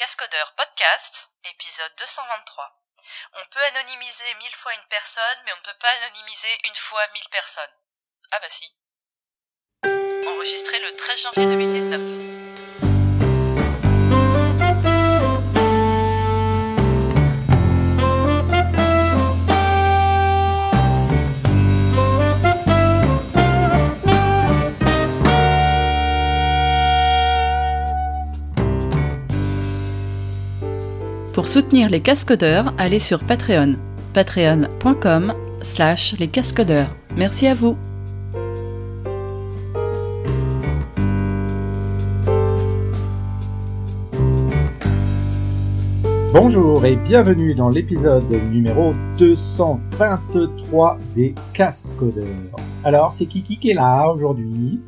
Cascodeurs Podcast, épisode 223. On peut anonymiser mille fois une personne, mais on ne peut pas anonymiser une fois mille personnes. Ah bah si. Enregistré le 13 janvier 2019. Pour soutenir les cascodeurs, allez sur Patreon. patreon.com slash les cascodeurs. Merci à vous. Bonjour et bienvenue dans l'épisode numéro 223 des Cast Codeurs. Alors, c'est Kiki qui est là aujourd'hui.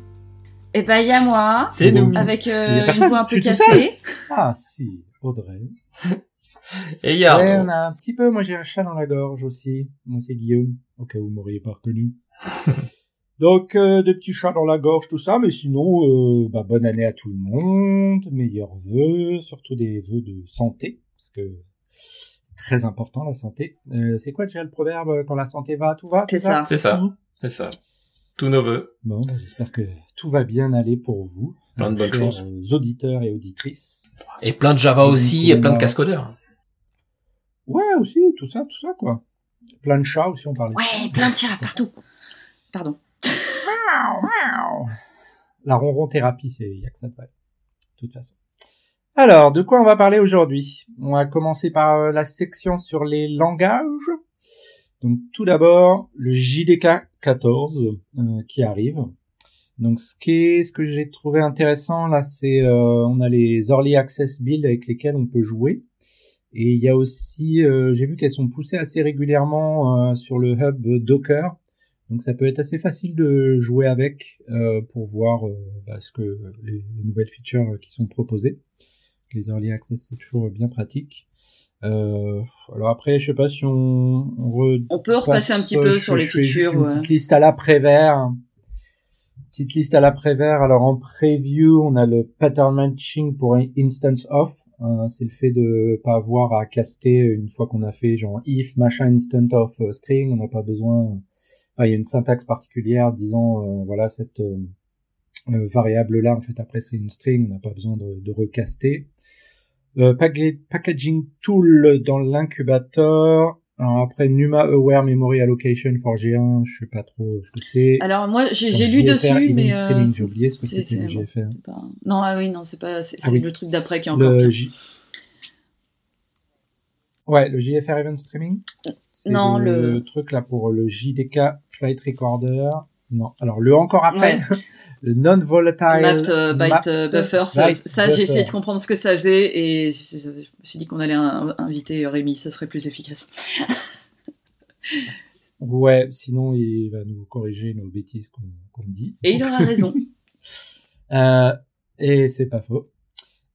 Eh ben, il y a moi. C'est nous. Avec euh, une voix un peu cassée. Ah si, Audrey. Et il y a Ouais, on a un petit peu, moi j'ai un chat dans la gorge aussi. Moi c'est Guillaume, au cas où vous m'auriez pas reconnu. Donc, euh, des petits chats dans la gorge, tout ça, mais sinon, euh, bah, bonne année à tout le monde, meilleurs vœux, surtout des vœux de santé, parce que c'est très important la santé. Euh, c'est quoi déjà le proverbe, quand la santé va, tout va C'est ça. c'est ça, c'est ça. Tous nos vœux. Bon, bah, j'espère que tout va bien aller pour vous. Plein de bonnes choses. euh, auditeurs et auditrices. Et plein de Java aussi, et plein de cascodeurs. Ouais, aussi, tout ça, tout ça, quoi. Plein de chats aussi, on parlait. Ouais, plein de tirs partout. Pardon. La ronron thérapie, c'est, y a que ça de vrai. De toute façon. Alors, de quoi on va parler aujourd'hui? On va commencer par euh, la section sur les langages. Donc, tout d'abord, le JDK 14, euh, qui arrive. Donc, ce qui est, ce que j'ai trouvé intéressant, là, c'est, euh, on a les early access builds avec lesquels on peut jouer. Et il y a aussi, euh, j'ai vu qu'elles sont poussées assez régulièrement euh, sur le hub Docker. Donc ça peut être assez facile de jouer avec euh, pour voir euh, bah, ce que les, les nouvelles features qui sont proposées. Les early access c'est toujours bien pratique. Euh, alors après, je sais pas si on, on, On peut repasser un petit peu euh, sur les je fais juste features. Une ouais. petite liste à l'après-vert. Petite liste à l'après-vert. Alors en preview, on a le pattern matching pour instance off. Euh, c'est le fait de pas avoir à caster une fois qu'on a fait genre if machin instant of euh, string. On n'a pas besoin. Enfin, il y a une syntaxe particulière disant euh, voilà cette euh, euh, variable là en fait après c'est une string. On n'a pas besoin de, recaster. Euh, packa- packaging tool dans l'incubateur. Alors après Numa Aware Memory Allocation for G1, je sais pas trop ce que c'est. Alors moi, j'ai lu dessus, mais euh, Streaming, j'ai oublié ce que c'est- c'était le. GFR. pas- non, ah oui, non, c'est pas, c'est Ah oui. le truc d'après qui est encore Le. J... Ouais, le JFR Event Streaming. Non, le... le- truc là pour le JDK Flight Recorder. Non. Alors le encore après, Ouais. le non-volatile Mapped euh, byte euh, buffer, ça, j'ai essayé de comprendre ce que ça faisait et je, je me suis dit qu'on allait in- inviter Rémi, ça serait plus efficace. Ouais, sinon il va nous corriger nos bêtises qu'on qu'on dit. Et il aura raison. Euh, et c'est pas faux.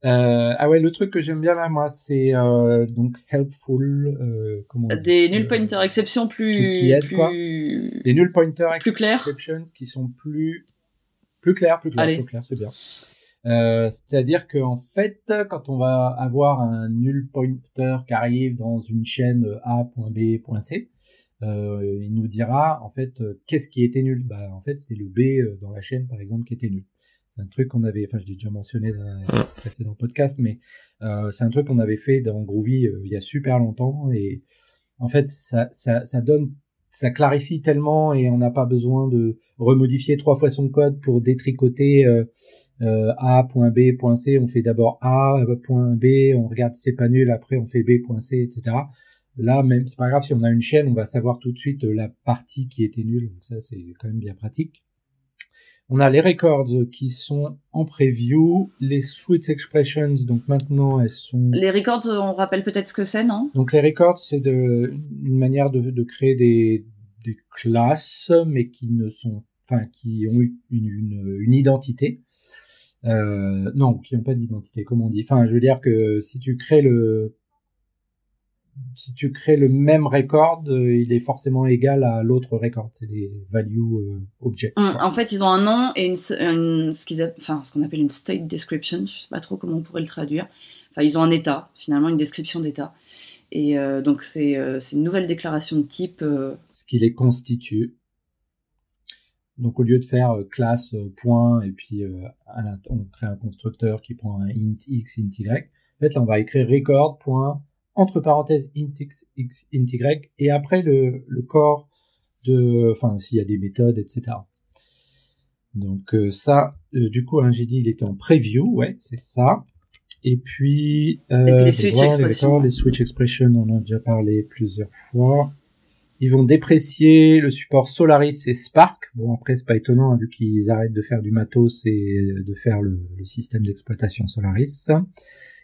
Euh, ah ouais, le truc que j'aime bien là, moi, c'est euh, donc helpful. Euh, comment Des null pointer exceptions plus, qui- qui aide, plus... quoi. des null pointer Plus clair. exceptions qui sont plus plus clairs, plus clairs, plus clairs, c'est bien. Euh, C'est-à-dire que en fait, quand on va avoir un null pointer qui arrive dans une chaîne A.B.C, euh, il nous dira en fait euh, qu'est-ce qui était nul. Bah en fait c'était le B dans la chaîne par exemple qui était nul. C'est un truc qu'on avait, enfin je l'ai déjà mentionné dans un précédent podcast, mais euh, c'est un truc qu'on avait fait dans Groovy euh, il y a super longtemps et en fait ça ça ça donne ça clarifie tellement et on n'a pas besoin de remodifier trois fois son code pour détricoter euh, euh, A.B.C. On fait d'abord A.B, on regarde si c'est pas nul, après on fait B.C, etc. Là, même, c'est pas grave, si on a une chaîne, on va savoir tout de suite euh, la partie qui était nulle. Donc ça, c'est quand même bien pratique. On a les records qui sont en preview, les switch expressions, donc maintenant elles sont Les records, on rappelle peut-être ce que c'est, non? Donc les records, c'est de, une manière de, de créer des, des classes, mais qui ne sont, enfin, qui ont une, une, une identité. Euh, non, qui n'ont pas d'identité, comme on dit. Enfin, je veux dire que si tu crées le, si tu crées le même record, euh, il est forcément égal à l'autre record. C'est des value euh, objects. Hum. En fait, ils ont un nom et une, une- ce qu'ils app- enfin, qu'on appelle une state description. Je sais pas trop comment on pourrait le traduire. Enfin, ils ont un état, finalement, une description d'état. Et euh, donc, c'est euh, c'est une nouvelle déclaration de type. Ce qui les constitue. Donc au lieu de faire classe point et puis on crée un constructeur qui prend un int x int y. En fait là on va écrire record point entre parenthèses int x, x int y et après le, le corps de enfin s'il y a des méthodes etc. Donc euh, ça euh, du coup hein, j'ai dit il était en preview ouais c'est ça. Et puis, euh, puis les switch les switch expressions on en a déjà parlé plusieurs fois. Ils vont déprécier le support Solaris et Spark. Bon, après, c'est pas étonnant, hein, vu qu'ils arrêtent de faire du matos et de faire le, le système d'exploitation Solaris.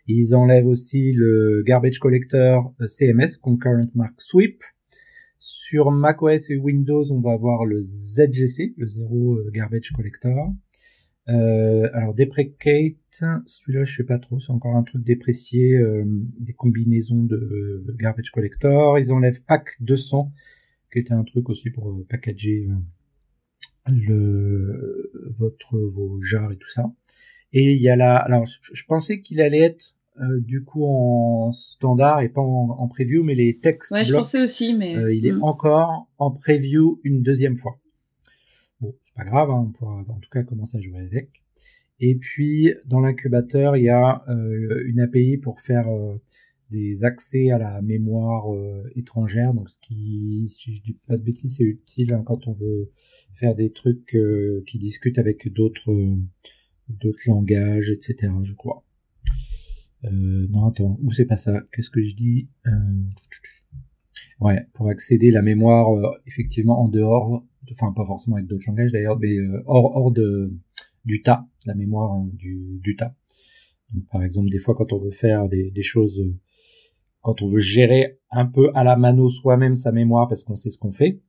Ils enlèvent aussi le Garbage Collector euh, CMS, Concurrent Mark Sweep. Sur macOS et Windows, on va avoir le ZGC, le Zero euh, Garbage Collector. Euh, alors deprecate, celui-là je sais pas trop, c'est encore un truc déprécié, euh, des combinaisons de euh, garbage collector. Ils enlèvent pack 200, qui était un truc aussi pour packager le votre vos jars et tout ça. Et il y a la, alors je, je pensais qu'il allait être euh, du coup en standard et pas en, en preview, mais les textes Ouais, je pensais aussi, mais. euh, il est Mm. encore en preview une deuxième fois. Bon, c'est pas grave, hein, on pourra en tout cas commencer à jouer avec. Et puis dans l'incubateur, il y a euh, une API pour faire euh, des accès à la mémoire euh, étrangère. Donc ce qui, si je dis pas de bêtises, c'est utile hein, quand on veut faire des trucs euh, qui discutent avec d'autres euh, d'autres langages, etc. Je crois. Euh, non, attends, ou c'est pas ça? Qu'est-ce que je dis? Euh, Ouais, pour accéder la mémoire euh, effectivement en dehors, enfin pas forcément avec d'autres langages d'ailleurs, mais hors, hors de du tas, la mémoire hein, du, tas. Par exemple, des fois quand on veut faire des, choses, quand on veut gérer un peu à la mano soi-même sa mémoire parce qu'on sait ce qu'on fait,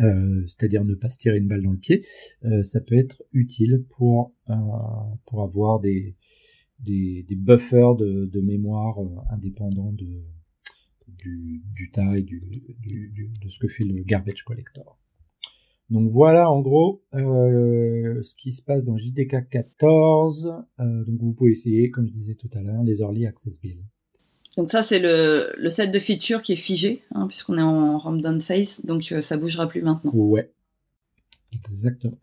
euh, c'est-à-dire ne pas se tirer une balle dans le pied, euh, ça peut être utile pour euh, pour avoir des des, buffers de, mémoire indépendants de du, du du, du, de ce que fait le garbage collector. Donc voilà en gros ce qui se passe dans JDK 14. Euh, donc vous pouvez essayer, comme je disais tout à l'heure, les early access builds. Donc ça, c'est le, le set de features qui est figé, hein, puisqu'on est en ramp down phase, donc euh, ça bougera plus maintenant. Ouais, exactement.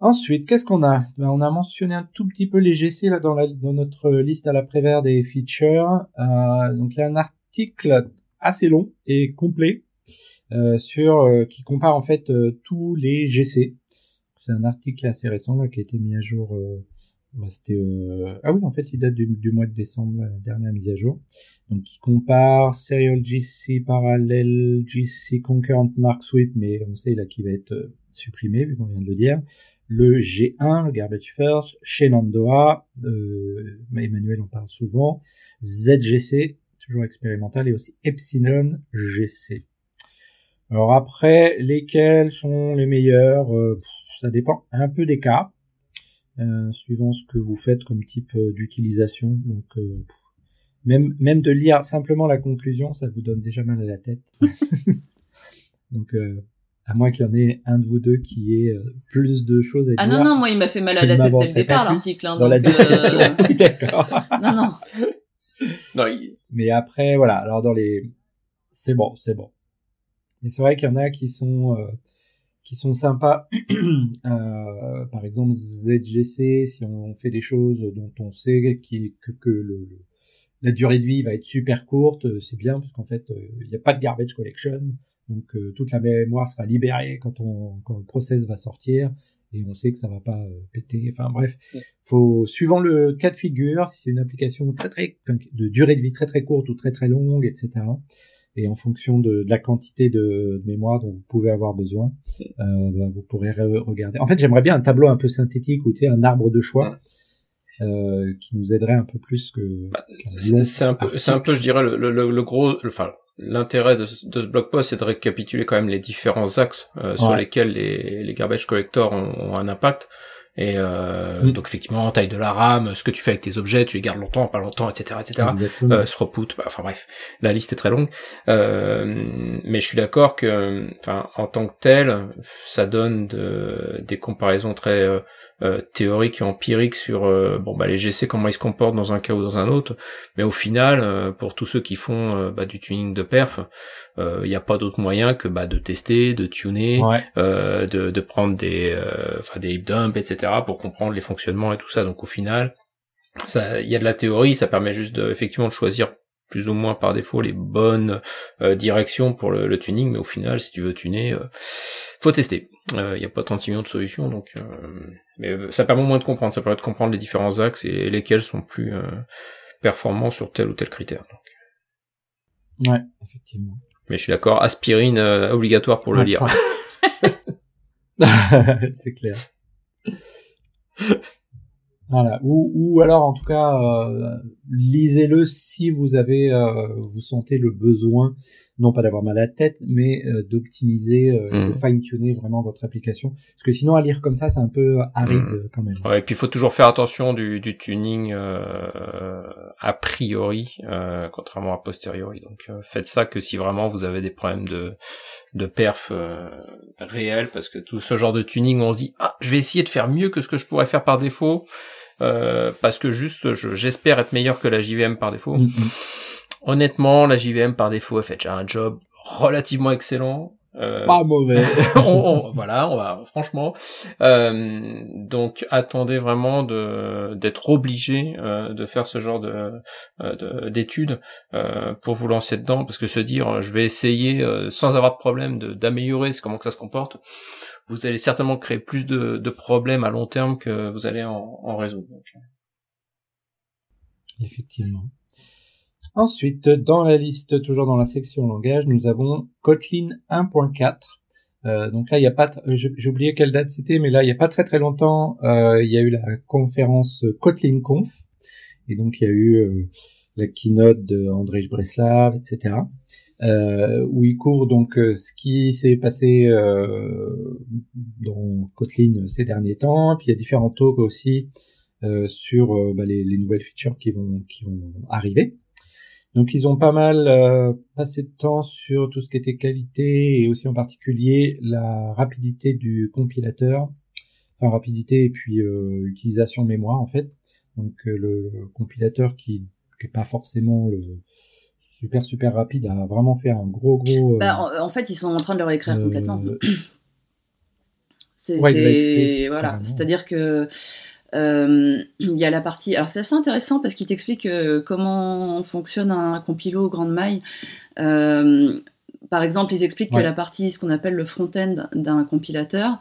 Ensuite, qu'est-ce qu'on a? Ben, On a mentionné un tout petit peu les GC là dans, la, dans notre liste à l'après-vert des features. Euh, donc il y a un article assez long et complet euh, sur euh, qui compare en fait euh, tous les GC. C'est un article assez récent là qui a été mis à jour. Bah, euh, ah oui en fait il date du, mois de décembre la dernière mise à jour. Donc qui compare Serial GC Parallel GC Concurrent Mark Sweep mais on sait là qu'il va être euh, supprimé vu qu'on vient de le dire. Le G1, le Garbage First, Shenandoah, euh, Emmanuel en parle souvent, ZGC, toujours expérimental, et aussi Epsilon GC. Alors après, lesquels sont les meilleurs? Ça dépend un peu des cas, euh, suivant ce que vous faites comme type euh, d'utilisation. Donc euh, même même de lire simplement la conclusion, ça vous donne déjà mal à la tête. Donc euh, à moins qu'il y en ait un de vous deux qui ait euh, plus de choses à Ah dire. non, non, moi, il m'a fait mal à la tête dès le départ, l'article. Hein, dans la donc, euh, Oui, D'accord. non, non. Non, il- Mais après, voilà. Alors dans les, c'est bon, c'est bon. Mais c'est vrai qu'il y en a qui sont euh, qui sont sympas. Euh, par exemple, ZGC, si on fait des choses dont on sait qui, que, que le, la durée de vie va être super courte, euh, c'est bien parce qu'en fait, euh, il n'y a pas de garbage collection, donc euh, toute la mémoire sera libérée quand on quand le process va sortir et on sait que ça va pas euh, péter. Enfin bref, faut suivant le cas de figure, si c'est une application très très de durée de vie très très courte ou très très longue, etc. Et en fonction de, de la quantité de, de mémoire dont vous pouvez avoir besoin, euh, bah, vous pourrez re- regarder. En fait, j'aimerais bien un tableau un peu synthétique ou tu sais, un arbre de choix euh, qui nous aiderait un peu plus que. bah, c'est un peu, c'est un peu, je dirais, le, le, le- gros, le- enfin, l'intérêt de, ce- de ce blog post, c'est de récapituler quand même les différents axes euh, sur Ouais. lesquels les, les garbage collectors ont, ont un impact. Et euh, Mm. donc effectivement, taille de la RAM, ce que tu fais avec tes objets, tu les gardes longtemps, pas longtemps, etc., etc. Euh, throughput, bah, enfin bref, la liste est très longue. Euh, mais je suis d'accord que, enfin, en tant que tel, ça donne de, des comparaisons très euh, euh, théorique et empirique sur euh, bon bah les GC comment ils se comportent dans un cas ou dans un autre, mais au final, pour tous ceux qui font bah, du tuning de perf, il n'y a pas d'autre moyen que bah, de tester, de tuner, de, de prendre des enfin des dumps, etc. pour comprendre les fonctionnements et tout ça. Donc au final, ça il y a de la théorie, ça permet juste de, effectivement de choisir plus ou moins par défaut les bonnes euh, directions pour le, tuning, mais au final, si tu veux tuner, euh, faut tester. Il euh, n'y a pas 36 millions de solutions, donc mais ça permet au moins de comprendre, ça permet de comprendre les différents axes et lesquels sont plus performants sur tel ou tel critère. Donc. Ouais, effectivement. Mais je suis d'accord, aspirine obligatoire pour le lire. C'est clair. Voilà. Ou, ou alors en tout cas euh, lisez-le si vous avez euh, vous sentez le besoin non pas d'avoir mal à la tête mais euh, d'optimiser de mm. fine tuner vraiment votre application parce que sinon à lire comme ça c'est un peu aride mm. quand même. Ouais, et puis il faut toujours faire attention du, du tuning a priori contrairement à posteriori. Donc faites ça que si vraiment vous avez des problèmes de de perf réels parce que tout ce genre de tuning on se dit ah je vais essayer de faire mieux que ce que je pourrais faire par défaut euh, parce que juste j'espère être meilleur que la JVM par défaut. Mm, mm. Honnêtement, la JVM par défaut, elle fait déjà un job relativement excellent. Euh, pas mauvais. on, voilà, on va franchement. Euh, donc attendez vraiment de d'être obligé euh, de faire ce genre de d'études euh, pour vous lancer dedans, parce que se dire je vais essayer sans avoir de problème d'améliorer comment que ça se comporte, vous allez certainement créer plus de, de, problèmes à long terme que vous allez en, en résoudre. Effectivement. Ensuite, dans la liste, toujours dans la section langage, nous avons Kotlin 1.4. Euh, donc là, il n'y a pas, j'ai oublié quelle date c'était, mais là, il n'y a pas très très longtemps, euh, il y a eu la conférence Kotlin Conf, et donc il y a eu euh, la keynote de Breslav, etc euh, où il couvre donc euh, ce qui s'est passé euh, dans Kotlin ces derniers temps. Puis il y a différents talks aussi euh, sur euh, bah, les, les, nouvelles features qui vont qui vont arriver. Donc ils ont pas mal passé de temps sur tout ce qui était qualité et aussi en particulier la rapidité du compilateur, enfin rapidité et puis utilisation de mémoire en fait. Donc le, compilateur qui n'est pas forcément le, super super rapide a vraiment fait un gros gros. Euh, bah, en, fait, ils sont en train de le réécrire euh, complètement. C'est voilà, c'est-à-dire que euh, il y a la partie. Alors c'est assez intéressant parce qu'il t'explique comment fonctionne un compilo grande maille. Par exemple, ils expliquent que la partie, ce qu'on appelle le front-end d'un compilateur,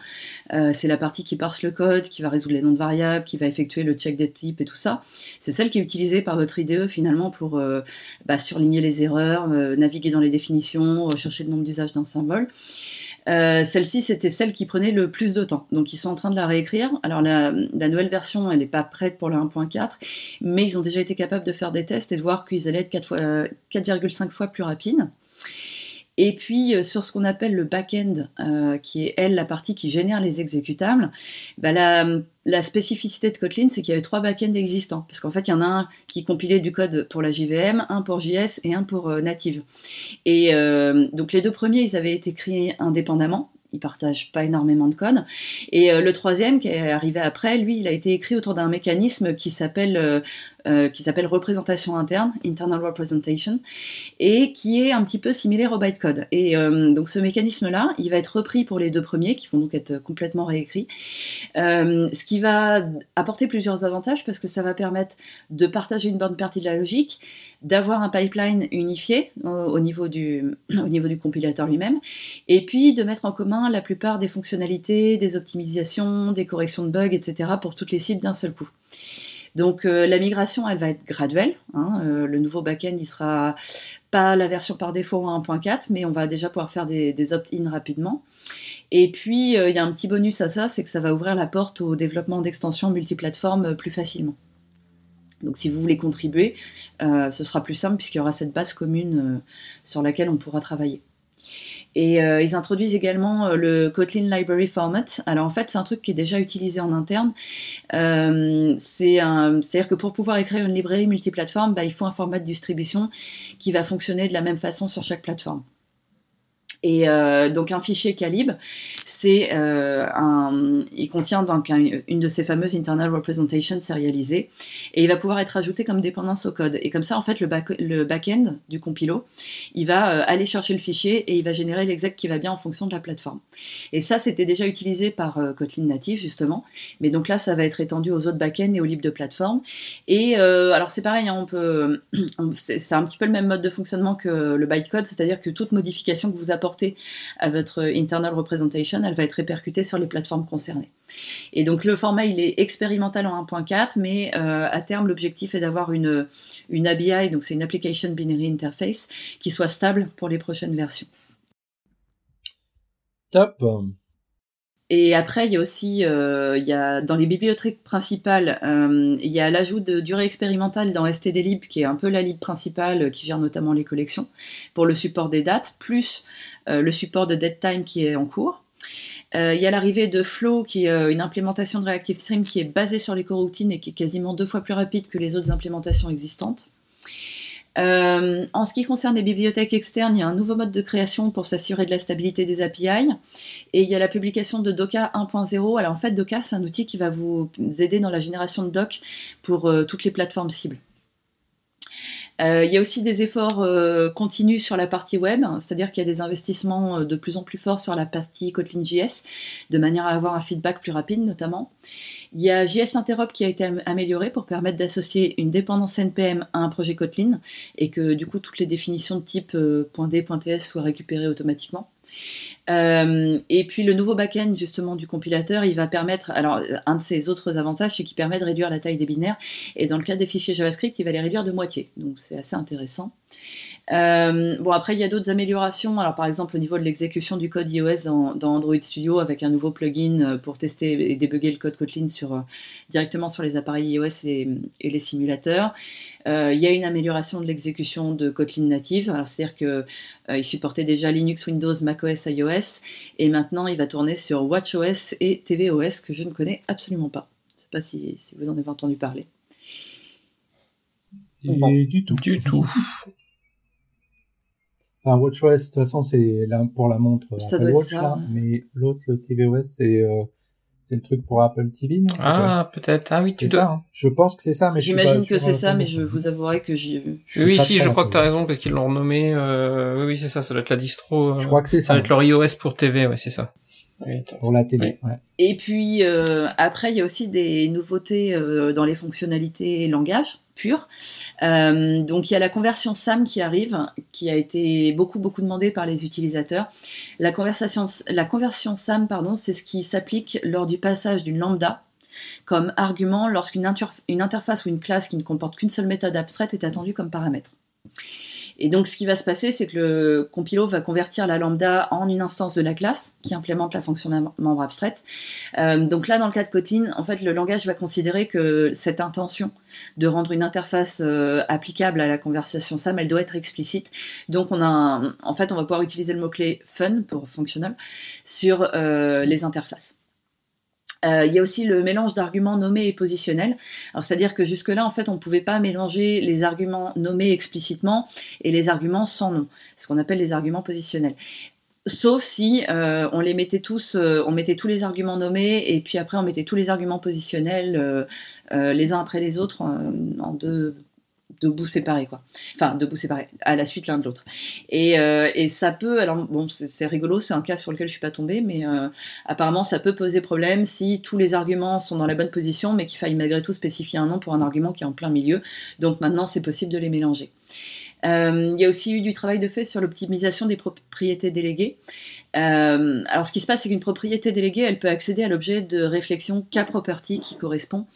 euh, c'est la partie qui parse le code, qui va résoudre les noms de variables, qui va effectuer le check des types et tout ça. C'est celle qui est utilisée par votre IDE finalement pour euh, bah, surligner les erreurs, euh, naviguer dans les définitions, rechercher le nombre d'usages d'un symbole. Celle-ci, c'était celle qui prenait le plus de temps. Donc, ils sont en train de la réécrire. Alors, la, la nouvelle version, elle n'est pas prête pour le 1.4, mais ils ont déjà été capables de faire des tests et de voir qu'ils allaient être 4,5 fois plus rapides. Et puis euh, sur ce qu'on appelle le back-end, euh, qui est elle la partie qui génère les exécutables, bah, la, spécificité de Kotlin, c'est qu'il y avait trois back-ends existants. Parce qu'en fait, il y en a un qui compilait du code pour la JVM, un pour JS et un pour euh, Native. Et donc les deux premiers, ils avaient été créés indépendamment il partage pas énormément de code. Et le troisième, qui est arrivé après, lui, il a été écrit autour d'un mécanisme qui s'appelle qui s'appelle représentation interne, internal representation, et qui est un petit peu similaire au bytecode. Et euh, donc ce mécanisme-là, il va être repris pour les deux premiers, qui vont donc être complètement réécrits, euh, ce qui va apporter plusieurs avantages parce que ça va permettre de partager une bonne partie de la logique, d'avoir un pipeline unifié au niveau du compilateur lui-même, et puis de mettre en commun la plupart des fonctionnalités, des optimisations, des corrections de bugs, etc. pour toutes les cibles d'un seul coup. Donc euh, la migration, elle va être graduelle. Hein. Euh, le nouveau back-end, il sera pas la version par défaut 1.4, mais on va déjà pouvoir faire des, opt-in rapidement. Et puis, euh, il y a un petit bonus à ça, c'est que ça va ouvrir la porte au développement d'extensions multiplateformes plus facilement. Donc si vous voulez contribuer, ce sera plus simple puisqu'il y aura cette base commune sur laquelle on pourra travailler. Et euh, ils introduisent également euh, le Kotlin Library Format. Alors en fait, c'est un truc qui est déjà utilisé en interne. Euh, C'est-à-dire que pour pouvoir écrire une librairie multiplateforme, bah, il faut un format de distribution qui va fonctionner de la même façon sur chaque plateforme. Et donc un fichier calibre, c'est un, il contient donc une de ces fameuses internal representations sérialisées et il va pouvoir être ajouté comme dépendance au code. Et comme ça, en fait, le, back, le back-end du compilo, il va aller chercher le fichier et il va générer l'exec qui va bien en fonction de la plateforme. Et ça, c'était déjà utilisé par Kotlin native justement, mais donc là, ça va être étendu aux autres back-ends et aux libres de plateforme. Et alors c'est pareil, hein, on peut, c'est un petit peu le même mode de fonctionnement que le bytecode, c'est-à-dire que toute modification que vous apportez à votre internal representation, elle va être répercutée sur les plateformes concernées. Et donc le format, il est expérimental en 1.4, mais euh, à terme, l'objectif est d'avoir une, une ABI, donc c'est une Application Binary Interface, qui soit stable pour les prochaines versions. Top. Et après, il y a aussi, euh, il y a, dans les bibliothèques principales, euh, il y a l'ajout de durée expérimentale dans stdlib, qui est un peu la lib principale, qui gère notamment les collections, pour le support des dates, plus euh, le support de dead time qui est en cours. Il y a l'arrivée de Flow, qui est une implémentation de Reactive Stream qui est basée sur les coroutines et qui est quasiment deux fois plus rapide que les autres implémentations existantes. Euh, en ce qui concerne les bibliothèques externes, il y a un nouveau mode de création pour s'assurer de la stabilité des API. Et il y a la publication de Docker 1.0. Alors en fait, Docker, c'est un outil qui va vous aider dans la génération de doc pour euh, toutes les plateformes cibles. Euh, il y a aussi des efforts continus sur la partie web, c'est-à-dire qu'il y a des investissements de plus en plus forts sur la partie Kotlin JS, de manière à avoir un feedback plus rapide notamment. Il y a JS Interop qui a été amélioré pour permettre d'associer une dépendance NPM à un projet Kotlin et que du coup toutes les définitions de type euh, .d, .ts soient récupérées automatiquement. Euh, et puis le nouveau backend justement du compilateur, il va permettre, alors un de ses autres avantages, c'est qu'il permet de réduire la taille des binaires, et dans le cas des fichiers JavaScript, il va les réduire de moitié. Donc c'est assez intéressant. Euh, bon après il y a d'autres améliorations, alors par exemple au niveau de l'exécution du code iOS dans, Android Studio avec un nouveau plugin pour tester et débugger le code Kotlin sur, directement sur les appareils iOS et, les simulateurs. Euh, il y a une amélioration de l'exécution de Kotlin native, c'est-à-dire qu'il supportait déjà Linux, Windows, macOS, iOS et maintenant il va tourner sur WatchOS et tvOS que je ne connais absolument pas. Je ne sais pas si, vous en avez entendu parler. du tout. Du tout. Enfin, WatchOS, de toute façon, c'est pour la montre Apple Watch, là, mais l'autre, le tvOS, c'est euh, c'est le truc pour Apple TV, non? Ah, peut-être. Ah oui, tu dois. Ça, hein. Je pense que c'est ça, mais j'imagine que c'est ça, mais je vous avouerai que j'y ai vu. Oui, si, je crois que tu as raison parce qu'ils l'ont renommé. Euh... Oui, c'est ça. Ça doit être la distro. Euh, je crois que c'est ça. Ça doit être leur iOS pour TV, ouais, c'est ça. Pour la télé. Ouais. Et puis euh, après, il y a aussi des nouveautés euh, dans les fonctionnalités et langage pur. Euh, donc il y a la conversion SAM qui arrive, qui a été beaucoup beaucoup demandée par les utilisateurs. La, conversation, la conversion SAM, pardon, c'est ce qui s'applique lors du passage d'une lambda comme argument lorsqu'une une interface ou une classe qui ne comporte qu'une seule méthode abstraite est attendue comme paramètre. Et donc, ce qui va se passer, c'est que le compilo va convertir la lambda en une instance de la classe qui implémente la fonction membre abstraite. Euh, donc là, dans le cas de Kotlin, en fait, le langage va considérer que cette intention de rendre une interface euh, applicable à la conversation SAM, elle doit être explicite. Donc, on a, en fait, on va pouvoir utiliser le mot-clé fun pour functional sur euh, les interfaces. Euh, il y a aussi le mélange d'arguments nommés et positionnels. C'est-à-dire que jusque-là, en fait, on ne pouvait pas mélanger les arguments nommés explicitement et les arguments sans nom, ce qu'on appelle les arguments positionnels. Sauf si euh, on les mettait tous, euh, on mettait tous les arguments nommés et puis après on mettait tous les arguments positionnels les uns après les autres en deux de bouts séparés, quoi. Enfin, de bouts séparés, à la suite l'un de l'autre. Et, euh, ça peut, alors bon, c'est rigolo, c'est un cas sur lequel je suis pas tombée, mais euh, apparemment ça peut poser problème si tous les arguments sont dans la bonne position, mais qu'il faille malgré tout spécifier un nom pour un argument qui est en plein milieu. Donc maintenant, c'est possible de les mélanger. Euh, il y a aussi eu du travail de fait sur l'optimisation des propriétés déléguées. Euh, alors, ce qui se passe, c'est qu'une propriété déléguée, elle peut accéder à l'objet de réflexion K-property qui correspond,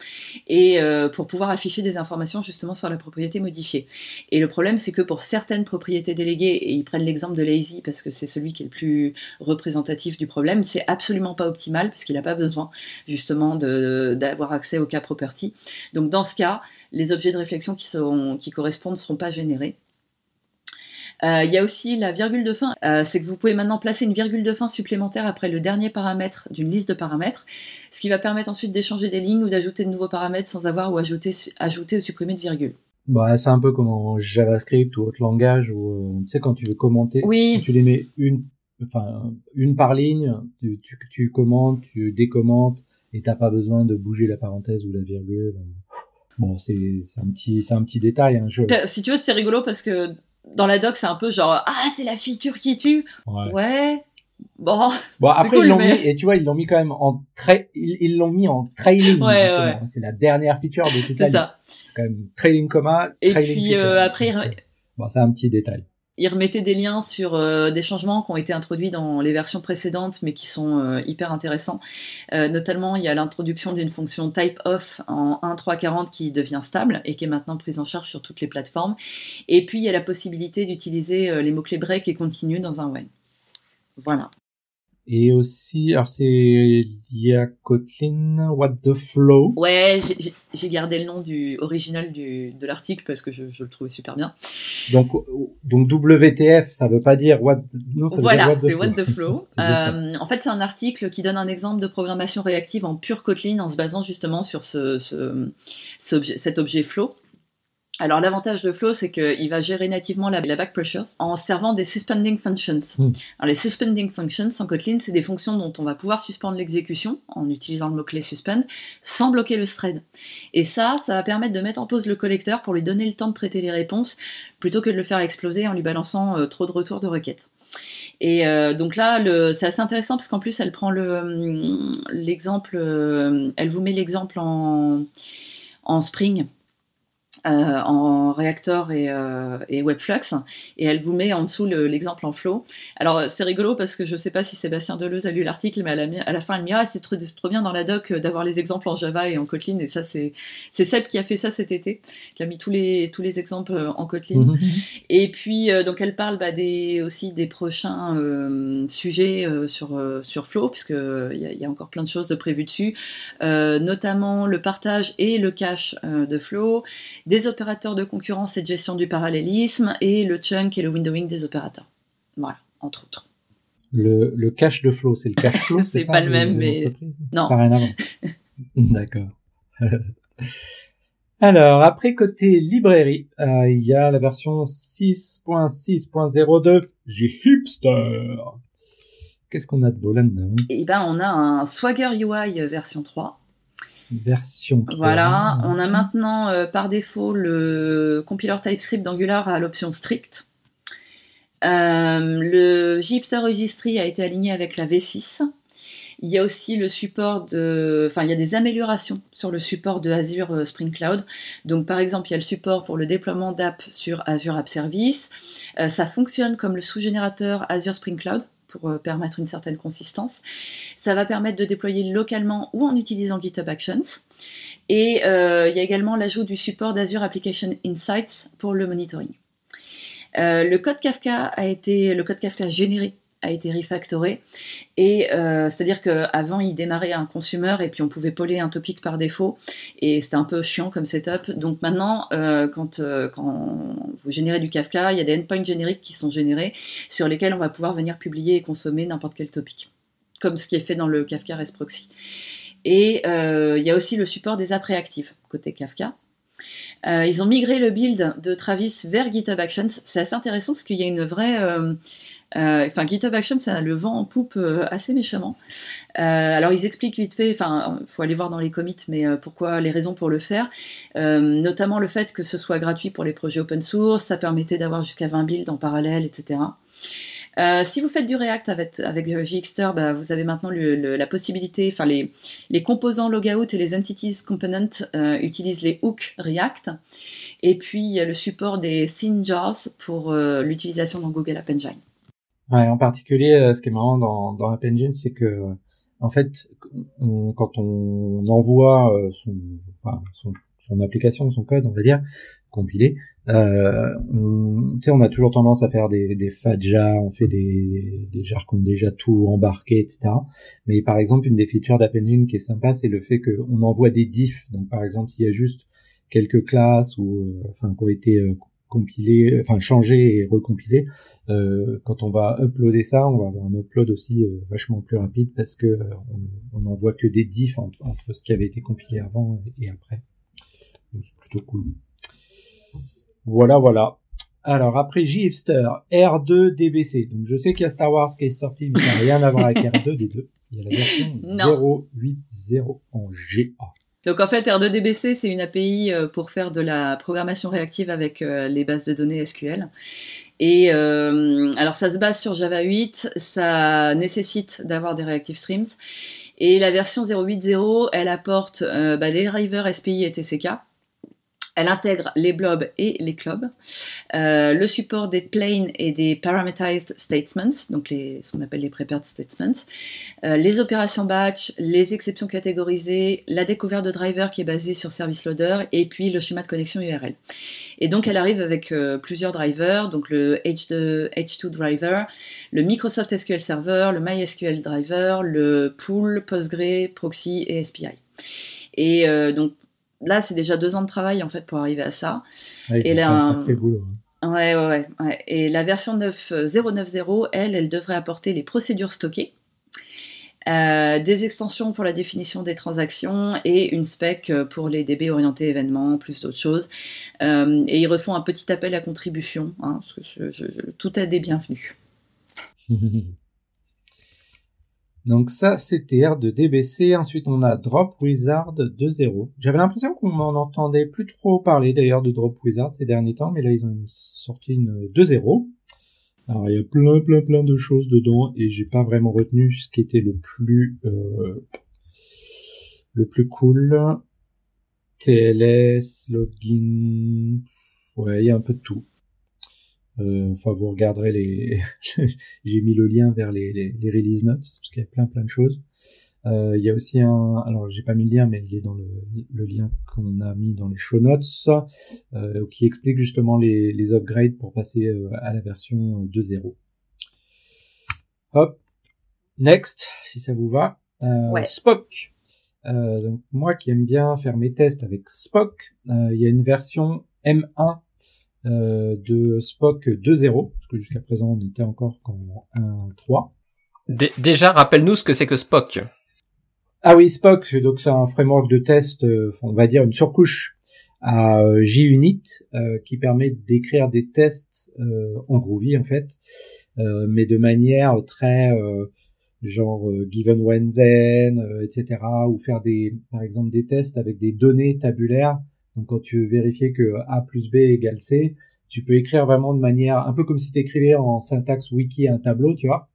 et euh, pour pouvoir afficher des informations justement sur la propriété modifiée. Et le problème, c'est que pour certaines propriétés déléguées, et ils prennent l'exemple de Lazy parce que c'est celui qui est le plus représentatif du problème, c'est absolument pas optimal parce qu'il n'a pas besoin justement d'avoir accès au K-property. Donc, dans ce cas, les objets de réflexion qui, correspondent ne seront pas générés. Euh, il y a aussi la virgule de fin. Euh, c'est que vous pouvez maintenant placer une virgule de fin supplémentaire après le dernier paramètre d'une liste de paramètres, ce qui va permettre ensuite d'échanger des lignes ou d'ajouter de nouveaux paramètres sans avoir ou ajouter, ajouter ou supprimer de virgule. Bah, c'est un peu comme en JavaScript ou autre langage où, euh, tu sais, quand tu veux commenter, oui. si tu les mets une enfin, une par ligne, tu, tu, tu commentes, tu décommentes, et t'as pas besoin de bouger la parenthèse ou la virgule. Bon, c'est un petit, c'est un petit détail. Hein, je... Si tu veux, c'était rigolo parce que dans la doc, c'est un peu genre ah c'est la feature qui tue. Ouais. ouais. Bon. Bon après cool, ils l'ont mais- mis et tu vois ils l'ont mis quand même en tra- ils l'ont mis en trailing. Ouais, justement. ouais. C'est la dernière feature de toute la C'est liste. ça. C'est quand même trailing comma, Et trailing puis feature. euh, après, Bon, c'est un petit détail. Il remettait des liens sur euh, des changements qui ont été introduits dans les versions précédentes, mais qui sont euh, hyper intéressants. Euh, notamment, il y a l'introduction d'une fonction type off en 1.3.40 qui devient stable et qui est maintenant prise en charge sur toutes les plateformes. Et puis, il y a la possibilité d'utiliser les mots-clés break et continue dans un when. Voilà. Et aussi, alors c'est lié à Kotlin, What the Flow. Ouais, j'ai- gardé le nom du original du, de l'article parce que je, je le trouvais super bien. Donc, donc WTF, ça veut pas dire what, non, ça veut Voilà, dire what the c'est flow. What the. Euh, en fait, c'est un article qui donne un exemple de programmation réactive en pure Kotlin en se basant justement sur ce, ce- ce objet- cet objet flow. Alors l'avantage de Flow, c'est qu'il va gérer nativement la, la back pressures en servant des suspending functions. Mm. Alors les suspending functions en Kotlin, c'est des fonctions dont on va pouvoir suspendre l'exécution en utilisant le mot-clé suspend sans bloquer le thread. Et ça, ça va permettre de mettre en pause le collecteur pour lui donner le temps de traiter les réponses plutôt que de le faire exploser en lui balançant euh, trop de retours de requêtes. Et euh, donc là, c'est assez intéressant parce qu'en plus, elle prend le, hum, l'exemple, euh, elle vous met l'exemple en, en Spring, euh, en Reactor et, euh, et Webflux, et elle vous met en dessous le- l'exemple en Flow. Alors c'est rigolo parce que je sais pas si Sébastien Deleuze a lu l'article, mais à la, à la fin, elle me dit ah c'est trop, trop bien dans la doc euh, d'avoir les exemples en Java et en Kotlin, et ça c'est Seb qui a fait ça cet été, qui a mis tous les tous les exemples euh, en Kotlin. Mhm. Et puis, euh, donc, elle parle bah, des, aussi des prochains euh, sujets euh, sur, euh, sur Flow, puisqu'il y, a- il y a encore plein de choses prévues dessus, euh, notamment le partage et le cache de Flow, des opérateurs de concurrence et de gestion du parallélisme, et le chunk et le windowing des opérateurs. Voilà, entre autres. Le, le cash de flow, c'est le cash flow, c'est pas le même, de mais- l'entreprise Non. Ça rien à voir. D'accord. Alors, après côté librairie, euh, il y a la version 6.6.02 J'ai hipster. Qu'est-ce qu'on a de beau là-dedans? Et ben, on a un Swagger UI version 3. Version 3. Voilà, on a maintenant euh, par défaut le compiler TypeScript d'Angular à l'option strict. Euh, le JIPSA Registry a été aligné avec la V6. Il y a aussi le support de, enfin il y a des améliorations sur le support de Azure euh, Spring Cloud. Donc par exemple il y a le support pour le déploiement d'app sur Azure App Service. Ça fonctionne comme le sous-générateur Azure Spring Cloud pour euh, permettre une certaine consistance. Ça va permettre de déployer localement ou en utilisant GitHub Actions. Et euh, il y a également l'ajout du support d'Azure Application Insights pour le monitoring. Euh, le code Kafka a été, le code Kafka généré a été refactoré et euh, c'est-à-dire qu'avant il démarrait un consumer et puis on pouvait poler un topic par défaut et c'était un peu chiant comme setup. Donc maintenant, euh, quand, euh, quand vous générez du Kafka, il y a des endpoints génériques qui sont générés sur lesquels on va pouvoir venir publier et consommer n'importe quel topic, comme ce qui est fait dans le Kafka REST Proxy. Et il y a aussi le support des apps réactives côté Kafka. Ils ont migré le build de Travis vers GitHub Actions. C'est assez intéressant parce qu'il y a une vraie. Enfin, GitHub Actions, ça le vent en poupe euh, assez méchamment. Euh, alors, ils expliquent vite fait, enfin, faut aller voir dans les commits, mais euh, pourquoi, les raisons pour le faire. Euh, notamment le fait que ce soit gratuit pour les projets open source, ça permettait d'avoir jusqu'à 20 builds en parallèle, etc. Euh, si vous faites du React avec, avec JXter, bah, vous avez maintenant le- le- la possibilité, enfin les, les composants logout et les entities component euh, utilisent les hooks React. Et puis il y a le support des thin jars pour euh, l'utilisation dans Google App Engine. Ouais, en particulier, euh, ce qui est marrant dans, dans App Engine, c'est que, en fait, on- quand on envoie euh, son, enfin, son, son application, son code, on va dire, compilé, euh, on, on a toujours tendance à faire des, des fadja, on fait des, des ont déjà tout embarqué, etc. Mais par exemple, une des features d'App Engine qui est sympa, c'est le fait qu'on envoie des diffs. Donc, par exemple, s'il y a juste quelques classes ou, euh, enfin, qui ont été euh, compilées, enfin, changées et recompilées, euh, quand on va uploader ça, on va avoir un upload aussi euh, vachement plus rapide parce que euh, on, n'envoie que des diffs entre, entre ce qui avait été compilé avant et, après. Donc c'est plutôt cool. Voilà, voilà. Alors après J-Hipster, R2DBC. Donc je sais qu'il y a Star Wars qui est sorti, mais ça n'a rien à voir avec R2 des deux. Il y a la version 0.8.0 en GA. Donc en fait, R2DBC, c'est une API euh, pour faire de la programmation réactive avec euh, les bases de données SQL. Et euh, alors ça se base sur Java 8, ça nécessite d'avoir des reactive streams. Et la version 0.8.0, elle apporte bah, les drivers SPI et TCK. Elle intègre les blobs et les clubs, euh, le support des plain et des parameterized statements, donc les, ce qu'on appelle les prepared statements, euh, les opérations batch, les exceptions catégorisées, la découverte de driver qui est basée sur service loader, et puis le schéma de connexion URL. Et donc elle arrive avec euh, plusieurs drivers, donc le H2, H2 driver, le Microsoft SQL Server, le MySQL driver, le pool, Postgre, proxy et SPI. Et donc là, c'est déjà deux ans de travail en fait pour arriver à ça. et là, un boulot. Hein. Ouais, ouais, ouais, Et la version 9.090, elle, elle devrait apporter les procédures stockées, euh, des extensions pour la définition des transactions et une spec pour les DB orientés événements, plus d'autres choses. Euh, et ils refont un petit appel à contribution, hein, parce que je, tout est des bienvenus. Donc ça, c'était R de DBC. Ensuite, on a Drop Wizard 2.0. J'avais l'impression qu'on m'en entendait plus trop parler d'ailleurs de Drop Wizard ces derniers temps, mais là, ils ont sorti une 2.0. Alors, il y a plein, plein, plein de choses dedans et j'ai pas vraiment retenu ce qui était le plus, euh, le plus cool. TLS, login. Ouais, il y a un peu de tout. Euh, enfin, vous regarderez les. J'ai mis le lien vers les, les, les release notes parce qu'il y a plein plein de choses. Euh, il y a aussi un. Alors, j'ai pas mis le lien, mais il est dans le, le lien qu'on a mis dans les show notes, euh, qui explique justement les, les upgrades pour passer euh, à la version 2.0. Hop. Next, si ça vous va. Ouais. Spock. donc moi qui aime bien faire mes tests avec Spock, il y a une version M1 euh, de Spock 2.0, parce que jusqu'à présent on était encore qu'en 1.3. déjà, rappelle-nous ce que c'est que Spock. Ah oui, Spock, donc c'est un framework de test, euh, on va dire une surcouche à euh, JUnit euh, qui permet d'écrire des tests en Groovy en fait, mais de manière très genre given when then, etc. ou faire des par exemple des tests avec des données tabulaires donc quand tu veux vérifier que A plus B égale C, tu peux écrire vraiment de manière un peu comme si tu écrivais en syntaxe wiki un tableau, tu vois.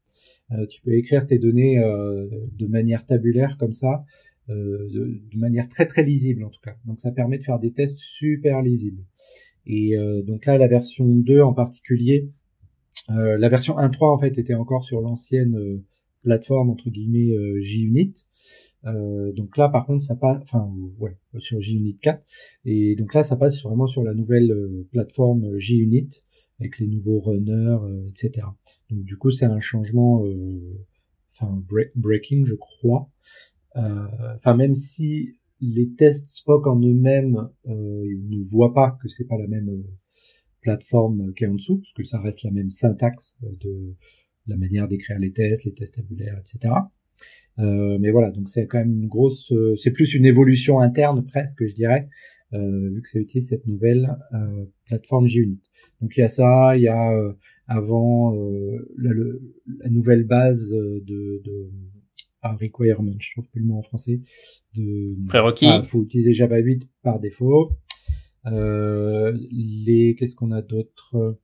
Euh, tu peux écrire tes données euh, de manière tabulaire comme ça, euh, de, manière très très lisible en tout cas. Donc ça permet de faire des tests super lisibles. Et euh, donc là, la version 2 en particulier, euh, la version 1.3 en fait était encore sur l'ancienne plateforme entre guillemets JUnit. Euh, donc là, par contre, ça passe, enfin, ouais, sur JUnit 4. Et donc là, ça passe vraiment sur la nouvelle euh, plateforme euh, JUnit avec les nouveaux runners, etc. Donc du coup, c'est un changement, enfin, breaking, je crois. Enfin, même si les tests Spock en eux-mêmes ne voient pas que c'est pas la même plateforme qui en dessous, parce que ça reste la même syntaxe de la manière d'écrire les tests, les tests tabulaires, etc. Euh, mais voilà, donc c'est quand même une grosse, euh, c'est plus une évolution interne presque, je dirais, euh, vu que ça utilise cette nouvelle euh, plateforme JUnit. Donc il y a ça, il y a euh, avant la, la, nouvelle base de, de ah, requirement, je trouve plus le mot en français, de prérequis. Ah, faut utiliser Java 8 par défaut. les, qu'est-ce qu'on a d'autre?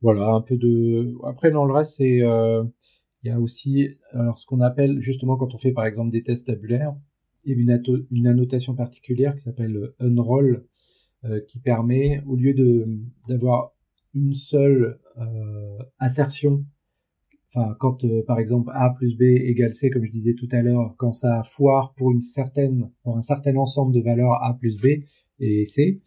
Voilà, un peu de. Après dans le reste c'est il y a aussi alors ce qu'on appelle justement quand on fait par exemple des tests tabulaires, il y a une, annotation particulière qui s'appelle unroll euh, qui permet au lieu d'avoir une seule euh, assertion enfin quand euh, par exemple a plus b égale c comme je disais tout à l'heure quand ça foire pour une certaine pour un certain ensemble de valeurs a plus b et c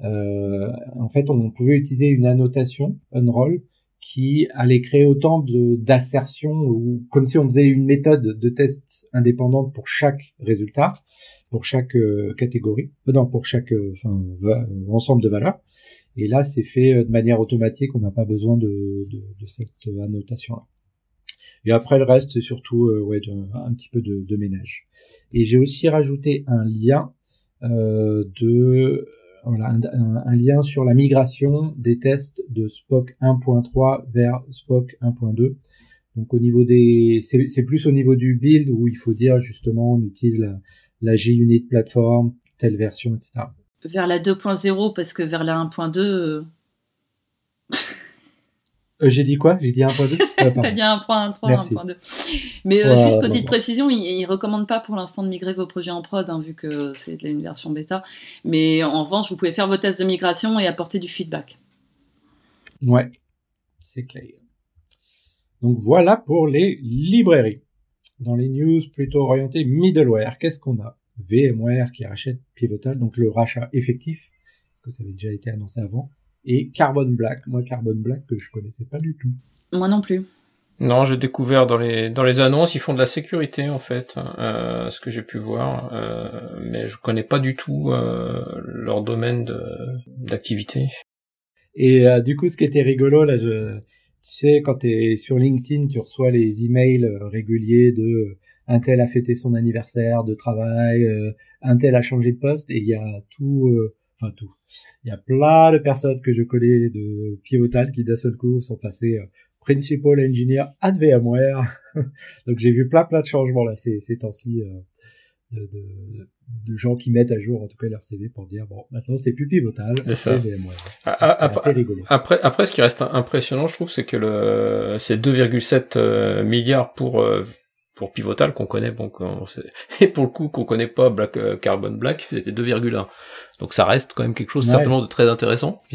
en fait on pouvait utiliser une annotation unroll qui allait créer autant de d'assertions ou comme si on faisait une méthode de test indépendante pour chaque résultat, pour chaque euh, catégorie, euh, non pour chaque euh, enfin, ensemble de valeurs. Et là, c'est fait de manière automatique, on n'a pas besoin de, de, de cette annotation-là. Et après le reste, c'est surtout ouais, un petit peu de, ménage. Et j'ai aussi rajouté un lien de voilà, un, lien sur la migration des tests de Spock 1.3 vers Spock 1.2. Donc au niveau des, c'est plus au niveau du build où il faut dire justement on utilise la, la G-Unit platform, telle version, etc. Vers la 2.0 parce que vers la 1.2, euh, j'ai dit quoi? J'ai dit 1.2 T'as dit 1.3, 1.2. Mais euh, juste petite précision, il, ne recommande pas pour l'instant de migrer vos projets en prod, hein, vu que c'est une version bêta. Mais en revanche, vous pouvez faire vos tests de migration et apporter du feedback. Ouais, c'est clair. Donc voilà pour les librairies. Dans les news plutôt orientées middleware, qu'est-ce qu'on a? VMware qui rachète Pivotal, donc le rachat effectif, parce que ça avait déjà été annoncé avant? Et Carbon Black. Moi, Carbon Black que je connaissais pas du tout. Moi non plus. Non, j'ai découvert dans les dans les annonces, ils font de la sécurité en fait, euh, ce que j'ai pu voir, euh, mais je connais pas du tout euh, leur domaine d'activité. Et euh, du coup, ce qui était rigolo là, je, tu sais, quand t'es sur LinkedIn, tu reçois les emails euh, réguliers de un tel a fêté son anniversaire de travail, un tel a changé de poste, et il y a tout enfin tout. Il y a plein de personnes que je connais de Pivotal qui d'un seul coup sont passées euh, Principal Engineer at VMware. Donc j'ai vu plein plein de changements là ces, ces temps-ci euh, de, de, de, gens qui mettent à jour en tout cas leur CV pour dire bon maintenant c'est plus Pivotal, c'est VMware. Ah, ah, après, rigolo. Après, après ce qui reste impressionnant je trouve c'est que le c'est 2,7 euh, milliards pour pour Pivotal qu'on connaît bon et pour le coup qu'on connaît pas Black euh, Carbon Black c'était 2,1 donc ça reste quand même quelque chose certainement de très intéressant.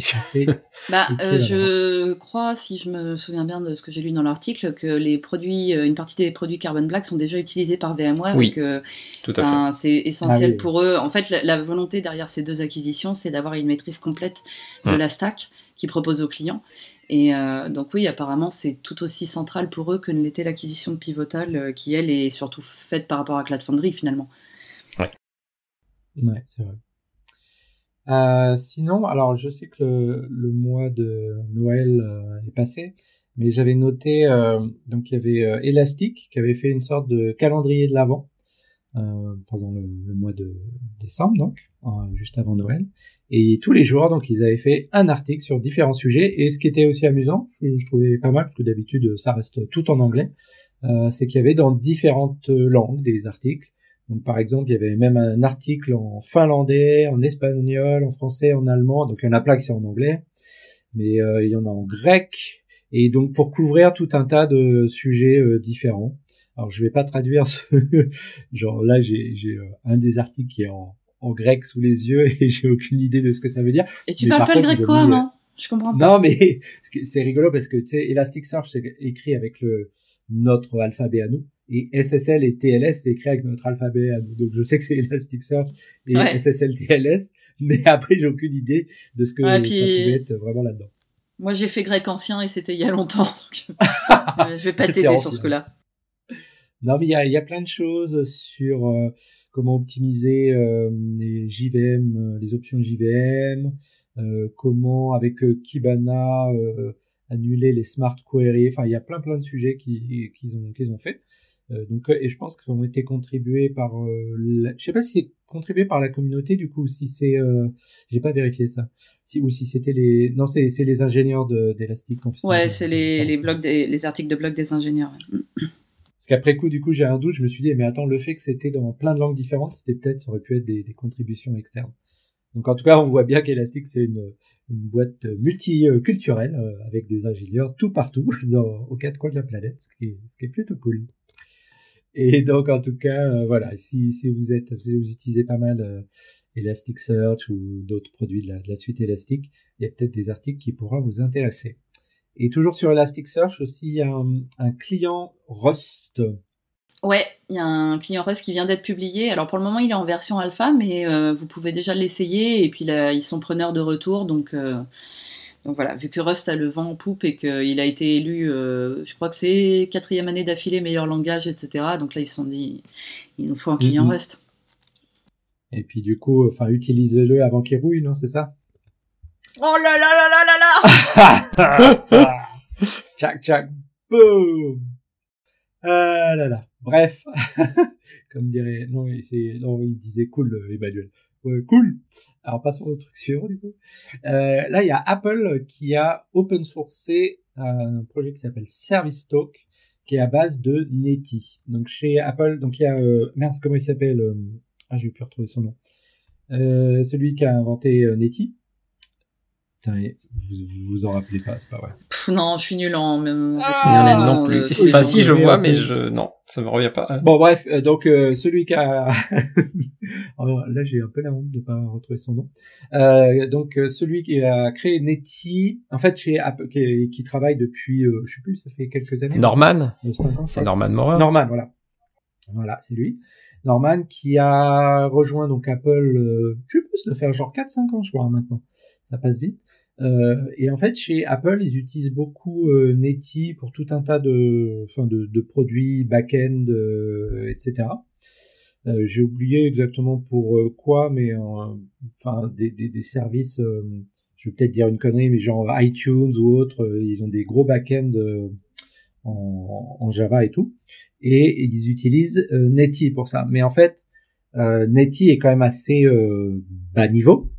Bah euh, je crois si je me souviens bien de ce que j'ai lu dans l'article que les produits euh, une partie des produits Carbon Black sont déjà utilisés par VMware oui, que tout à fait. c'est essentiel ah pour eux. En fait la, volonté derrière ces deux acquisitions c'est d'avoir une maîtrise complète de hum. la stack qu'ils proposent aux clients et euh, donc oui, apparemment, c'est tout aussi central pour eux que ne l'était l'acquisition de Pivotal, euh, qui elle est surtout faite par rapport à Cloud Foundry finalement. Ouais. Ouais, c'est vrai. Euh, sinon, alors je sais que le, mois de Noël est passé, mais j'avais noté donc il y avait Elastic qui avait fait une sorte de calendrier de l'avant pendant le, le, mois de décembre, donc juste avant Noël. Et tous les jours, donc, ils avaient fait un article sur différents sujets. Et ce qui était aussi amusant, je, trouvais pas mal, parce que d'habitude, ça reste tout en anglais, euh, c'est qu'il y avait dans différentes langues des articles. Donc, par exemple, il y avait même un article en finlandais, en espagnol, en français, en allemand. Donc, il y en a plein qui sont en anglais, mais euh, il y en a en grec. Et donc, pour couvrir tout un tas de sujets euh, différents. Alors, je vais pas traduire ce... genre là, j'ai euh, un des articles qui est en en grec sous les yeux et j'ai aucune idée de ce que ça veut dire. Et tu parles pas le grec quoi, non Je comprends pas. Non, mais c'est rigolo parce que tu sais, Elasticsearch c'est écrit avec le notre alphabet à nous et SSL et TLS c'est écrit avec notre alphabet à nous. Donc je sais que c'est Elasticsearch et SSL TLS, mais après j'ai aucune idée de ce que ça pouvait être vraiment là-dedans. Moi j'ai fait grec ancien et c'était il y a longtemps, donc euh, je vais pas t'aider sur ce coup-là. Non, mais il y a, y a plein de choses sur euh, comment optimiser euh, les JVM, euh, les options JVM, euh, comment avec Kibana annuler les smart queries. Enfin, il y a plein plein de sujets qu'ils ont qu'ils ont fait. donc, et je pense qu'ils ont été contribués par, je sais pas si c'est contribué par la communauté du coup, si c'est, j'ai pas vérifié ça, si ou si c'était les, non c'est c'est les ingénieurs d'Elastic. Ouais, c'est les les blogs des, les articles de blog des ingénieurs. Parce qu'après coup, du coup, j'ai un doute, je me suis dit, mais attends, le fait que c'était dans plein de langues différentes, c'était peut-être, ça aurait pu être des, contributions externes. Donc en tout cas, on voit bien qu'Elastic, c'est une, boîte multiculturelle, euh, avec des ingénieurs tout partout, dans, aux quatre coins de la planète, ce qui est, plutôt cool. Et donc en tout cas, euh, voilà, si, si vous êtes, si vous utilisez pas mal euh, Elasticsearch ou d'autres produits de la, de la suite Elastic, il y a peut-être des articles qui pourront vous intéresser. Et toujours sur Elasticsearch aussi, il y a un, client Rust. Ouais, il y a un client Rust qui vient d'être publié. Alors pour le moment, il est en version alpha, mais euh, vous pouvez déjà l'essayer. Et puis là, ils sont preneurs de retour, donc. Euh, donc voilà, vu que Rust a le vent en poupe et qu'il a été élu, euh, je crois que c'est quatrième année d'affilée meilleur langage, etc. Donc là, ils se sont dit, il nous faut un client mm-hmm. Rust. Et puis du coup, enfin, utilisez-le avant qu'il rouille, non, c'est ça? Oh là là là là là là Tchac tchac, boum Ah là là. Bref, comme dirait, non, il disait cool, Emmanuel. Ouais, cool. Alors passons au truc suivant du coup. Euh, là, il y a Apple qui a open sourcé un projet qui s'appelle Service Talk, qui est à base de Netty. Donc chez Apple, donc il y a euh, merde, comment il s'appelle euh, Ah, j'ai pu retrouver son nom. Euh, celui qui a inventé euh, Netty. Putain, vous, vous vous en rappelez pas, c'est pas vrai. Pff, non, je suis nul en même. Ah, non plus. euh, Oui, Enfin, si, je vois, mais je, non, ça me revient pas. Bon bref, euh, donc euh, celui qui a Alors, là j'ai un peu la honte de pas retrouver son nom. Euh, donc euh, celui qui a créé Netty, en fait chez Apple, qui, qui travaille depuis, euh, je sais plus, ça fait quelques années. Norman, c'est. Norman Maurer. Norman, voilà. Voilà, c'est lui. Norman qui a rejoint donc Apple, euh, je sais plus, doit faire genre 4-5 ans je crois hein, maintenant. Ça passe vite. Euh, et en fait, chez Apple, ils utilisent beaucoup euh, Netty pour tout un tas de, enfin, de, de produits back-end, euh, etc. Euh, J'ai oublié exactement pour euh, quoi, mais euh, enfin des, des, des services. je vais peut-être dire une connerie, mais genre iTunes ou autre, ils ont des gros back-end en, en Java et tout, et ils utilisent Netty pour ça. Mais en fait, Netty est quand même assez bas niveau.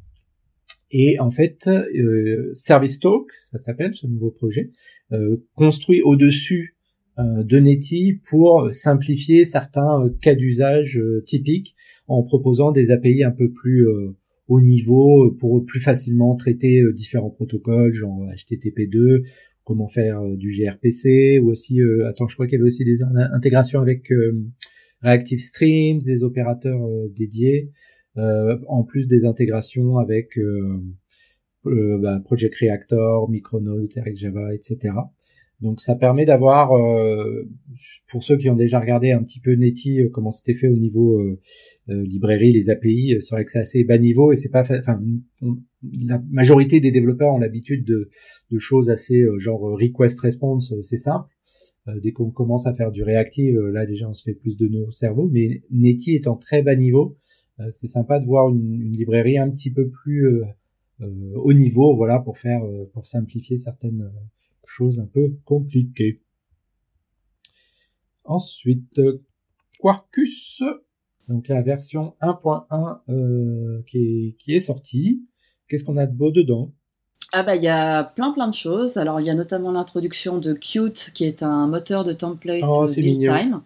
Et en fait, euh, Service Talk, ça s'appelle ce nouveau projet, euh, construit au-dessus euh, de Netty pour simplifier certains euh, cas d'usage euh, typiques en proposant des API un peu plus euh, haut niveau pour plus facilement traiter différents protocoles, genre HTTP2, comment faire du gRPC, ou aussi, attends, je crois qu'il y avait aussi des in- intégrations avec Reactive Streams, des opérateurs dédiés, en plus des intégrations avec euh, euh, bah, Project Reactor, Micronaut, avec Java, etc. Donc ça permet d'avoir, euh, pour ceux qui ont déjà regardé un petit peu Netty, euh, comment c'était fait au niveau euh, euh, librairie, les API, euh, c'est vrai que c'est assez bas niveau et c'est pas, enfin, la majorité des développeurs ont l'habitude de, de choses assez euh, genre euh, request response, euh, c'est simple. Euh, dès qu'on commence à faire du réactif, euh, là déjà on se fait plus de nœuds au cerveau, mais Netty étant très bas niveau, euh, c'est sympa de voir une, une librairie un petit peu plus euh, euh, haut niveau, voilà, pour faire, euh, pour simplifier certaines euh, choses un peu compliquées. Ensuite, euh, Quarkus, donc la version 1.1 euh, qui, est, qui est sortie. Qu'est-ce qu'on a de beau dedans? Ah bah il y a plein plein de choses. Alors il y a notamment l'introduction de Qt qui est un moteur de template Oh, euh, c'est build mignon. time.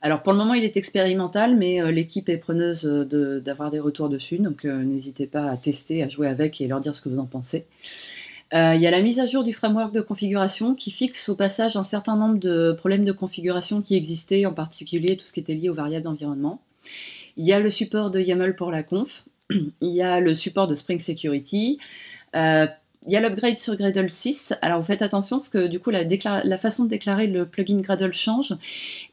Alors pour le moment il est expérimental mais euh, l'équipe est preneuse euh, d'avoir des retours dessus donc euh, n'hésitez pas à tester, à jouer avec et leur dire ce que vous en pensez. Il y a la mise à jour du framework de configuration qui fixe au passage un certain nombre de problèmes de configuration qui existaient, en particulier tout ce qui était lié aux variables d'environnement. Il y a le support de YAML pour la conf. Il y a le support de Spring Security. Il y a l'upgrade sur Gradle 6. Alors vous faites attention parce que du coup la, façon de déclarer le plugin Gradle change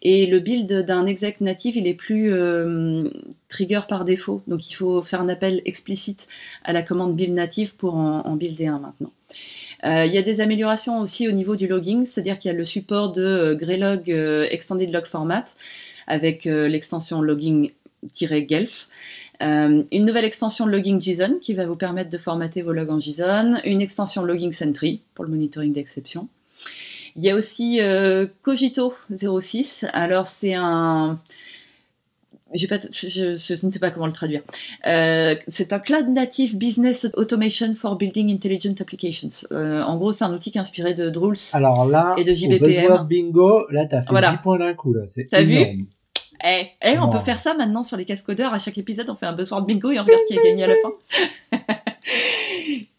et le build d'un exec native il est plus euh, trigger par défaut. Donc il faut faire un appel explicite à la commande build native pour en, builder un maintenant. Euh, il y a des améliorations aussi au niveau du logging, c'est-à-dire qu'il y a le support de euh, Greylog Extended Log Format avec l'extension logging-gelf. Euh, une nouvelle extension logging JSON qui va vous permettre de formater vos logs en JSON, une extension logging Sentry pour le monitoring d'exception. Il y a aussi euh, Cogito 06. Alors c'est un pas, je, je- je ne sais pas comment le traduire. Euh, c'est un cloud native business automation for building intelligent applications. Euh, en gros, c'est un outil qui est inspiré de Drools. Alors là, Et de JBPM. Bingo, là t'as fait Voilà. 10 points d'un coup là, c'est vu. Eh, eh, on peut faire ça maintenant sur les cascodeurs. À chaque épisode, on fait un buzzword bingo et on regarde qui a gagné à la fin.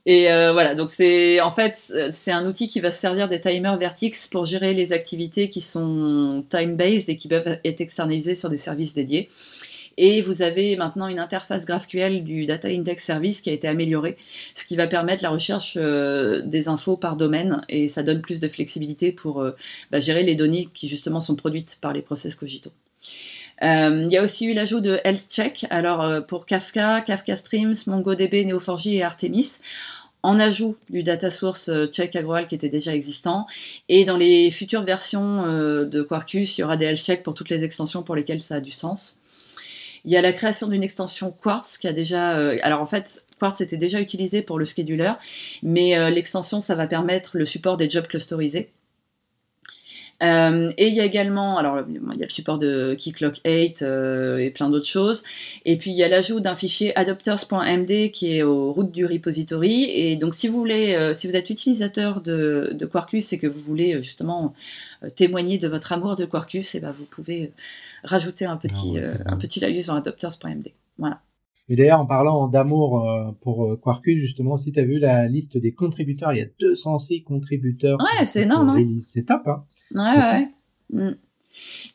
et euh, voilà, donc c'est en fait c'est un outil qui va se servir des timers Vertix pour gérer les activités qui sont time-based et qui peuvent être externalisées sur des services dédiés. Et vous avez maintenant une interface GraphQL du Data Index Service qui a été améliorée, ce qui va permettre la recherche euh, des infos par domaine et ça donne plus de flexibilité pour euh, bah, gérer les données qui justement sont produites par les process Cogito. Euh, il y a aussi eu l'ajout de Health Check, alors pour Kafka, Kafka Streams, MongoDB, Neo4j et Artemis, en ajout du data source check Agrawal qui était déjà existant. Et dans les futures versions de Quarkus, il y aura des health check pour toutes les extensions pour lesquelles ça a du sens. Il y a la création d'une extension Quartz qui a déjà. euh, alors en fait, Quartz était déjà utilisé pour le scheduler, mais euh, l'extension, ça va permettre le support des jobs clusterisés. Euh, et il y a également, alors il y a le support de Keycloak 8 euh, et plein d'autres choses. Et puis il y a l'ajout d'un fichier adopters.md qui est aux routes du repository. Et donc si vous voulez, euh, si vous êtes utilisateur de, de, Quarkus et que vous voulez justement témoigner de votre amour de Quarkus, et eh ben vous pouvez rajouter un petit, ah un petit laïus dans adopters.md. Voilà. Et d'ailleurs, en parlant d'amour pour Quarkus, justement, si tu as vu la liste des contributeurs, il y a 206 contributeurs. Ouais, c'est énorme. Hein. C'est top, hein Ouais, ouais. Mm.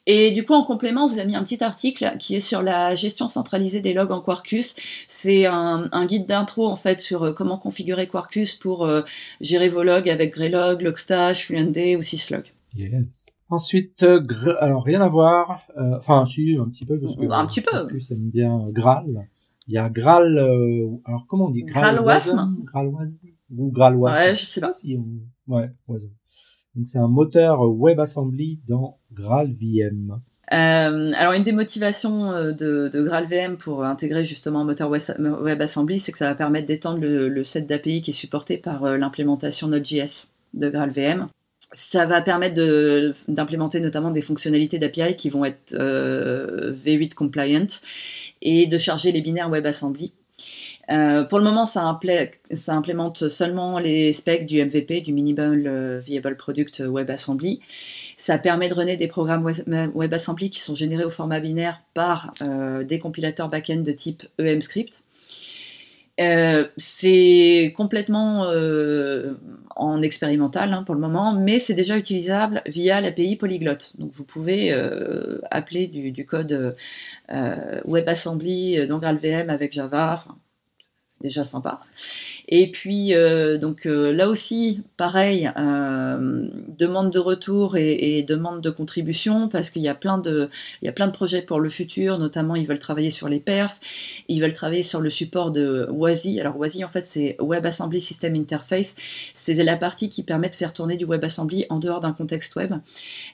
Et du coup, en complément, vous avez mis un petit article qui est sur la gestion centralisée des logs en Quarkus. C'est un, guide d'intro en fait sur euh, comment configurer Quarkus pour euh, gérer vos logs avec Greylog, Logstash, FluentD ou Syslog. Yes. Ensuite, euh, alors rien à voir. Enfin, si un petit peu parce que un petit peu. Quarkus aime bien Graal. Il y a Graal. alors comment on dit? Graal Graalwasm. ou Graalwasm. Ouais, je sais pas. Si Ouais, Wasm. Donc c'est un moteur WebAssembly dans GraalVM. Euh, alors une des motivations euh, de, GraalVM pour intégrer justement un moteur WebAssembly, c'est que ça va permettre d'étendre le, set d'API qui est supporté par euh, l'implémentation Node.js de GraalVM. Ça va permettre d'implémenter notamment des fonctionnalités d'API qui vont être V8 compliant et de charger les binaires WebAssembly euh, pour le moment, ça, implémente seulement les specs du MVP, du Minimal euh, Viable Product WebAssembly. Ça permet de runner des programmes WebAssembly qui sont générés au format binaire par euh, des compilateurs back-end de type EMScript. c'est complètement en expérimental hein, pour le moment, mais c'est déjà utilisable via l'API Polyglot. Donc vous pouvez appeler du, code WebAssembly dans GraalVM avec Java déjà sympa. Et puis, euh, donc euh, là aussi, pareil, euh, demande de retour et, demande de contribution parce qu'il y a plein de, il y a plein de projets pour le futur. Notamment, ils veulent travailler sur les perfs, ils veulent travailler sur le support de WASI. Alors WASI, en fait, c'est WebAssembly System Interface. C'est la partie qui permet de faire tourner du WebAssembly en dehors d'un contexte web.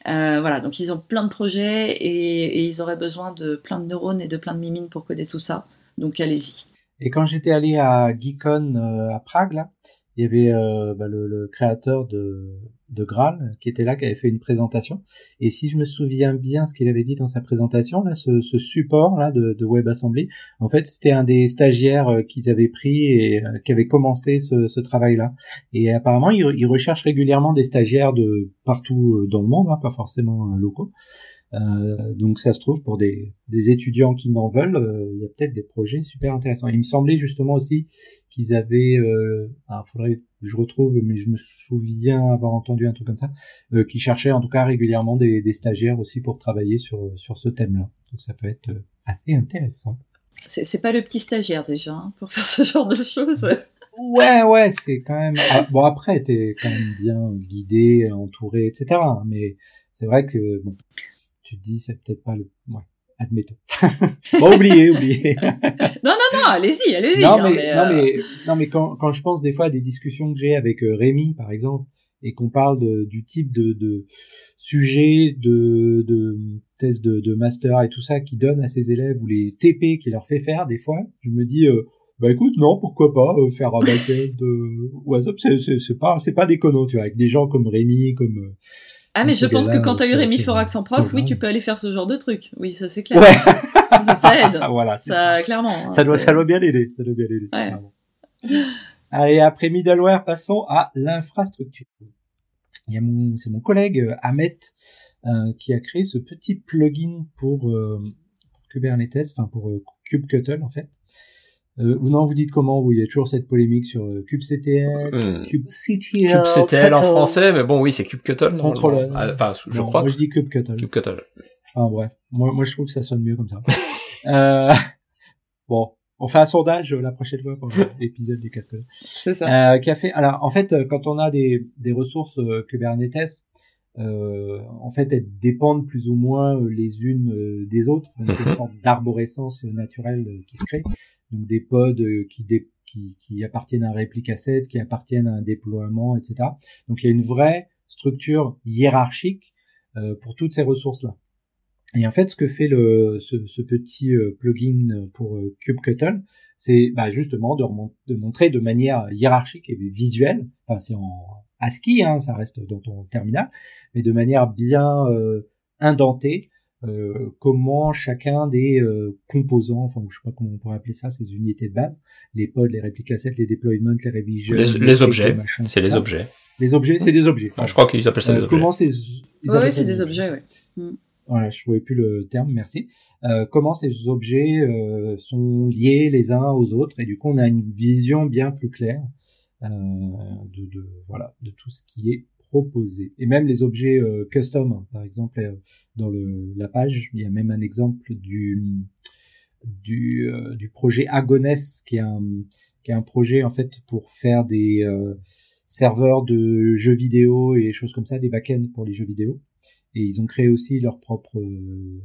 voilà, donc ils ont plein de projets et, et ils auraient besoin de plein de neurones et de plein de mimines pour coder tout ça. Donc allez-y. Et quand j'étais allé à Geekon euh, à Prague, là, il y avait euh, bah, le, le, créateur de, de Graal qui était là, qui avait fait une présentation. Et si je me souviens bien ce qu'il avait dit dans sa présentation, là, ce, ce support là de, de WebAssembly, en fait, c'était un des stagiaires euh, qu'ils avaient pris et qui avait commencé ce, ce travail-là. Et apparemment, ils il recherchent régulièrement des stagiaires de partout dans le monde, hein, pas forcément locaux. Euh, donc ça se trouve pour des, des étudiants qui n'en veulent, euh, il y a peut-être des projets super intéressants. Il me semblait justement aussi qu'ils avaient, euh, alors faudrait que je retrouve, mais je me souviens avoir entendu un truc comme ça, euh, qui cherchaient en tout cas régulièrement des, des stagiaires aussi pour travailler sur sur ce thème-là. Donc ça peut être assez intéressant. C'est pas le petit stagiaire déjà hein, pour faire ce genre de choses. Ouais, ouais, c'est quand même. Ah, bon après, t'es quand même bien guidé, entouré, etc. Mais c'est vrai que bon, tu te dis c'est peut-être pas le ouais admettons. Bon oubliez oubliez. Non non non allez-y allez-y non hein, mais, non euh, mais non mais quand quand je pense des fois à des discussions que j'ai avec euh, Rémi par exemple et qu'on parle de, du type de, de sujet de de thèse de, de master et tout ça qui donne à ses élèves ou les TP qui leur fait faire des fois je me dis euh, bah écoute non pourquoi pas faire un backend de WhatsApp c'est c'est pas c'est pas déconnant tu vois avec des gens comme Rémi comme ah, mais je pense que quand tu as eu Rémi Forax en prof, oui, tu peux aller faire ce genre de truc. Oui, ça c'est clair. Ouais. ça, ça aide. voilà, ça, ça, clairement. Hein, ça doit, ça doit bien aider. Ça doit bien aider. Ouais. Allez, après middleware, passons à l'infrastructure. C'est mon collègue euh, Ahmet euh, qui a créé ce petit plugin pour, euh, Kubernetes, enfin pour euh, kubectl en fait, euh, non, vous dites comment vous? Il y a toujours cette polémique sur euh, kubectl, hmm. kubectl, kubectl en français, mais bon, oui, c'est kubectl. Contrôle. Ah, enfin, je crois. Moi, je dis kubectl. Kubectl. Enfin bref, moi, moi, je trouve que ça sonne mieux comme ça. euh, bon, on fait un sondage euh, la prochaine fois pour l'épisode des casques. C'est ça. Euh, qui a fait. Alors, en fait, quand on a des des ressources euh, Kubernetes, euh, en fait, elles dépendent plus ou moins les unes des autres. Donc, une mhm. sorte d'arborescence naturelle qui se crée donc des pods euh, qui, qui, qui, appartiennent à un réplique asset, qui appartiennent à un déploiement, etc. Donc il y a une vraie structure hiérarchique euh, pour toutes ces ressources-là. Et en fait, ce que fait le, ce, petit euh, plugin pour kubectl, c'est bah, justement de, montrer de manière hiérarchique et visuelle, enfin c'est en ASCII, hein, ça reste dans ton terminal, mais de manière bien indentée. Euh, comment chacun des euh, composants, enfin je sais pas comment on pourrait appeler ça, ces unités de base, les pods, les répliques sets, les deployments, les revisions, les, les objets, c'est les objets. Les objets, c'est des objets. je crois qu'ils appellent ça des euh, objets. Comment ces, oui, c'est des objets, oui. Mm. Voilà, je trouvais plus le terme, merci. Euh, comment ces objets euh, sont liés les uns aux autres et du coup on a une vision bien plus claire euh, de, de, voilà de tout ce qui est proposé et même les objets euh, custom hein. par exemple euh, dans le, la page il y a même un exemple du du, euh, du projet Agones qui est un qui est un projet en fait pour faire des serveurs de jeux vidéo et choses comme ça des backends pour les jeux vidéo et ils ont créé aussi leurs propres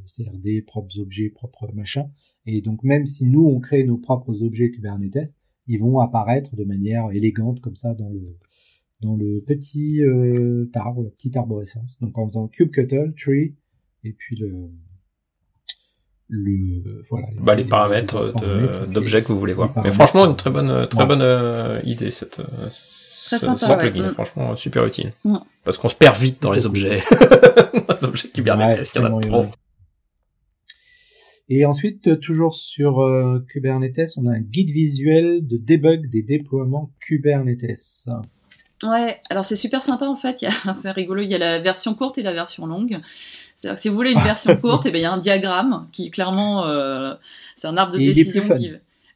CRD, propres objets, propres machins. Et donc même si nous on crée nos propres objets Kubernetes, ils vont apparaître de manière élégante comme ça dans le dans le petit euh, arbre, la petite arborescence. Donc en faisant kubectl, tree, et puis le le voilà. Bah, les, paramètres d'objets que vous voulez voir mais franchement une très bonne très bonne euh, idée cette très ce, sympa, ce plugin mm. franchement super utile. Mm. parce qu'on se perd vite dans les objets. Les objets Kubernetes Ouais, il y en a trop. Et ensuite, toujours sur euh, Kubernetes, on a un guide visuel de debug des déploiements Kubernetes. Ouais, alors c'est super sympa en fait. C'est rigolo. Il y a la version courte et la version longue. C'est-à-dire que si vous voulez une version courte, eh ben il y a un diagramme qui clairement, euh, c'est un arbre de Et il est décision. plus fun. qui-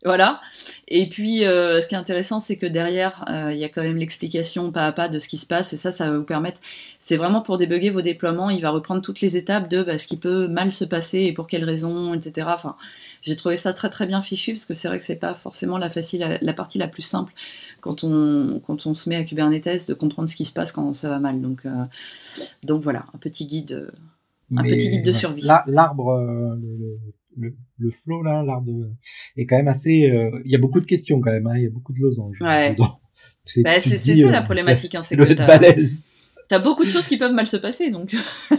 Voilà. Et puis, euh, ce qui est intéressant, c'est que derrière, euh, il y a quand même l'explication pas à pas de ce qui se passe. Et ça, ça va vous permettre. C'est vraiment pour débugger vos déploiements. Il va reprendre toutes les étapes de bah, ce qui peut mal se passer et pour quelles raisons, etc. Enfin, j'ai trouvé ça très très bien fichu parce que c'est vrai que c'est pas forcément la facile, la partie la plus simple quand on quand on se met à Kubernetes de comprendre ce qui se passe quand ça va mal. Donc euh, donc voilà, un petit guide. Un petit guide de survie. L'arbre, le, le, le, flow là, l'arbre de- est quand même assez. euh, Il y a beaucoup de questions quand même. hein, Il y a beaucoup de losanges. Ouais. dedans. C'est Bah, c'est- dis, ça, euh, la problématique, hein, c'est que t'as- balèze. T'as beaucoup de choses qui peuvent mal se passer, donc.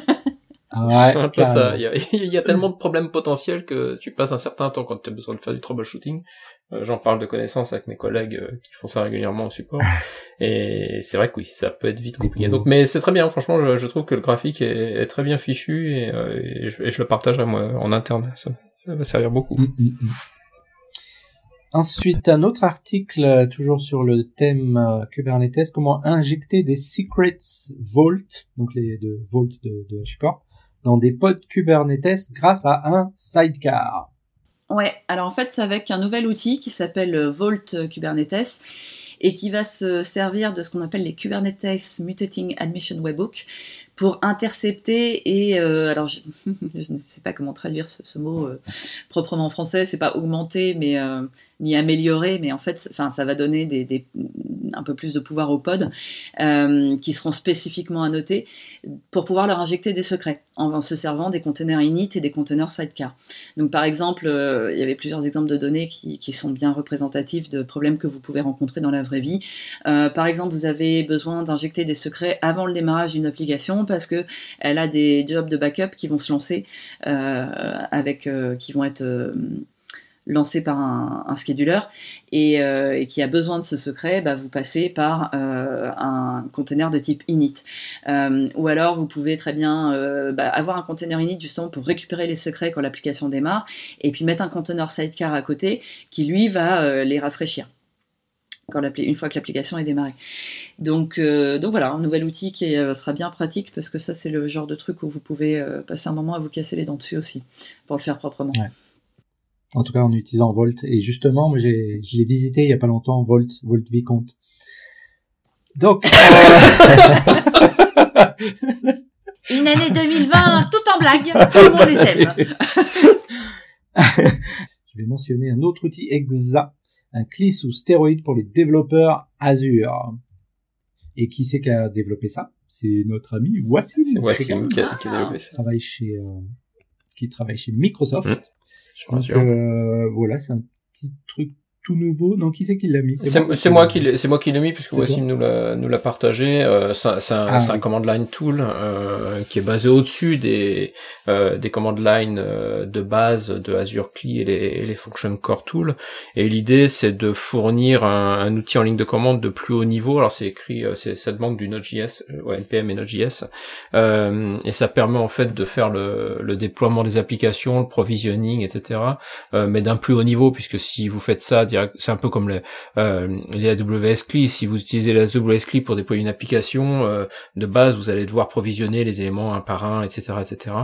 Ah ouais, c'est un peu ça. Il y, a, il y a tellement de problèmes potentiels que tu passes un certain temps quand tu as besoin de faire du troubleshooting. Euh, J'en parle de connaissances avec mes collègues euh, qui font ça régulièrement au support. Et c'est vrai que oui, ça peut être vite compliqué. Donc, mais c'est très bien. Franchement, je, je trouve que le graphique est, est très bien fichu et, euh, et je, et je le partagerai moi en interne. Ça, ça va servir beaucoup. Mm, mm, mm. Ensuite, un autre article, euh, toujours sur le thème euh, Kubernetes, comment injecter des secrets Vault, donc les de Vault de, de HashiCorp, dans des pods Kubernetes grâce à un sidecar. Ouais, alors en fait, c'est avec un nouvel outil qui s'appelle euh, Vault Kubernetes et qui va se servir de ce qu'on appelle les Kubernetes Mutating Admission Webhook pour intercepter et euh, alors je, ne sais pas comment traduire ce, mot euh, proprement en français, c'est pas augmenter mais euh, ni améliorer, mais en fait, enfin ça va donner un peu plus de pouvoir aux pods qui seront spécifiquement annotés pour pouvoir leur injecter des secrets en, se servant des containers init et des containers sidecar. Donc par exemple, il y avait plusieurs exemples de données qui, qui, sont bien représentatifs de problèmes que vous pouvez rencontrer dans la vraie vie. Par exemple, vous avez besoin d'injecter des secrets avant le démarrage d'une application parce que elle a des jobs de backup qui vont se lancer euh, avec, qui vont être lancé par un, scheduler et, euh, qui a besoin de ce secret, bah, vous passez par euh, un container de type init. Euh, ou alors vous pouvez très bien euh, bah, avoir un container init justement pour récupérer les secrets quand l'application démarre et puis mettre un container sidecar à côté qui lui va euh, les rafraîchir quand une fois que l'application est démarrée. Donc, euh, donc voilà, un nouvel outil qui est, sera bien pratique parce que ça c'est le genre de truc où vous pouvez euh, passer un moment à vous casser les dents dessus aussi pour le faire proprement. Ouais. En tout cas, en utilisant Volt. Et justement, moi, j'ai, je l'ai visité il y a pas longtemps, Volt, Volt Vicomte. Donc, euh... une année 2020, tout en blague, tout le monde les aime. je vais mentionner un autre outil EXA, un CLI sous stéroïde pour les développeurs Azure. Et qui c'est qui a développé ça? C'est notre ami Wassim. C'est Wassim qui a, qui a développé ça. Qui travaille chez, euh, qui travaille chez Microsoft. Mmh. Donc, euh, voilà, c'est un petit truc tout nouveau. Non, qui c'est qui l'a mis C'est moi, qui c'est moi qui l'ai mis puisque voici nous l'a nous l'a partagé. Euh, c'est un, ah un command line tool euh, qui est basé au-dessus des euh, des command line euh, de base de Azure CLI et les, les function core tool. Et l'idée c'est de fournir un, un, outil en ligne de commande de plus haut niveau. Alors c'est écrit, euh, c'est ça demande du Node.js, ouais, npm et Node.js, et ça permet en fait de faire le, le déploiement des applications, le provisioning, etc. mais d'un plus haut niveau puisque si vous faites ça c'est un peu comme les, euh, les AWS CLI. Si vous utilisez la AWS CLI pour déployer une application, euh, de base, vous allez devoir provisionner les éléments un par un, etc., etc.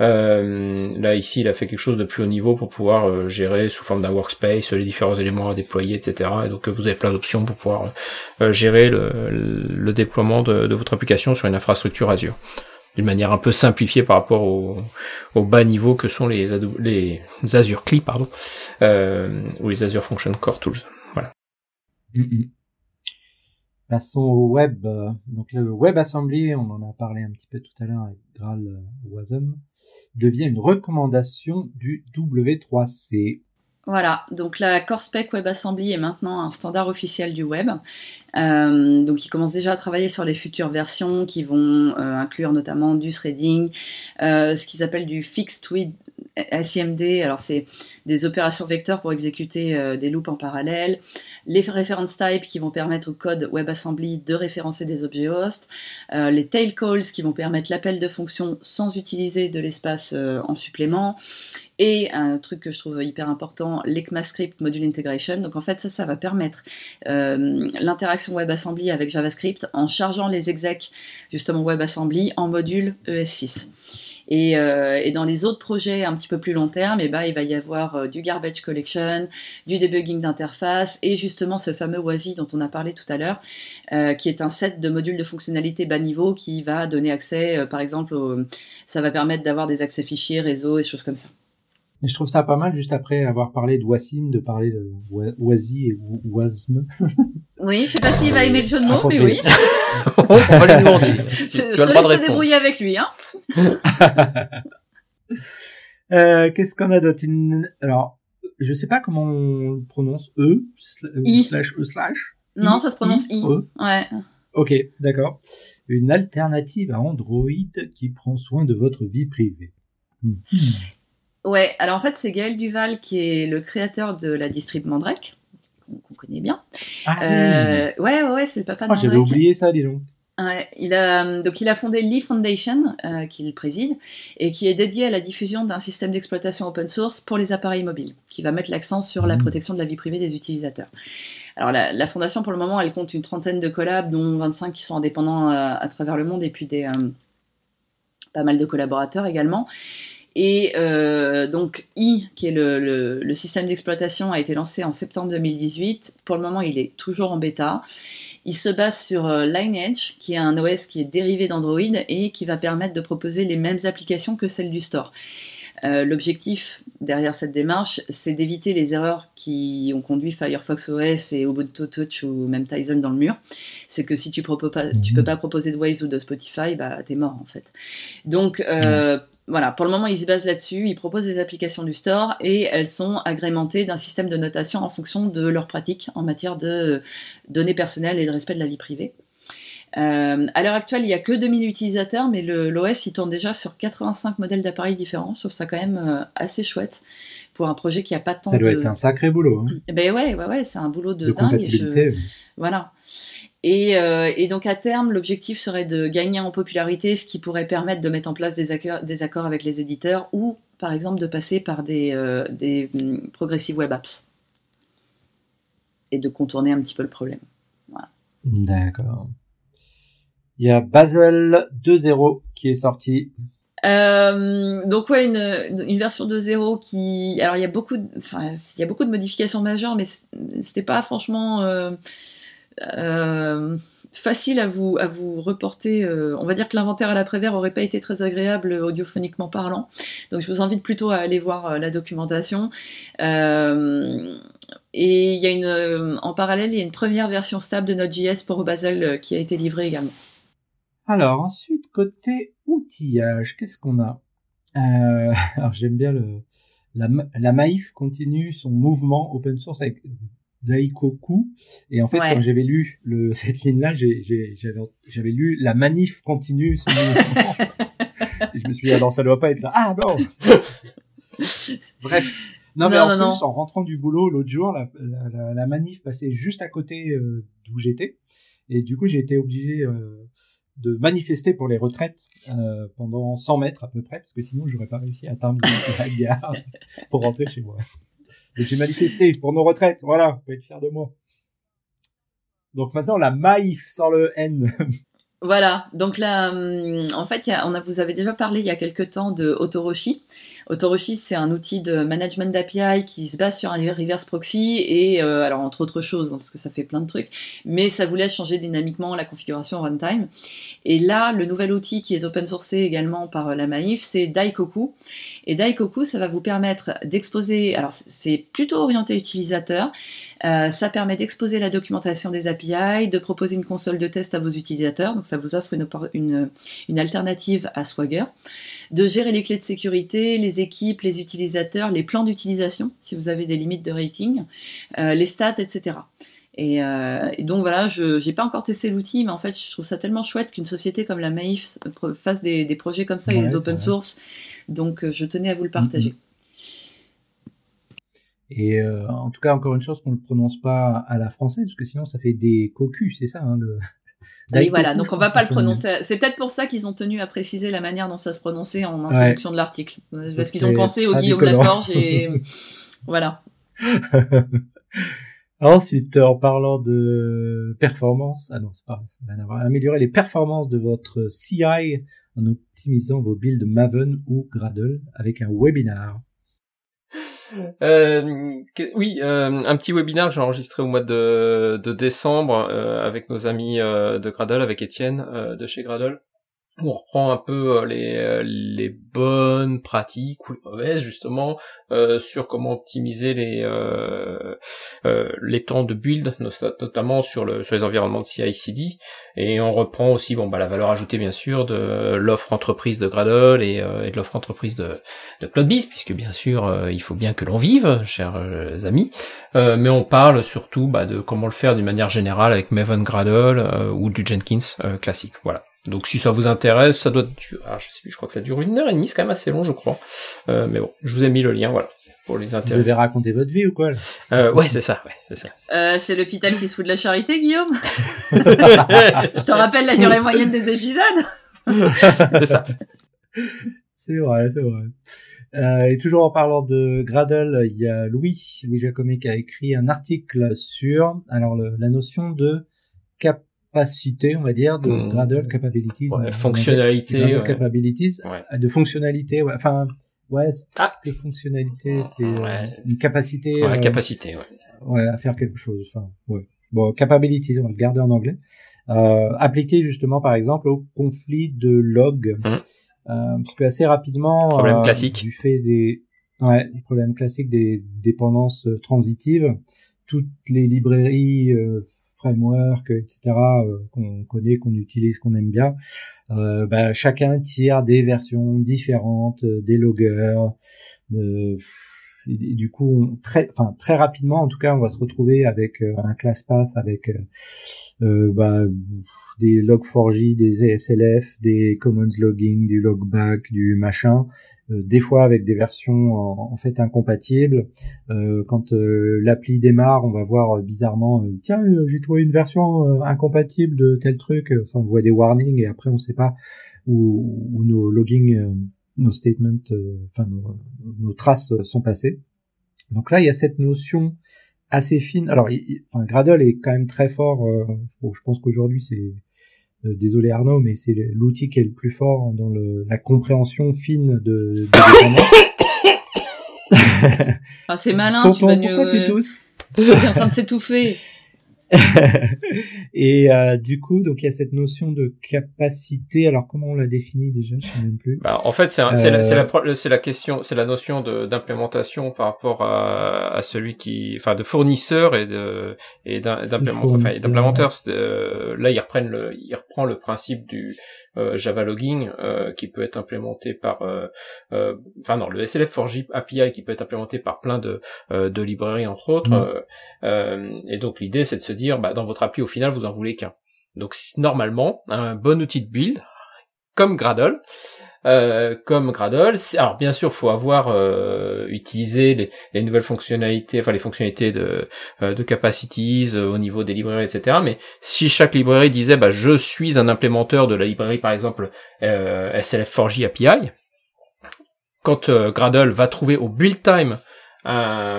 Euh, là, ici, il a fait quelque chose de plus haut niveau pour pouvoir gérer sous forme d'un workspace les différents éléments à déployer, etc. Et donc, vous avez plein d'options pour pouvoir gérer le, déploiement de votre application sur une infrastructure Azure d'une manière un peu simplifiée par rapport au, au bas niveau que sont les, les Azure CLI pardon, euh, ou les Azure Function Core Tools. Voilà. Mm -hmm. Passons au web. Donc le WebAssembly, on en a parlé un petit peu tout à l'heure avec Graal Wasm, devient une recommandation du W3C. Voilà, donc la Core Spec WebAssembly est maintenant un standard officiel du web. Euh, donc, ils commencent déjà à travailler sur les futures versions qui vont euh, inclure notamment du threading, euh, ce qu'ils appellent du fixed with SIMD, alors c'est des opérations vecteurs pour exécuter euh, des loops en parallèle, les reference types qui vont permettre au code WebAssembly de référencer des objets host, euh, les tail calls qui vont permettre l'appel de fonctions sans utiliser de l'espace euh, en supplément, et un truc que je trouve hyper important, l'ECMAScript Module Integration. Donc en fait ça, ça va permettre l'interaction WebAssembly avec JavaScript en chargeant les execs justement WebAssembly en module ES6. Euh, et, dans les autres projets un petit peu plus long terme, eh ben, il va y avoir euh, du garbage collection, du debugging d'interface et justement ce fameux WASI dont on a parlé tout à l'heure, euh, qui est un set de modules de fonctionnalité bas niveau qui va donner accès, par exemple, ça va permettre d'avoir des accès fichiers, réseaux et choses comme ça. Et je trouve ça pas mal, juste après avoir parlé de Wassim, de parler de Wasi et Wasm. Oui, je sais pas s'il va aimer le jeu de mots, mais oui. On va lui demander. Je, te laisse te débrouiller avec lui, hein. euh, Qu'est-ce qu'on a d'autre? Alors, je sais pas comment on le prononce. E, slash E slash? Non, ça se prononce I. e. Ouais. Ok, d'accord. Une alternative à Android qui prend soin de votre vie privée. Hmm. Ouais, alors en fait, c'est Gaël Duval qui est le créateur de la distrib Mandrake, qu'on connaît bien. Ah, euh, ouais, ouais, c'est le papa de oh, J'avais oublié ça, dis donc. Ouais, il a donc il a fondé Lee Foundation euh, qu'il préside et qui est dédié à la diffusion d'un système d'exploitation open source pour les appareils mobiles, qui va mettre l'accent sur la mmh. protection de la vie privée des utilisateurs. Alors la, la, fondation pour le moment, elle compte une trentaine de collabs, dont 25 qui sont indépendants à, à travers le monde et puis des euh, pas mal de collaborateurs également. Et euh, donc I, qui est le, système d'exploitation, a été lancé en septembre 2018. Pour le moment, il est toujours en bêta. Il se base sur euh, Lineage, qui est un OS qui est dérivé d'Android et qui va permettre de proposer les mêmes applications que celles du store. Euh, l'objectif derrière cette démarche, c'est d'éviter les erreurs qui ont conduit Firefox OS et Ubuntu Touch ou même Tizen dans le mur. C'est que si tu, ne peux mhm. pas proposer de Waze ou de Spotify, bah t'es mort en fait. Donc voilà, pour le moment, ils se basent là-dessus. Ils proposent des applications du store et elles sont agrémentées d'un système de notation en fonction de leurs pratiques en matière de données personnelles et de respect de la vie privée. Euh, à l'heure actuelle, il n'y a que 2000 utilisateurs, mais l'OS il tourne déjà sur 85 modèles d'appareils différents. Je trouve ça quand même euh, assez chouette pour un projet qui a pas tant de. Ça doit être un sacré boulot. Hein. Eh ben ouais, ouais, ouais, c'est un boulot de, dingue. Voilà. Et, euh, et, donc à terme, l'objectif serait de gagner en popularité, ce qui pourrait permettre de mettre en place des accords, des accords avec les éditeurs ou par exemple de passer par des, euh, des mm, progressive web apps et de contourner un petit peu le problème. Voilà. D'accord. Il y a Basel 2.0 qui est sorti. Euh, donc ouais, une, une version 2.0 qui, alors il y a beaucoup, de, enfin il y a beaucoup de modifications majeures, mais c'était pas franchement euh, euh, facile à vous, à vous reporter. Euh, on va dire que l'inventaire à l'après-vert aurait pas été très agréable audiophoniquement parlant. Donc je vous invite plutôt à aller voir euh, la documentation. et il y a une, en parallèle, il y a une première version stable de Node.js pour Basel qui a été livrée également. Alors ensuite, côté outillage, qu'est-ce qu'on a? Alors j'aime bien le, la, la Maïf continue son mouvement open source avec Daikoku. Et en fait, quand j'avais lu le, cette ligne-là, j'avais lu la manif continue. et je me suis dit, alors ça doit pas être ça. Ah non Bref. Non, mais en plus, en rentrant du boulot l'autre jour, la, la, la, manif passait juste à côté euh, d'où j'étais. Et du coup, j'ai été obligé euh, de manifester pour les retraites euh, pendant 100 mètres à peu près, parce que sinon, j'aurais pas réussi à atteindre la gare pour rentrer chez moi. J'ai manifesté pour nos retraites. Voilà, vous pouvez être fiers de moi. Donc maintenant, la maïf sans le N. Voilà, donc là, hum, en fait, on a, vous avez déjà parlé il y a quelque temps de Otoroshi. Otoroshi, c'est un outil de management d'API qui se base sur un reverse proxy et, euh, alors entre autres choses, hein, parce que ça fait plein de trucs, mais ça vous laisse changer dynamiquement la configuration runtime. Et là, le nouvel outil qui est open sourcé également par euh, la Maïf, c'est Daikoku. Et Daikoku, ça va vous permettre d'exposer, alors c'est plutôt orienté utilisateur, euh, ça permet d'exposer la documentation des API, de proposer une console de test à vos utilisateurs, donc ça vous offre une, une alternative à Swagger, de gérer les clés de sécurité, les équipes, les utilisateurs, les plans d'utilisation, si vous avez des limites de rating, euh, les stats, etc. Euh, et, donc voilà, je n'ai pas encore testé l'outil, mais en fait, je trouve ça tellement chouette qu'une société comme la Maïf fasse des, des projets comme ça et des open source. Donc je tenais à vous le partager. Et euh, en tout cas, encore une chose qu'on ne prononce pas à la française, parce que sinon ça fait des cocus, c'est ça hein, le... Oui, voilà, donc on va pas le prononcer. C'est peut-être pour ça qu'ils ont tenu à préciser la manière dont ça se prononçait en introduction de l'article. Parce qu'ils ont pensé au Guillaume Laforge et voilà. Ensuite, en parlant de performance, ah non, c'est pas améliorer les performances de votre CI en optimisant vos builds Maven ou Gradle avec un webinar. Euh, oui, euh, un petit webinaire que j'ai enregistré au mois de, décembre euh, avec nos amis de Gradle, avec Étienne de chez Gradle on reprend un peu euh, les, euh, les bonnes pratiques ou les mauvaises justement euh, sur comment optimiser les euh, les temps de build notamment sur le sur les environnements de CI/CD et on reprend aussi bon bah la valeur ajoutée bien sûr de l'offre entreprise de Gradle et, et de l'offre entreprise de de CloudBees puisque bien sûr il faut bien que l'on vive chers amis. Mais on parle surtout bah, de comment le faire d'une manière générale avec Maven Gradle ou du Jenkins classique. Voilà donc si ça vous intéresse, ça doit ah, je sais plus, je crois que ça dure une heure et demie, c'est quand même assez long, je crois. Euh, mais bon, je vous ai mis le lien, voilà, pour les intérêts. Vous avez raconté votre vie ou quoi euh, Ouais, c'est ça, ouais, c'est ça. Euh, c'est l'hôpital qui se fout de la charité, Guillaume? je te rappelle la durée moyenne des épisodes. c'est ça. C'est vrai, c'est vrai. Euh, et toujours en parlant de Gradle, il y a Louis, Louis Jacomet qui a écrit un article sur alors la notion de cap capacité, on va dire, de hmm. Gradle capabilities. Ouais, fonctionnalité. Ouais. capabilities. Ouais. De fonctionnalité, ouais. Enfin, ouais, ah. que fonctionnalité, c'est euh, une capacité. Ouais, euh, capacité, ouais. Ouais, à faire quelque chose. Enfin, ouais. Bon, capabilities, on va le garder en anglais. Euh, appliqué justement, par exemple, au conflit de log. Hmm. Euh, parce que assez rapidement, problème euh, classique. du fait des, ouais, problème classique des dépendances transitives, toutes les librairies euh, framework, etc. Euh, qu'on connaît, qu'on utilise, qu'on aime bien. Euh, bah, chacun tire des versions différentes, euh, des loggers. Du coup, très, enfin très rapidement, en tout cas, on va se retrouver avec un class path avec bah, des log4j, des ESLF, des commons logging, du logback, du machin, euh, des fois avec des versions en, fait incompatibles. Euh, quand euh, l'appli démarre, on va voir bizarrement, tiens, j'ai trouvé une version incompatible de tel truc. Enfin, on voit des warnings et après on ne sait pas où, où nos logging, nos statements, enfin nos, nos traces sont passées. Donc là, il y a cette notion assez fine. Alors, enfin, Gradle est quand même très fort. je pense qu'aujourd'hui, c'est euh, désolé Arnaud, mais c'est l'outil qui est le plus fort dans le, la compréhension fine de, de enfin, c'est malin, tu vas pourquoi tu tousses? Il est en train de s'étouffer. et euh, du coup, donc il y a cette notion de capacité. Alors comment on la définit déjà? Je sais même plus. Bah, en fait, c'est la, la, la, question, c'est la notion d'implémentation par rapport à, à, celui qui, enfin, de fournisseur et de et d'implémenteur. Enfin, là, ils reprennent le, il reprend le principe du euh, Java Logging euh, qui peut être implémenté par, euh, enfin non, le SLF4J API qui peut être implémenté par plein de, de librairies entre autres. Mm. et donc l'idée c'est de se dire, bah, dans votre appli au final vous en voulez qu'un. Donc normalement, un bon outil de build comme Gradle, euh, comme Gradle. Alors bien sûr, faut avoir euh, utilisé les, nouvelles fonctionnalités, enfin les fonctionnalités de, euh, de capacities au niveau des librairies, etc. Mais si chaque librairie disait, bah, je suis un implémenteur de la librairie, par exemple SLF4J API, quand Gradle va trouver au build time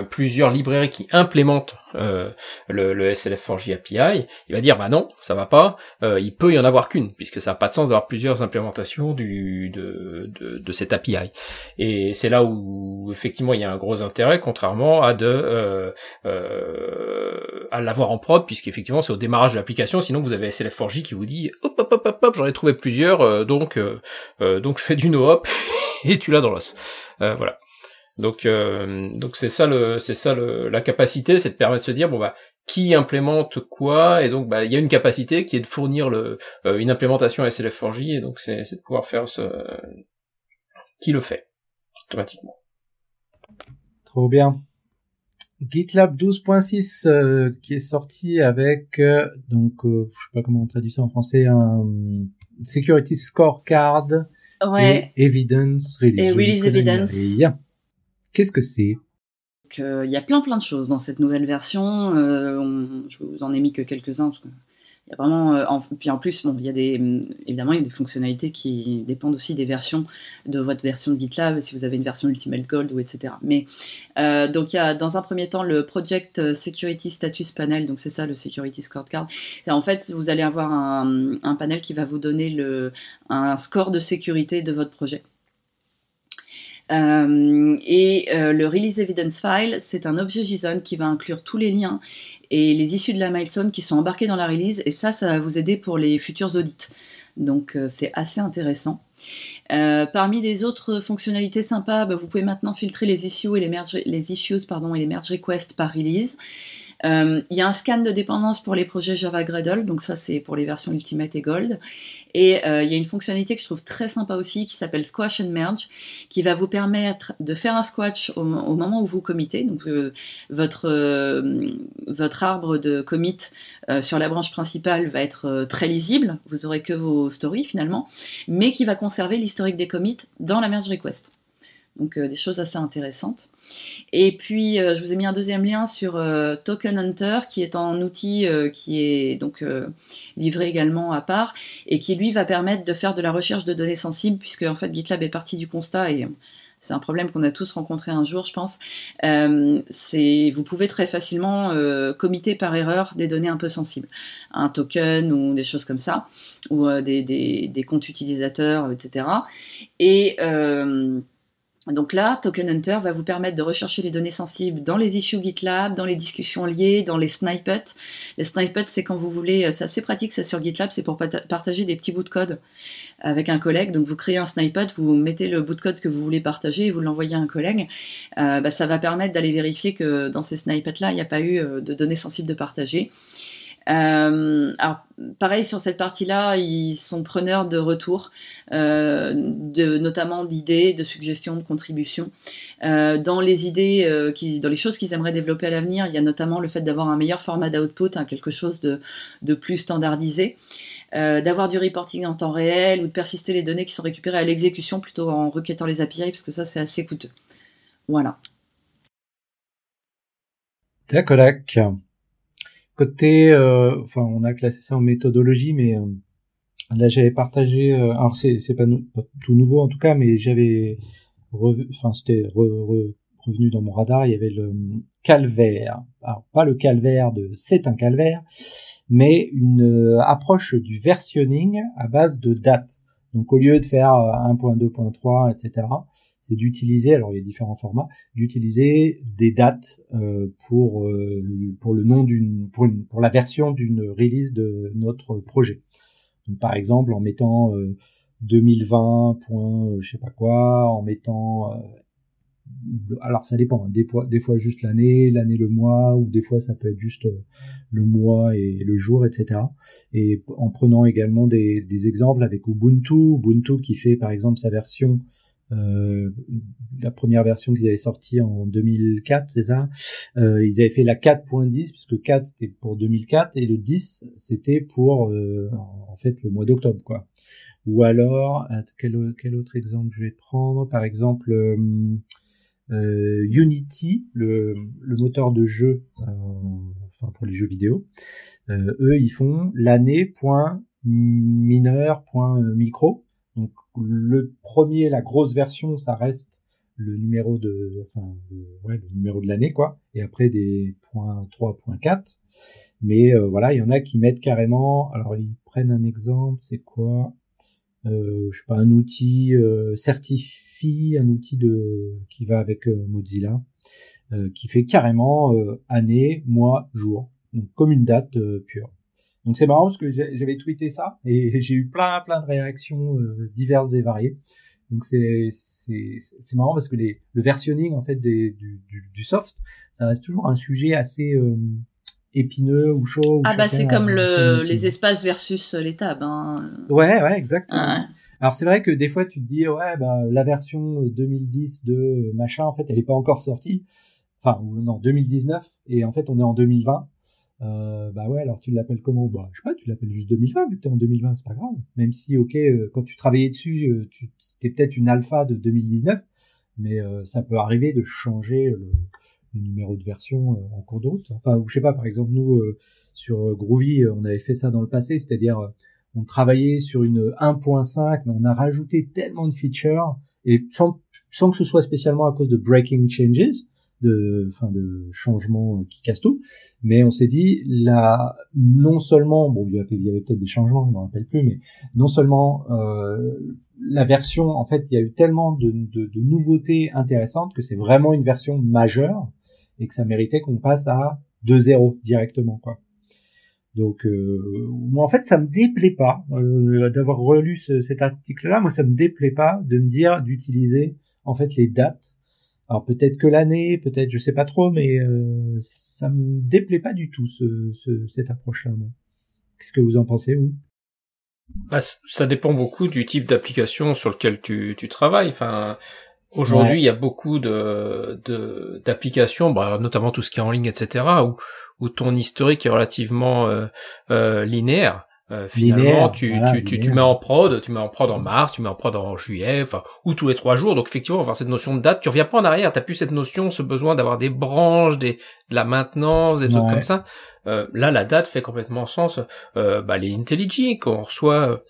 plusieurs librairies qui implémentent euh, le, le SLF4J API, il va dire bah non, ça va pas, euh, il peut y en avoir qu'une, puisque ça n'a pas de sens d'avoir plusieurs implémentations du, de, de, de cette API. Et c'est là où effectivement il y a un gros intérêt, contrairement à de euh, euh, à l'avoir en prod, puisqu'effectivement c'est au démarrage de l'application, sinon vous avez SLF4J qui vous dit hop hop hop hop, hop j'en ai trouvé plusieurs, euh, donc euh, donc je fais du no-hop et tu l'as dans l'os. voilà. Donc euh, donc c'est ça le c'est ça le, la capacité, c'est de permettre de se dire bon bah qui implémente quoi et donc bah il y a une capacité qui est de fournir le euh, une implémentation SLF4J et donc c'est de pouvoir faire ce qui le fait automatiquement. Trop bien. GitLab 12.6 euh, qui est sorti avec donc je sais pas comment on traduit ça en français un security scorecard ouais. et evidence release, et release evidence. Qu'est-ce que c'est? Il y a plein plein de choses dans cette nouvelle version. Euh, je vous en ai mis que quelques-uns y a vraiment. Euh, puis en plus, bon, il y a des évidemment il y a des fonctionnalités qui dépendent aussi des versions de votre version de GitLab, si vous avez une version Ultimate Gold ou etc. Mais euh, donc il y a dans un premier temps le Project Security Status Panel, donc c'est ça le Security Scorecard. En fait, vous allez avoir un, un panel qui va vous donner le, un score de sécurité de votre projet. Euh, et euh, le Release Evidence File, c'est un objet JSON qui va inclure tous les liens et les issues de la milestone qui sont embarqués dans la release. Et ça, ça va vous aider pour les futurs audits. Donc euh, c'est assez intéressant. parmi les autres fonctionnalités sympas, bah, vous pouvez maintenant filtrer les issues et les, merge, les issues pardon, et les merge requests par release. Euh, il y a un scan de dépendance pour les projets Java Gradle, donc ça c'est pour les versions Ultimate et Gold. Et euh, il y a une fonctionnalité que je trouve très sympa aussi qui s'appelle Squash and Merge, qui va vous permettre de faire un squash au, moment où vous committez. Donc euh, votre, votre arbre de commit sur la branche principale va être très lisible, vous aurez que vos stories finalement, mais qui va conserver l'historique des commits dans la merge request. Donc des choses assez intéressantes. Et puis, euh, je vous ai mis un deuxième lien sur euh, Token Hunter, qui est un outil euh, qui est donc livré également à part et qui lui va permettre de faire de la recherche de données sensibles, puisque en fait GitLab est parti du constat et c'est un problème qu'on a tous rencontré un jour, je pense. c'est vous pouvez très facilement committer par erreur des données un peu sensibles, un token ou des choses comme ça, ou des, des, des, comptes utilisateurs, etc. Et donc là, Token Hunter va vous permettre de rechercher les données sensibles dans les issues GitLab, dans les discussions liées, dans les snippets. Les snippets, c'est quand vous voulez, euh, c'est assez pratique ça sur GitLab, c'est pour partager des petits bouts de code avec un collègue. Donc vous créez un snippet, vous mettez le bout de code que vous voulez partager et vous l'envoyez à un collègue. Euh, bah, ça va permettre d'aller vérifier que dans ces snippets-là, il n'y a pas eu euh, de données sensibles de partager. Euh, alors, pareil sur cette partie-là, ils sont preneurs de retours, euh, notamment d'idées, de suggestions, de contributions. Euh, dans les idées, dans les choses qu'ils aimeraient développer à l'avenir, il y a notamment le fait d'avoir un meilleur format d'output, hein, quelque chose de, plus standardisé. D'avoir du reporting en temps réel ou de persister les données qui sont récupérées à l'exécution plutôt en requêtant les API parce que ça c'est assez coûteux. Voilà. D'accord. Côté, euh, enfin, on a classé ça en méthodologie, mais euh, là j'avais partagé. Euh, alors c'est c'est pas, tout nouveau en tout cas, mais j'avais, enfin c'était revenu dans mon radar. Il y avait le calvaire. Alors pas le calvaire de c'est un calvaire, mais une approche du versionning à base de dates. Donc au lieu de faire 1.2.3, etc., d'utiliser, alors il y a différents formats, d'utiliser des dates pour pour le nom d'une pour, pour la version d'une release de notre projet. Donc par exemple en mettant 2020 point je sais pas quoi, en mettant alors ça dépend, hein. des fois, des fois juste l'année, l'année le mois, ou des fois ça peut être juste euh, le mois et le jour, etc. Et en prenant également des, des exemples avec Ubuntu, Ubuntu qui fait par exemple sa version, euh, la première version qu'ils avaient sortie en 2004, c'est ça? Euh, Ils avaient fait la 4.10, puisque 4 c'était pour 2004 et le 10 c'était pour euh, en fait le mois d'octobre, quoi. Ou alors, quel, autre exemple je vais prendre? Par exemple euh, Unity, le, le, moteur de jeu, euh, enfin pour les jeux vidéo, euh, eux ils font l'année.mineur.micro. Donc le premier, la grosse version, ça reste le numéro de, enfin, ouais, le numéro de l'année quoi. Et après des points 3.4. Mais voilà, il y en a qui mettent carrément. Alors ils prennent un exemple, c'est quoi? Euh, je sais pas, un outil euh, certifie, un outil de qui va avec euh, Mozilla, euh, qui fait carrément année, mois, jour, donc comme une date pure. Donc c'est marrant parce que j'avais tweeté ça et j'ai eu plein plein de réactions diverses et variées. Donc c'est c'est marrant parce que les le versionning en fait des, du, du, du soft, ça reste toujours un sujet assez épineux ou chaud. ah bah c'est comme le, les espaces versus les tables. Hein. Ouais ouais exactement. Alors c'est vrai que des fois tu te dis ouais bah la version 2010 de machin en fait elle est pas encore sortie. Enfin non 2019 et en fait on est en 2020. Euh, bah ouais alors tu l'appelles comment? Bah je sais pas tu l'appelles juste 2020 vu que t'es en 2020 c'est pas grave. Même si ok euh, quand tu travaillais dessus euh, tu c'était peut-être une alpha de 2019 mais euh, ça peut arriver de changer le numéro de version en cours de route. Enfin, je sais pas, par exemple, nous, sur Groovy, on avait fait ça dans le passé, c'est-à-dire on travaillait sur une 1.5, mais on a rajouté tellement de features, et sans, sans que ce soit spécialement à cause de breaking changes, de, enfin, de changements qui cassent tout, mais on s'est dit, là, non seulement, bon, il y avait, peut-être des changements, je me rappelle plus, mais non seulement euh, la version, en fait, il y a eu tellement de, de, de nouveautés intéressantes que c'est vraiment une version majeure, et que ça méritait qu'on passe à 2-0 directement quoi. Donc euh, moi en fait ça me déplaît pas euh, d'avoir relu cet article-là. Moi ça me déplaît pas de me dire d'utiliser en fait les dates. Alors peut-être que l'année, peut-être je sais pas trop, mais euh, ça me déplaît pas du tout ce, ce cette approche-là. Qu'est-ce que vous en pensez vous? Bah, ça dépend beaucoup du type d'application sur lequel tu, tu travailles. Enfin, Aujourd'hui, il y a beaucoup de d'applications, bah, notamment tout ce qui est en ligne, etc., où, où ton historique est relativement euh, euh, linéaire. Euh, finalement, tu, tu, tu, tu, mets en prod, tu mets en prod en mars, tu mets en prod en juillet, enfin, ou tous les trois jours. Donc effectivement, avoir cette notion de date, tu reviens pas en arrière. T'as plus cette notion, ce besoin d'avoir des branches, des de la maintenance, des trucs comme ça. Euh, là, la date fait complètement sens. Euh, bah, les IntelliJ qu'on reçoit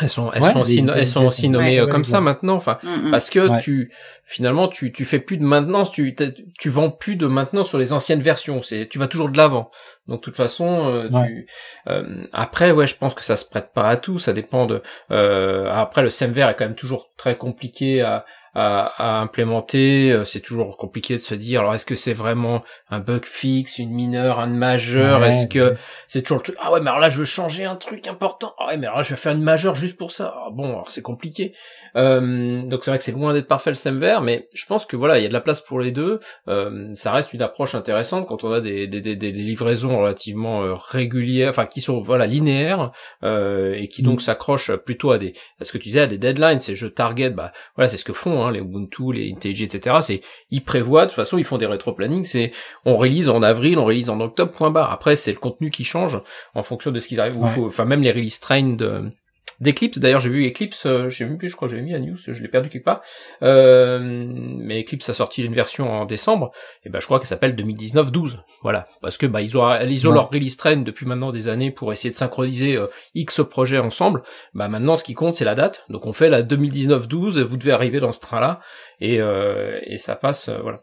elles sont elles sont aussi elles sont aussi nommées euh, comme ça maintenant enfin mm, mm. parce que tu finalement tu tu fais plus de maintenance tu tu vends plus de maintenance sur les anciennes versions. C'est tu vas toujours de l'avant. Donc de toute façon euh, tu euh, après ouais je pense que ça se prête pas à tout. Ça dépend de après le SEMVer est quand même toujours très compliqué à à, à implémenter. Euh, c'est toujours compliqué de se dire, alors est-ce que c'est vraiment un bug fixe, une mineure, un majeur? Est-ce que c'est toujours le truc Ah ouais, mais alors là je veux changer un truc important. Ah ouais, mais alors là je vais faire une majeure juste pour ça. Ah bon, alors c'est compliqué. Euh, donc c'est vrai que c'est loin d'être parfait le SEMVer, mais je pense que voilà, il y a de la place pour les deux. Euh, ça reste une approche intéressante quand on a des, des, des, des livraisons relativement euh, régulières, enfin qui sont voilà linéaires euh, et qui donc mm. s'accrochent plutôt à des, à ce que tu disais, à des deadlines. Ces jeux target, bah voilà, c'est ce que font hein, les Ubuntu, les IntelliJ, etc. C'est ils prévoient, de toute façon, ils font des rétro-planning. C'est on release en avril, on release en octobre. Point barre. Après, c'est le contenu qui change en fonction de ce qu'ils arrivent. Enfin, même les release train de d'Eclipse. D'ailleurs, j'ai vu Eclipse, euh, j'ai vu, je crois que j'avais mis la news, je l'ai perdu quelque part. Euh, mais Eclipse a sorti une version en décembre, et ben je crois qu'elle s'appelle 2019-12. Voilà, parce que bah ils ont ils ont leur release train depuis maintenant des années pour essayer de synchroniser euh, X projets ensemble. Bah maintenant, ce qui compte, c'est la date. Donc on fait la 2019-12. Vous devez arriver dans ce train-là, et euh, et ça passe, voilà.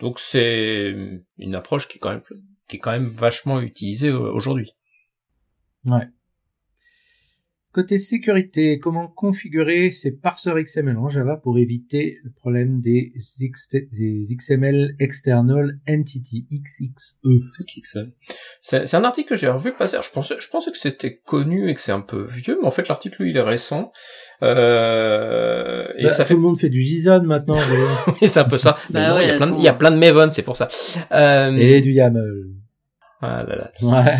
Donc c'est une approche qui est quand même qui est quand même vachement utilisée aujourd'hui. Ouais. Côté sécurité, comment configurer ces parseurs XML en Java pour éviter le problème des, XML External Entity, XXE XXE. C'est un article que j'ai revu passer. Je pensais, je pensais que c'était connu et que c'est un peu vieux, mais en fait l'article lui il est récent. Euh, et bah, ça tout fait... le monde fait du JSON maintenant. oui, c'est un peu ça. Bah il, y a plein de, il y a plein de Maven, c'est pour ça. Euh... Et du YAML. Ah là là. Ouais.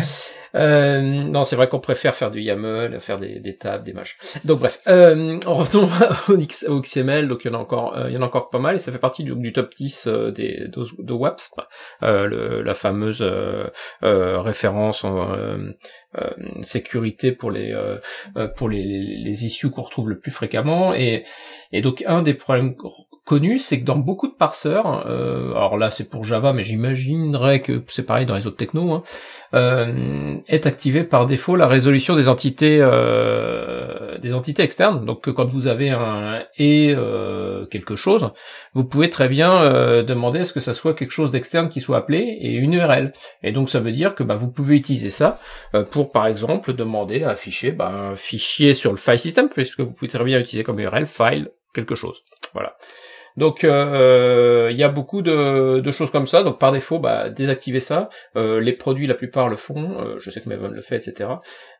Euh, non, c'est vrai qu'on préfère faire du YAML, faire des, des tables, des matchs. Donc bref, euh, revenons au, XML. Donc il y en a encore, euh, il y en a encore pas mal et ça fait partie du, du top 10 euh, des de, de WAPS, euh, le, la fameuse référence en sécurité pour les pour les, les issues qu'on retrouve le plus fréquemment et et donc un des problèmes connu, c'est que dans beaucoup de parseurs, euh, alors là c'est pour Java, mais j'imaginerais que c'est pareil dans les autres technos, hein, euh, est activé par défaut la résolution des entités euh, des entités externes. Donc quand vous avez un et quelque chose, vous pouvez très bien demander à ce que ça soit quelque chose d'externe qui soit appelé et une URL. Et donc ça veut dire que bah, vous pouvez utiliser ça pour par exemple demander à afficher bah, un fichier sur le file system, puisque vous pouvez très bien utiliser comme URL file quelque chose. Voilà. Donc euh, il y a beaucoup de, choses comme ça. Donc par défaut, bah, désactiver ça. Euh, les produits, la plupart le font. Euh, je sais que Maven le fait, etc.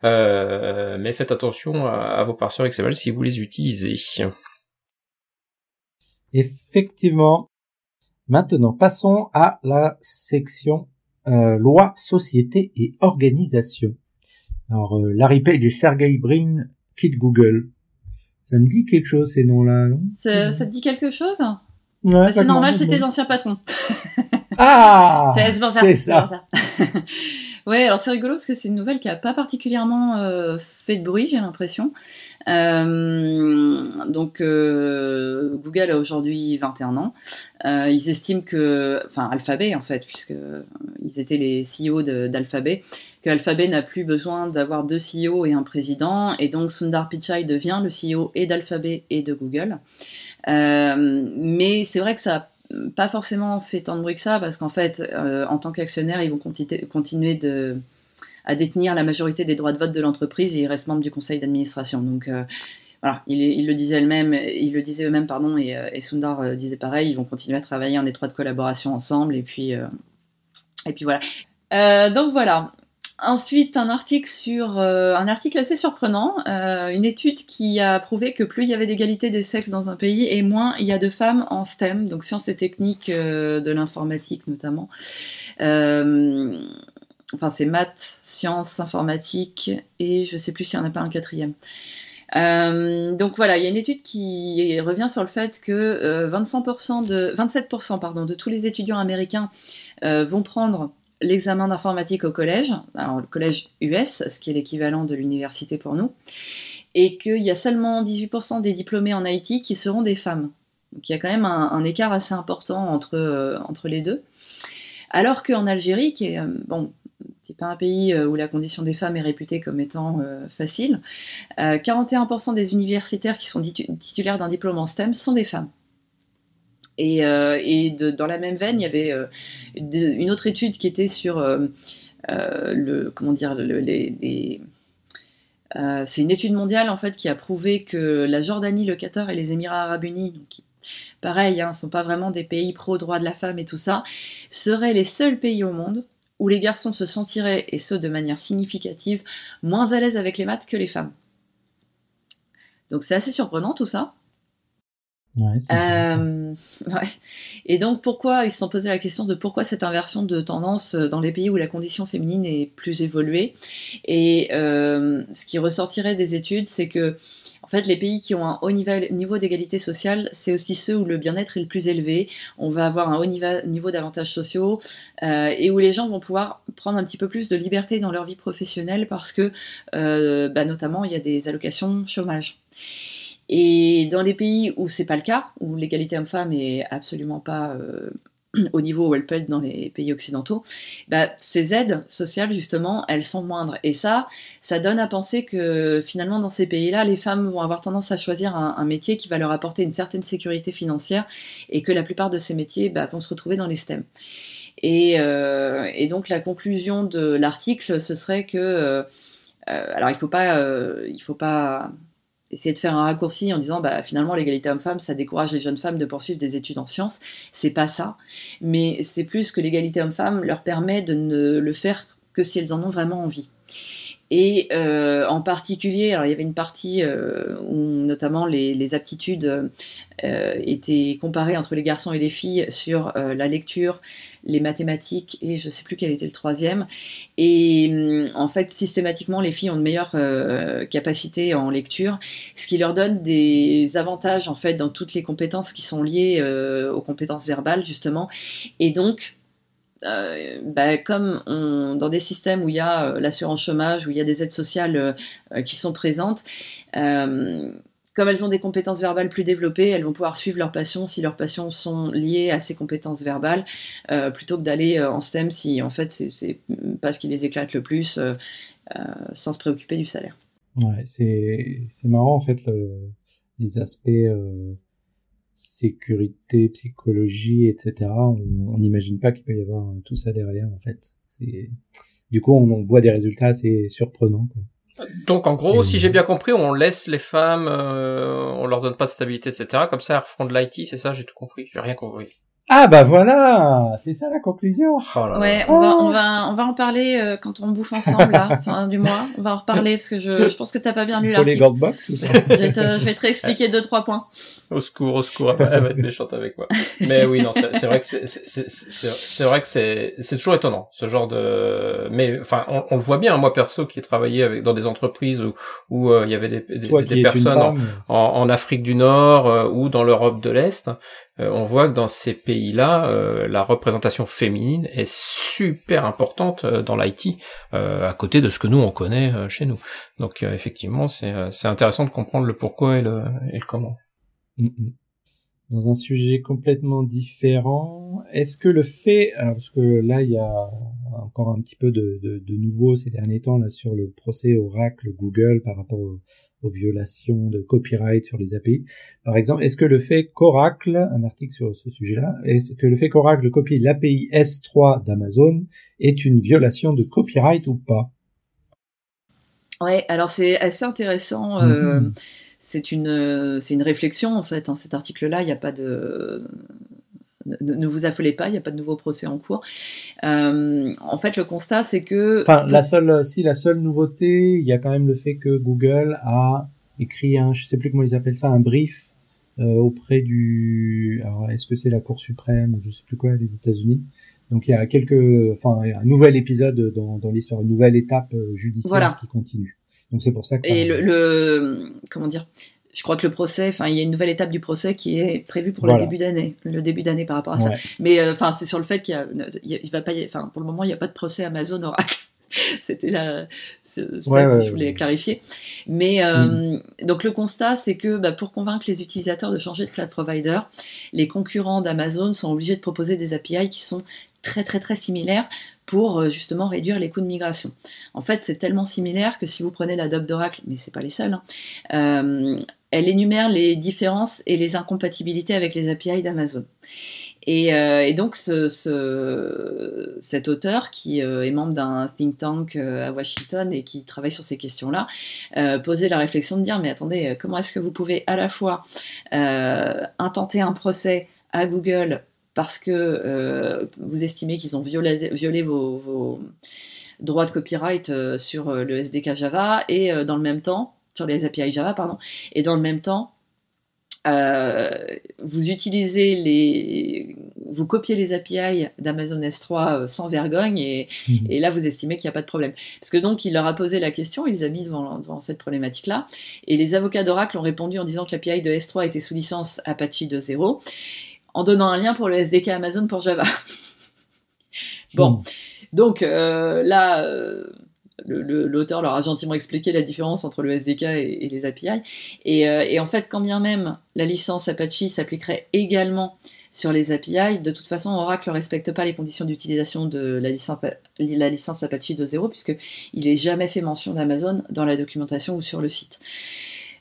mais faites attention à, vos parseurs XML si vous les utilisez. Effectivement. Maintenant, passons à la section loi, société et organisation. Alors, Larry Page et Sergey Brin quittent Google. Ça me dit quelque chose ces noms-là, non? Ça, te dit quelque chose? Ouais, bah, C'est normal, c'est tes anciens patrons. Ah C'est ça. ouais, alors c'est rigolo parce que c'est une nouvelle qui a pas particulièrement euh, fait de bruit, j'ai l'impression. Euh, donc euh, Google a aujourd'hui 21 ans. Ils estiment que, enfin Alphabet en fait, puisque ils étaient les CEO d'Alphabet, que Alphabet n'a plus besoin d'avoir deux CEO et un président, et donc Sundar Pichai devient le CEO et d'Alphabet et de Google. mais c'est vrai que ça a pas forcément fait tant de bruit que ça, parce qu'en fait, en tant qu'actionnaire, ils vont continuer de à détenir la majorité des droits de vote de l'entreprise et il reste membre du conseil d'administration. Donc euh, voilà, il, le disait eux-mêmes, il le disait eux-mêmes pardon, et, euh, Sundar euh, disait pareil. Ils vont continuer à travailler en étroite collaboration ensemble et puis et puis voilà. donc voilà. Ensuite, un article sur un article assez surprenant, une étude qui a prouvé que plus il y avait d'égalité des sexes dans un pays et moins il y a de femmes en STEM, donc sciences et techniques de l'informatique notamment enfin c'est maths, sciences, informatique et je sais plus s'il n'y en a pas un quatrième. Euh, donc voilà, il y a une étude qui revient sur le fait que 25% euh, de, 27% pardon, de tous les étudiants américains euh, vont prendre l'examen d'informatique au collège, alors le collège US, ce qui est l'équivalent de l'université pour nous, et qu'il y a seulement 18% des diplômés en IT qui seront des femmes. Donc il y a quand même un, écart assez important entre, entre les deux. Alors qu'en Algérie, qui est bon, qui n'est pas un pays euh, où la condition des femmes est réputée comme étant euh, facile, 41% euh, des universitaires qui sont titulaires d'un diplôme en STEM sont des femmes. Et, dans la même veine, il y avait une autre étude qui était sur le comment dire c'est une étude mondiale en fait qui a prouvé que la Jordanie, le Qatar et les Émirats Arabes Unis, qui, pareil, hein, ne sont pas vraiment des pays pro droits de la femme et tout ça, seraient les seuls pays au monde où les garçons se sentiraient, et ce de manière significative, moins à l'aise avec les maths que les femmes. Donc c'est assez surprenant tout ça. Euh, Et donc pourquoi ils se sont posé la question de pourquoi cette inversion de tendance dans les pays où la condition féminine est plus évoluée? Et euh, ce qui ressortirait des études, c'est que en fait les pays qui ont un haut niveau d'égalité sociale, c'est aussi ceux où le bien-être est le plus élevé. On va avoir un haut niveau d'avantages sociaux euh, et où les gens vont pouvoir prendre un petit peu plus de liberté dans leur vie professionnelle parce que bah, notamment il y a des allocations chômage. Et dans les pays où c'est pas le cas, où l'égalité homme-femme est absolument pas euh, au niveau où elle peut être dans les pays occidentaux, bah, ces aides sociales, justement, elles sont moindres. Et ça, ça donne à penser que finalement, dans ces pays-là, les femmes vont avoir tendance à choisir un, métier qui va leur apporter une certaine sécurité financière et que la plupart de ces métiers bah, vont se retrouver dans les STEM. Et, euh, donc la conclusion de l'article, ce serait que... Euh, alors il faut pas, il faut pas essayer de faire un raccourci en disant bah finalement l'égalité homme-femme ça décourage les jeunes femmes de poursuivre des études en sciences. C'est pas ça. Mais c'est plus que l'égalité homme-femme leur permet de ne le faire que si elles en ont vraiment envie et euh, en particulier, alors il y avait une partie euh, où notamment les, aptitudes euh, étaient comparées entre les garçons et les filles sur euh, la lecture, les mathématiques et je ne sais plus quel était le troisième. Et hum, en fait, systématiquement, les filles ont de meilleures capacités en lecture, ce qui leur donne des avantages en fait dans toutes les compétences qui sont liées aux compétences verbales justement. Et donc euh, bah, comme on, dans des systèmes où il y a euh, l'assurance chômage, où il y a des aides sociales euh, euh qui sont présentes, comme elles ont des compétences verbales plus développées, elles vont pouvoir suivre leurs passions si leurs passions sont liées à ces compétences verbales, plutôt que d'aller en STEM si en fait c'est pas ce qui les éclate le plus, sans se préoccuper du salaire. Ouais, c'est marrant en fait le, les aspects sécurité, psychologie, etc. On n'imagine pas qu'il peut y avoir tout ça derrière, en fait. C'est du coup, on, voit des résultats assez surprenants. Quoi. Donc, en gros, si j'ai bien compris, on laisse les femmes, euh, on leur donne pas de stabilité, etc. Comme ça, elles refont de l'IT, c'est ça J'ai tout compris. J'ai rien compris. Ah bah voilà, c'est ça la conclusion. Oh ouais, on va on va on va en parler euh, quand on bouffe ensemble là, fin du mois. On va en reparler parce que je, je pense que t'as pas bien lu l'article. les box je, vais te, je vais te réexpliquer deux trois points. Au secours, au secours, elle va être méchante avec moi. Mais oui, non, c'est vrai que c'est c'est vrai que c'est c'est toujours étonnant ce genre de. Mais enfin, on, on, le voit bien. Moi perso, qui ai travaillé avec dans des entreprises où où euh, il y avait des, des, des personnes en, en, Afrique du Nord euh, ou dans l'Europe de l'Est on voit que dans ces pays-là, euh, la représentation féminine est super importante euh, dans l'IT, à côté de ce que nous on connaît chez nous. Donc effectivement, c'est intéressant de comprendre le pourquoi et le, et le comment. Mm, mm. Dans un sujet complètement différent, est-ce que le fait, alors parce que là il y a encore un petit peu de, de, de nouveau ces derniers temps là sur le procès Oracle Google par rapport au, aux violations de copyright sur les API. Par exemple, est-ce que le fait qu'Oracle, un article sur ce sujet-là, est-ce que le fait qu'Oracle copie l'API S3 d'Amazon est une violation de copyright ou pas? Ouais, alors c'est assez intéressant. Euh, mm-hmm. c'est une, c'est une réflexion en fait. Hein, cet article-là, il n'y a pas de ne vous affolez pas, il n'y a pas de nouveau procès en cours. Euh, en fait, le constat, c'est que... Enfin, la seule, si la seule nouveauté, il y a quand même le fait que Google a écrit un, je sais plus comment ils appellent ça, un brief euh, auprès du... Alors, est-ce que c'est la Cour suprême ou je sais plus quoi des États-Unis donc il y a quelques, enfin un nouvel épisode dans, dans l'histoire, une nouvelle étape euh, judiciaire qui continue. Donc c'est pour ça que ça. Et le, le, comment dire, je crois que le procès, enfin, il y a une nouvelle étape du procès qui est prévue pour le début d'année, le début d'année par rapport à ça. Mais euh, enfin, c'est sur le fait qu'il y va pas, enfin, pour le moment, il n'y a pas de procès Amazon Oracle. C'était là, ça que je voulais clarifier. Mais euh, mm. donc le constat, c'est que bah, pour convaincre les utilisateurs de changer de cloud provider, les concurrents d'Amazon sont obligés de proposer des API qui sont très très très similaires pour euh, justement réduire les coûts de migration. En fait, c'est tellement similaire que si vous prenez la doc d'Oracle, mais c'est pas les seuls, hein, euh, elle énumère les différences et les incompatibilités avec les API d'Amazon. Et, euh, donc ce, cet auteur, qui est membre d'un think tank à Washington et qui travaille sur ces questions-là, posait la réflexion de dire, mais attendez, comment est-ce que vous pouvez à la fois intenter un procès à Google parce que euh, vous estimez qu'ils ont violé, vos, droits de copyright euh, sur euh, le SDK Java et dans le même temps, sur les API Java, pardon, et dans le même temps, vous utilisez les, vous copiez les API d'Amazon S3 sans vergogne et, mhm. et là vous estimez qu'il n'y a pas de problème. Parce que donc il leur a posé la question, il les a mis devant, devant cette problématique-là, et les avocats d'Oracle ont répondu en disant que l'API de S3 était sous licence Apache 2.0 en donnant un lien pour le SDK Amazon pour Java. bon, hmm. donc euh, là, euh, l'auteur leur a gentiment expliqué la différence entre le SDK et, les API. Euh, et, en fait, quand bien même la licence Apache s'appliquerait également sur les API, de toute façon, Oracle ne respecte pas les conditions d'utilisation de la licence, la licence Apache 2.0 puisqu'il n'est jamais fait mention d'Amazon dans la documentation ou sur le site.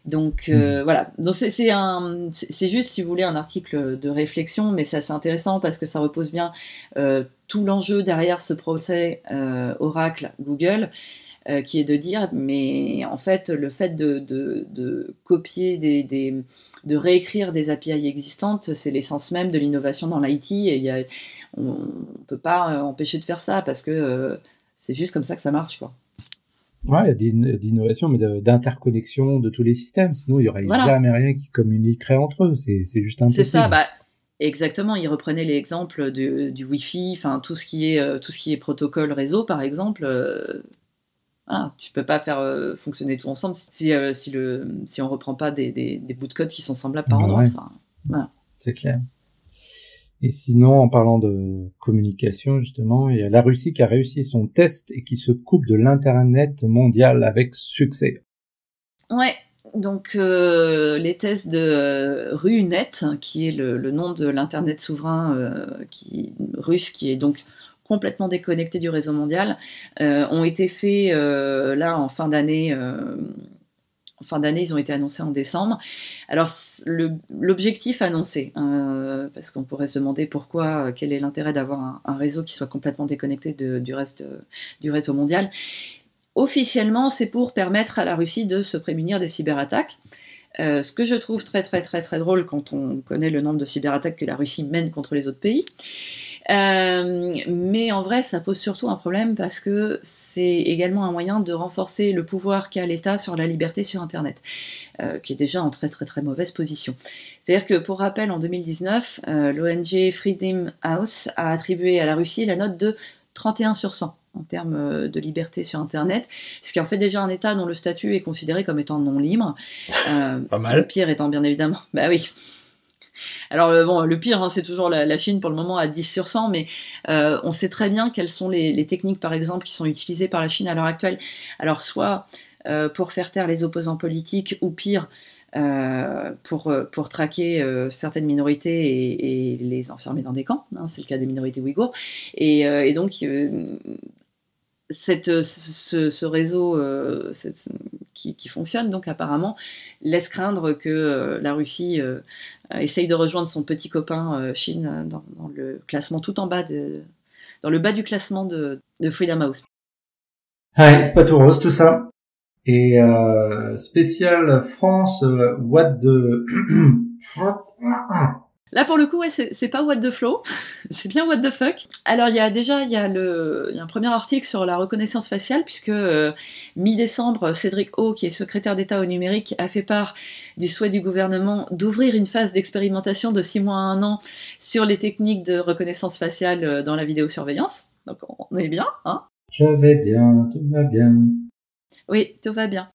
Donc euh, hmm. voilà, donc c'est un, c'est juste si vous voulez un article de réflexion, mais c'est assez intéressant parce que ça repose bien euh, tout l'enjeu derrière ce procès euh, Oracle Google. qui est de dire, mais en fait, le fait de, de, copier, des, des, de réécrire des API existantes, c'est l'essence même de l'innovation dans l'IT, et y a, on ne peut pas empêcher de faire ça, parce que c'est juste comme ça que ça marche, quoi. Ouais, il y a d'innovation, mais d'interconnexion de tous les systèmes. Sinon, il y aurait jamais rien qui communiquerait entre eux. C'est juste impossible. C'est ça. Bah, exactement. Il reprenait l'exemple du Wi-Fi, enfin tout ce qui est euh, tout ce qui est protocole réseau, par exemple. Euh, voilà, tu peux pas faire euh, fonctionner tout ensemble si, euh, si le si on reprend pas des, des, des, bouts de code qui sont semblables par endroit. Enfin, voilà. C'est clair. Et sinon, en parlant de communication, justement, il y a la Russie qui a réussi son test et qui se coupe de l'Internet mondial avec succès. Ouais, donc euh, les tests de euh, RUNET, qui est le, nom de l'Internet souverain euh, qui, russe, qui est donc complètement déconnecté du réseau mondial, ont été faits là en fin d'année en fin d'année, ils ont été annoncés en décembre. Alors, l'objectif annoncé, euh, parce qu'on pourrait se demander pourquoi, euh, quel est l'intérêt d'avoir un, réseau qui soit complètement déconnecté du reste du réseau mondial. Officiellement, c'est pour permettre à la Russie de se prémunir des cyberattaques. Euh, ce que je trouve très très très très drôle quand on connaît le nombre de cyberattaques que la Russie mène contre les autres pays. Euh, mais en vrai, ça pose surtout un problème parce que c'est également un moyen de renforcer le pouvoir qu'a l'État sur la liberté sur Internet, euh, qui est déjà en très très très mauvaise position. C'est-à-dire que pour rappel, en 2019, euh, l'ONG Freedom House a attribué à la Russie la note de 31 sur 100 en termes de liberté sur Internet, ce qui en fait déjà un État dont le statut est considéré comme étant non libre. Pas mal. Le pire étant bien évidemment, bah oui, alors euh, bon, le pire, hein, c'est toujours la, Chine pour le moment à 10 sur 100, mais euh, on sait très bien quelles sont les, techniques, par exemple, qui sont utilisées par la Chine à l'heure actuelle. Alors soit euh, pour faire taire les opposants politiques, ou pire, pour, traquer certaines minorités et, les enfermer dans des camps. Hein, c'est le cas des minorités ouïghours. Et donc, cette, ce, ce, réseau euh, qui, qui, fonctionne, donc apparemment, laisse craindre que euh, la Russie euh, essaye de rejoindre son petit copain Chine dans, dans, le classement tout en bas, de, dans le bas du classement de, de Freedom House. Ouais, c'est pas tout rose tout ça. Et spécial France, what the... Là, pour le coup, ouais, c'est pas what the flow, c'est bien what the fuck. Alors, il y a déjà il y a le, y a un premier article sur la reconnaissance faciale, puisque euh, mi-décembre, Cédric O, qui est secrétaire d'État au numérique, a fait part du souhait du gouvernement d'ouvrir une phase d'expérimentation de 6 mois à 1 an sur les techniques de reconnaissance faciale euh, dans la vidéosurveillance. Donc, on est bien, hein? Je vais bien, tout va bien. Oui, tout va bien.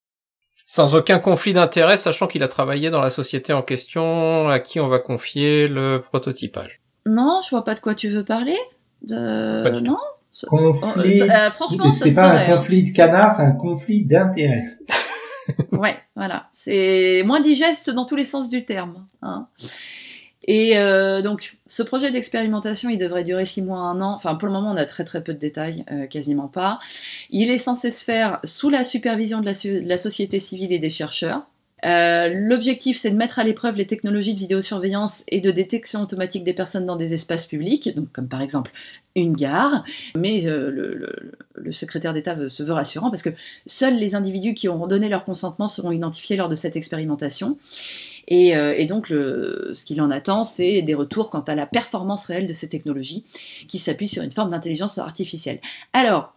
Sans aucun conflit d'intérêt, sachant qu'il a travaillé dans la société en question à qui on va confier le prototypage. Non, je vois pas de quoi tu veux parler. De... Pas du non Conflit. Euh, euh, franchement, c'est pas un conflit de canard, c'est un conflit d'intérêt. ouais, voilà. C'est moins digeste dans tous les sens du terme. Hein. Et euh, donc, ce projet d'expérimentation, il devrait durer six mois, un an. Enfin, pour le moment, on a très très peu de détails, euh, quasiment pas. Il est censé se faire sous la supervision de la, de la société civile et des chercheurs. Euh, L'objectif, c'est de mettre à l'épreuve les technologies de vidéosurveillance et de détection automatique des personnes dans des espaces publics, donc comme par exemple une gare. Mais euh, le, secrétaire d'État se veut rassurant parce que seuls les individus qui auront donné leur consentement seront identifiés lors de cette expérimentation. Et, euh, donc, ce qu'il en attend, c'est des retours quant à la performance réelle de ces technologies qui s'appuient sur une forme d'intelligence artificielle. Alors,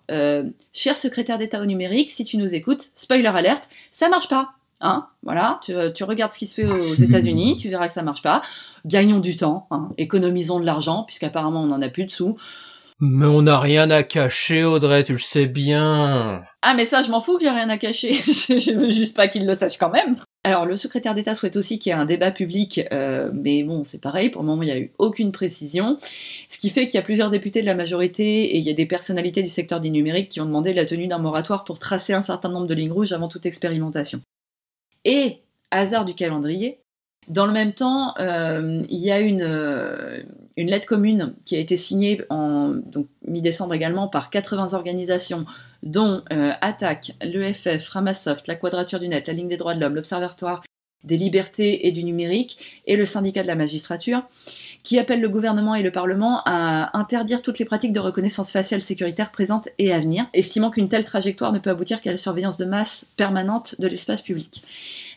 cher secrétaire d'État au numérique, si tu nous écoutes, spoiler alerte, ça marche pas. Hein, voilà, tu, tu, regardes ce qui se fait aux États-Unis, tu verras que ça marche pas. Gagnons du temps, hein, économisons de l'argent, puisqu'apparemment on en a plus dessous. Mais on n'a rien à cacher, Audrey, tu le sais bien. Ah, mais ça, je m'en fous que j'ai rien à cacher. je veux juste pas qu'il le sache quand même. Alors, le secrétaire d'État souhaite aussi qu'il y ait un débat public, euh, mais bon, c'est pareil, pour le moment, il n'y a eu aucune précision. Ce qui fait qu'il y a plusieurs députés de la majorité et il y a des personnalités du secteur du numérique qui ont demandé la tenue d'un moratoire pour tracer un certain nombre de lignes rouges avant toute expérimentation. Et, hasard du calendrier, dans le même temps, euh, il y a une, euh, une, lettre commune qui a été signée en mi-décembre également par 80 organisations, dont euh, ATTAC, l'EFF, Ramasoft, la Quadrature du Net, la Ligne des droits de l'homme, l'Observatoire des libertés et du numérique et le syndicat de la magistrature, qui appelle le gouvernement et le Parlement à interdire toutes les pratiques de reconnaissance faciale sécuritaire présentes et à venir, estimant qu'une telle trajectoire ne peut aboutir qu'à la surveillance de masse permanente de l'espace public.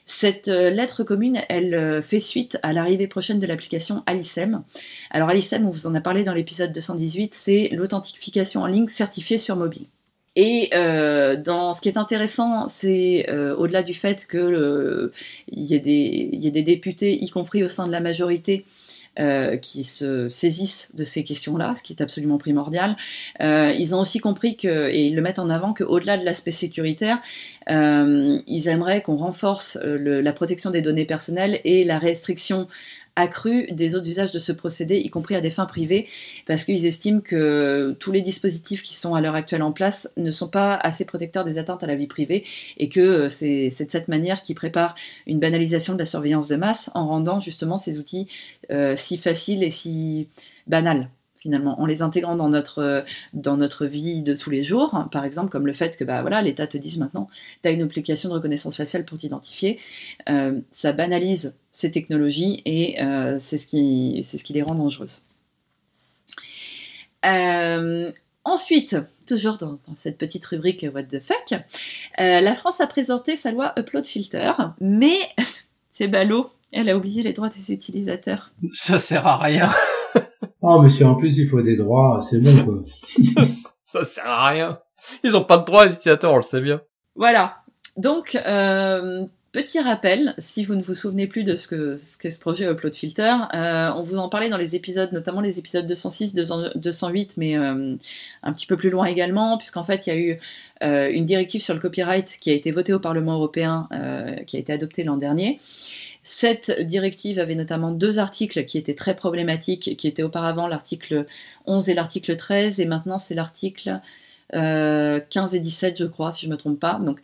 Cette euh, lettre commune, elle euh, fait suite à l'arrivée prochaine de l'application Alicem. Alors Alicem, on vous en a parlé dans l'épisode 218, c'est l'authentification en ligne certifiée sur mobile. Et euh, dans ce qui est intéressant, c'est au-delà du fait qu'il y, ait des députés, y compris au sein de la majorité, euh, qui se saisissent de ces questions-là, ce qui est absolument primordial. Euh, ils ont aussi compris que, et ils le mettent en avant, qu'au-delà de l'aspect sécuritaire, euh, ils aimeraient qu'on renforce la protection des données personnelles et la restriction accru des autres usages de ce procédé, y compris à des fins privées, parce qu'ils estiment que tous les dispositifs qui sont à l'heure actuelle en place ne sont pas assez protecteurs des atteintes à la vie privée, et que euh, c'est de cette manière qu'ils préparent une banalisation de la surveillance de masse en rendant justement ces outils euh, si faciles et si banals finalement, en les intégrant dans notre, dans notre vie de tous les jours, par exemple comme le fait que bah, voilà, l'État te dise maintenant, tu as une application de reconnaissance faciale pour t'identifier, euh, ça banalise ces technologies et euh, c'est ce, qui, ce qui les rend dangereuses. Euh, ensuite, toujours dans, cette petite rubrique What the fuck, la France a présenté sa loi Upload Filter, mais c'est ballot, elle a oublié les droits des utilisateurs. Ça sert à rien. Oh, monsieur, en plus, il faut des droits, c'est bon, quoi. ça sert à rien. Ils ont pas de droits, les utilisateurs, on le sait bien. Voilà. Donc, euh, petit rappel, si vous ne vous souvenez plus de ce que ce, ce projet Upload Filter, euh, on vous en parlait dans les épisodes, notamment les épisodes 206, 208, mais euh, un petit peu plus loin également, puisqu'en fait, il y a eu euh, une directive sur le copyright qui a été votée au Parlement européen, euh, qui a été adoptée l'an dernier. Cette directive avait notamment deux articles qui étaient très problématiques, qui étaient auparavant l'article 11 et l'article 13, et maintenant c'est l'article 15 euh, et 17, je crois, si je ne me trompe pas. Donc,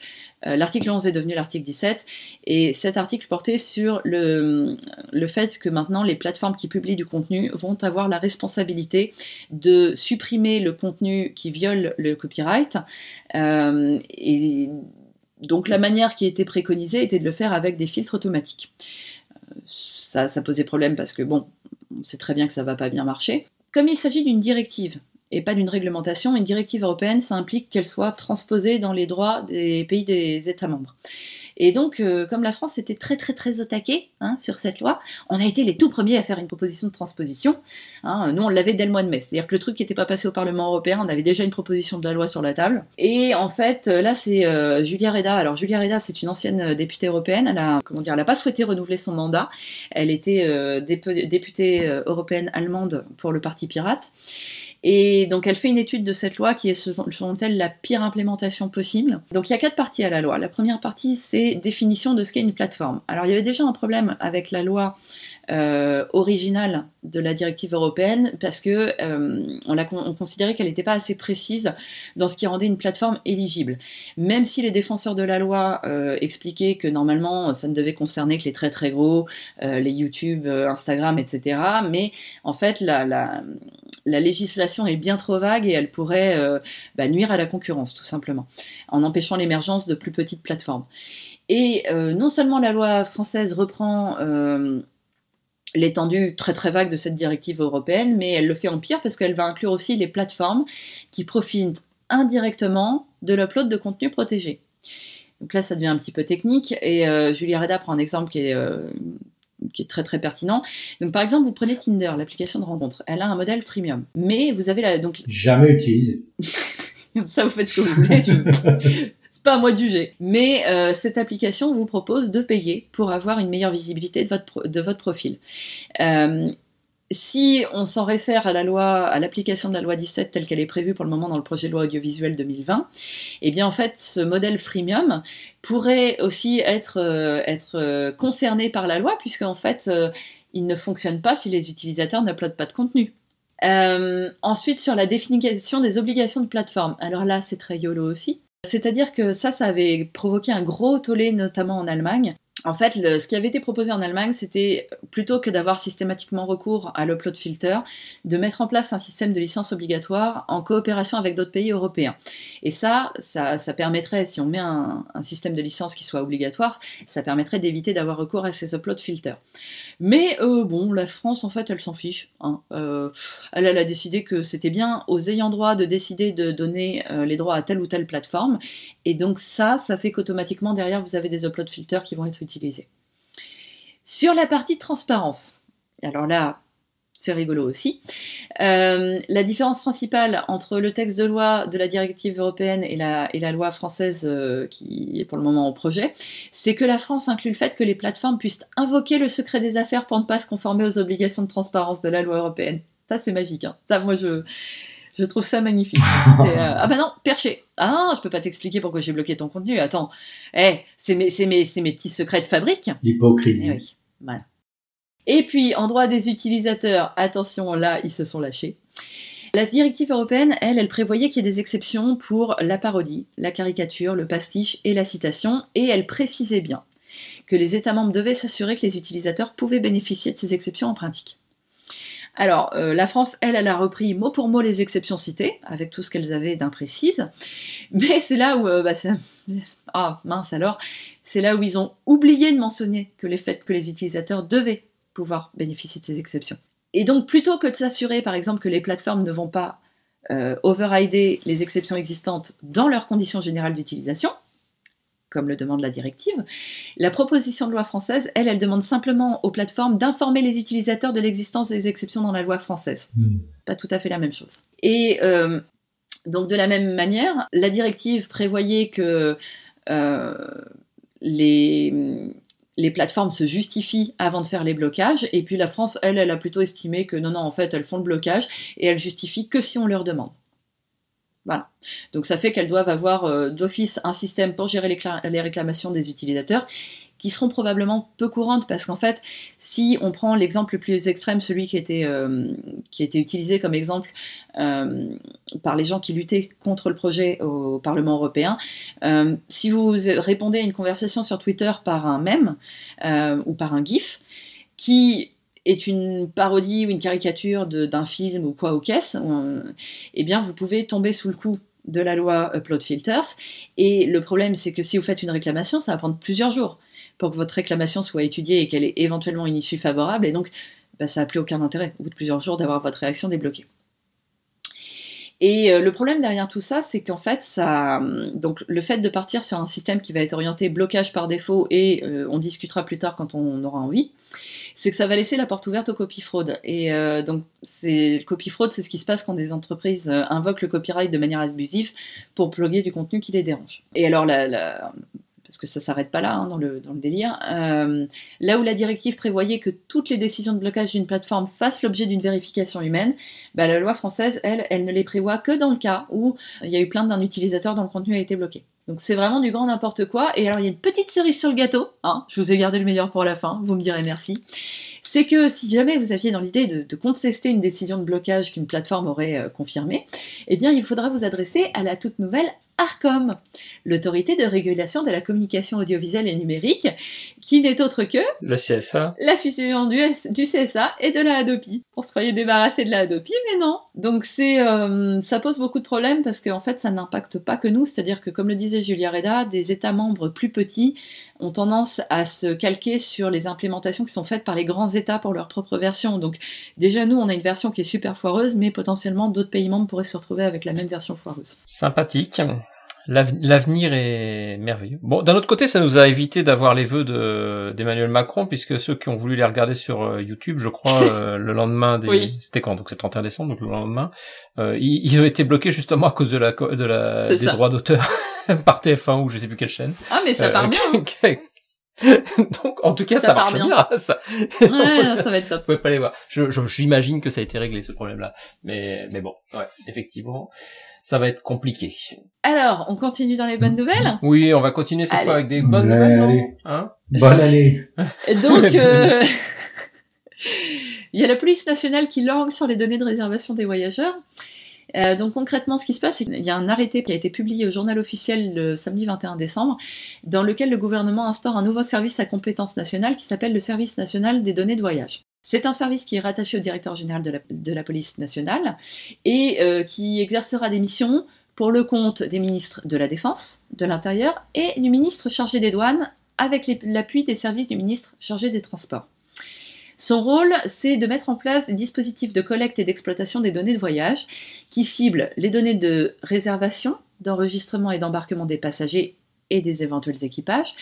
euh, l'article 11 est devenu l'article 17, et cet article portait sur le, le, fait que maintenant les plateformes qui publient du contenu vont avoir la responsabilité de supprimer le contenu qui viole le copyright. Euh, donc la manière qui était préconisée était de le faire avec des filtres automatiques. Euh, ça, ça posait problème parce que bon, on sait très bien que ça va pas bien marcher. Comme il s'agit d'une directive et pas d'une réglementation, une directive européenne, ça implique qu'elle soit transposée dans les droits des pays des États membres. Et donc, euh, comme la France était très très très au taquet hein, sur cette loi, on a été les tout premiers à faire une proposition de transposition. Hein. Nous, on l'avait dès le mois de mai. C'est-à-dire que le truc qui n'était pas passé au Parlement européen, on avait déjà une proposition de la loi sur la table. Et en fait, là, c'est euh, Julia Reda. Alors, Julia Reda, c'est une ancienne euh, députée européenne. Elle n'a pas souhaité renouveler son mandat. Elle était députée européenne allemande pour le Parti Pirate. Et donc elle fait une étude de cette loi qui est selon elle la pire implémentation possible. Donc il y a quatre parties à la loi. La première partie c'est définition de ce qu'est une plateforme. Alors il y avait déjà un problème avec la loi euh, originale de la directive européenne parce que euh, on, considérait qu'elle n'était pas assez précise dans ce qui rendait une plateforme éligible. Même si les défenseurs de la loi euh, expliquaient que normalement ça ne devait concerner que les très très gros, les YouTube, Instagram, etc. Mais en fait la, législation est bien trop vague et elle pourrait bah, nuire à la concurrence tout simplement en empêchant l'émergence de plus petites plateformes. Et non seulement la loi française reprend l'étendue très très vague de cette directive européenne, mais elle le fait en pire parce qu'elle va inclure aussi les plateformes qui profitent indirectement de l'upload de contenu protégé. Donc là, ça devient un petit peu technique et euh, Julia Reda prend un exemple qui est, euh, qui est très très pertinent. Donc par exemple, vous prenez Tinder, l'application de rencontre. Elle a un modèle freemium, mais vous avez la donc jamais utilisé. ça, vous faites ce que vous voulez. Je pas à moi de juger. Mais euh, cette application vous propose de payer pour avoir une meilleure visibilité de votre, de votre profil. Euh, si on s'en réfère à la loi, à l'application de la loi 17 telle qu'elle est prévue pour le moment dans le projet de loi audiovisuel 2020, eh bien en fait ce modèle freemium pourrait aussi être, euh, être concerné par la loi puisque en fait il ne fonctionne pas si les utilisateurs n'uploadent pas de contenu. ensuite sur la définition des obligations de plateforme. Alors là c'est très YOLO aussi. C'est-à-dire que ça, ça avait provoqué un gros tollé, notamment en Allemagne. En fait, ce qui avait été proposé en Allemagne, c'était plutôt que d'avoir systématiquement recours à l'upload filter, de mettre en place un système de licence obligatoire en coopération avec d'autres pays européens. Et ça, ça, permettrait, si on met un, système de licence qui soit obligatoire, ça permettrait d'éviter d'avoir recours à ces upload filters. Mais euh, bon, la France, en fait, elle s'en fiche. Hein. Euh, elle, a décidé que c'était bien aux ayants droit de décider de donner euh, les droits à telle ou telle plateforme. Et donc ça, ça fait qu'automatiquement, derrière, vous avez des upload filters qui vont être utilisés sur la partie transparence, alors là, c'est rigolo aussi. Euh, la différence principale entre le texte de loi de la directive européenne et la, et la loi française euh, qui est pour le moment au projet, c'est que la France inclut le fait que les plateformes puissent invoquer le secret des affaires pour ne pas se conformer aux obligations de transparence de la loi européenne. Ça, c'est magique. Hein. Ça, moi, je, je trouve ça magnifique. Euh, ah bah non, perché. Ah, je peux pas t'expliquer pourquoi j'ai bloqué ton contenu. Attends, eh, c'est mes, mes, mes, petits secrets de fabrique. L'hypocrisie. Eh Et puis, en droit des utilisateurs, attention, là, ils se sont lâchés. La directive européenne, elle, elle prévoyait qu'il y ait des exceptions pour la parodie, la caricature, le pastiche et la citation, et elle précisait bien que les États membres devaient s'assurer que les utilisateurs pouvaient bénéficier de ces exceptions en pratique. Alors, euh, la France, elle, a repris mot pour mot les exceptions citées, avec tout ce qu'elles avaient d'imprécise. Mais c'est là où, euh, bah, ah mince alors, c'est là où ils ont oublié de mentionner que les faits que les utilisateurs devaient pouvoir bénéficier de ces exceptions. Et donc, plutôt que de s'assurer, par exemple, que les plateformes ne vont pas euh, overrider les exceptions existantes dans leurs conditions générales d'utilisation, comme le demande la directive. La proposition de loi française, elle, elle demande simplement aux plateformes d'informer les utilisateurs de l'existence des exceptions dans la loi française. Hmm. Pas tout à fait la même chose. Et euh, donc de la même manière, la directive prévoyait que euh, les, les plateformes se justifient avant de faire les blocages, et puis la France, elle, elle a plutôt estimé que non, non, en fait, elles font le blocage, et elles justifient que si on leur demande. Voilà. Donc ça fait qu'elles doivent avoir euh, d'office un système pour gérer les, réclamations des utilisateurs qui seront probablement peu courantes parce qu'en fait, si on prend l'exemple le plus extrême, celui qui était, euh, utilisé comme exemple euh, par les gens qui luttaient contre le projet au Parlement européen, si vous répondez à une conversation sur Twitter par un mème ou par un GIF, qui est une parodie ou une caricature d'un film ou quoi ou qu'est-ce, eh bien vous pouvez tomber sous le coup de la loi Upload Filters. Et le problème, c'est que si vous faites une réclamation, ça va prendre plusieurs jours pour que votre réclamation soit étudiée et qu'elle ait éventuellement une issue favorable. Et donc, bah, ça n'a plus aucun intérêt, au bout de plusieurs jours, d'avoir votre réaction débloquée. Et euh, le problème derrière tout ça, c'est qu'en fait, ça, donc le fait de partir sur un système qui va être orienté blocage par défaut, et euh, on discutera plus tard quand on aura envie, c'est que ça va laisser la porte ouverte aux copies fraude. Et euh, donc, c'est copie fraude, c'est ce qui se passe quand des entreprises euh, invoquent le copyright de manière abusive pour bloguer du contenu qui les dérange. Et alors, la, parce que ça s'arrête pas là hein, dans, le, délire. Euh, là où la directive prévoyait que toutes les décisions de blocage d'une plateforme fassent l'objet d'une vérification humaine, bah, la loi française, elle, elle ne les prévoit que dans le cas où il y a eu plainte d'un utilisateur dont le contenu a été bloqué. Donc c'est vraiment du grand n'importe quoi. Et alors il y a une petite cerise sur le gâteau, hein, je vous ai gardé le meilleur pour la fin, vous me direz merci. C'est que si jamais vous aviez dans l'idée de, contester une décision de blocage qu'une plateforme aurait euh, confirmée, eh bien il faudra vous adresser à la toute nouvelle ARCOM, l'autorité de régulation de la communication audiovisuelle et numérique, qui n'est autre que le CSA, la fusion du, du CSA et de la Hadopi. On se croyait débarrasser de la Hadopi, mais non. Donc c'est, euh, ça pose beaucoup de problèmes parce qu'en fait ça n'impacte pas que nous, c'est-à-dire que comme le disait Julia Reda, des États membres plus petits ont tendance à se calquer sur les implémentations qui sont faites par les grands États pour leur propre version. Donc déjà nous on a une version qui est super foireuse, mais potentiellement d'autres pays membres pourraient se retrouver avec la même version foireuse. Sympathique. L'avenir est merveilleux. Bon, d'un autre côté, ça nous a évité d'avoir les vœux d'Emmanuel Macron, puisque ceux qui ont voulu les regarder sur euh, YouTube, je crois, euh, le lendemain des... C'était quand? Donc c'est 31 décembre, donc le lendemain. Euh, ils, ont été bloqués justement à cause de la, de la, des droits d'auteur par TF1 ou je sais plus quelle chaîne. Ah, mais ça part bien Donc, en tout cas, ça, marche bien. ça. Ouais, ça va être top. Vous pouvez pas les voir. Je, j'imagine que ça a été réglé ce problème-là, mais mais bon, ouais, effectivement ça va être compliqué. Alors, on continue dans les bonnes nouvelles? Oui, on va continuer cette fois avec des bonnes nouvelles, allez. Hein? Bonne année Donc, euh... il y a la police nationale qui langue sur les données de réservation des voyageurs. Euh, donc concrètement, ce qui se passe, c'est qu'il y a un arrêté qui a été publié au journal officiel le samedi 21 décembre, dans lequel le gouvernement instaure un nouveau service à compétence nationale qui s'appelle le Service national des données de voyage. C'est un service qui est rattaché au directeur général de la, police nationale et euh, qui exercera des missions pour le compte des ministres de la Défense, de l'Intérieur et du ministre chargé des douanes avec l'appui des services du ministre chargé des Transports. Son rôle, c'est de mettre en place des dispositifs de collecte et d'exploitation des données de voyage qui ciblent les données de réservation, d'enregistrement et d'embarquement des passagers et des éventuels équipages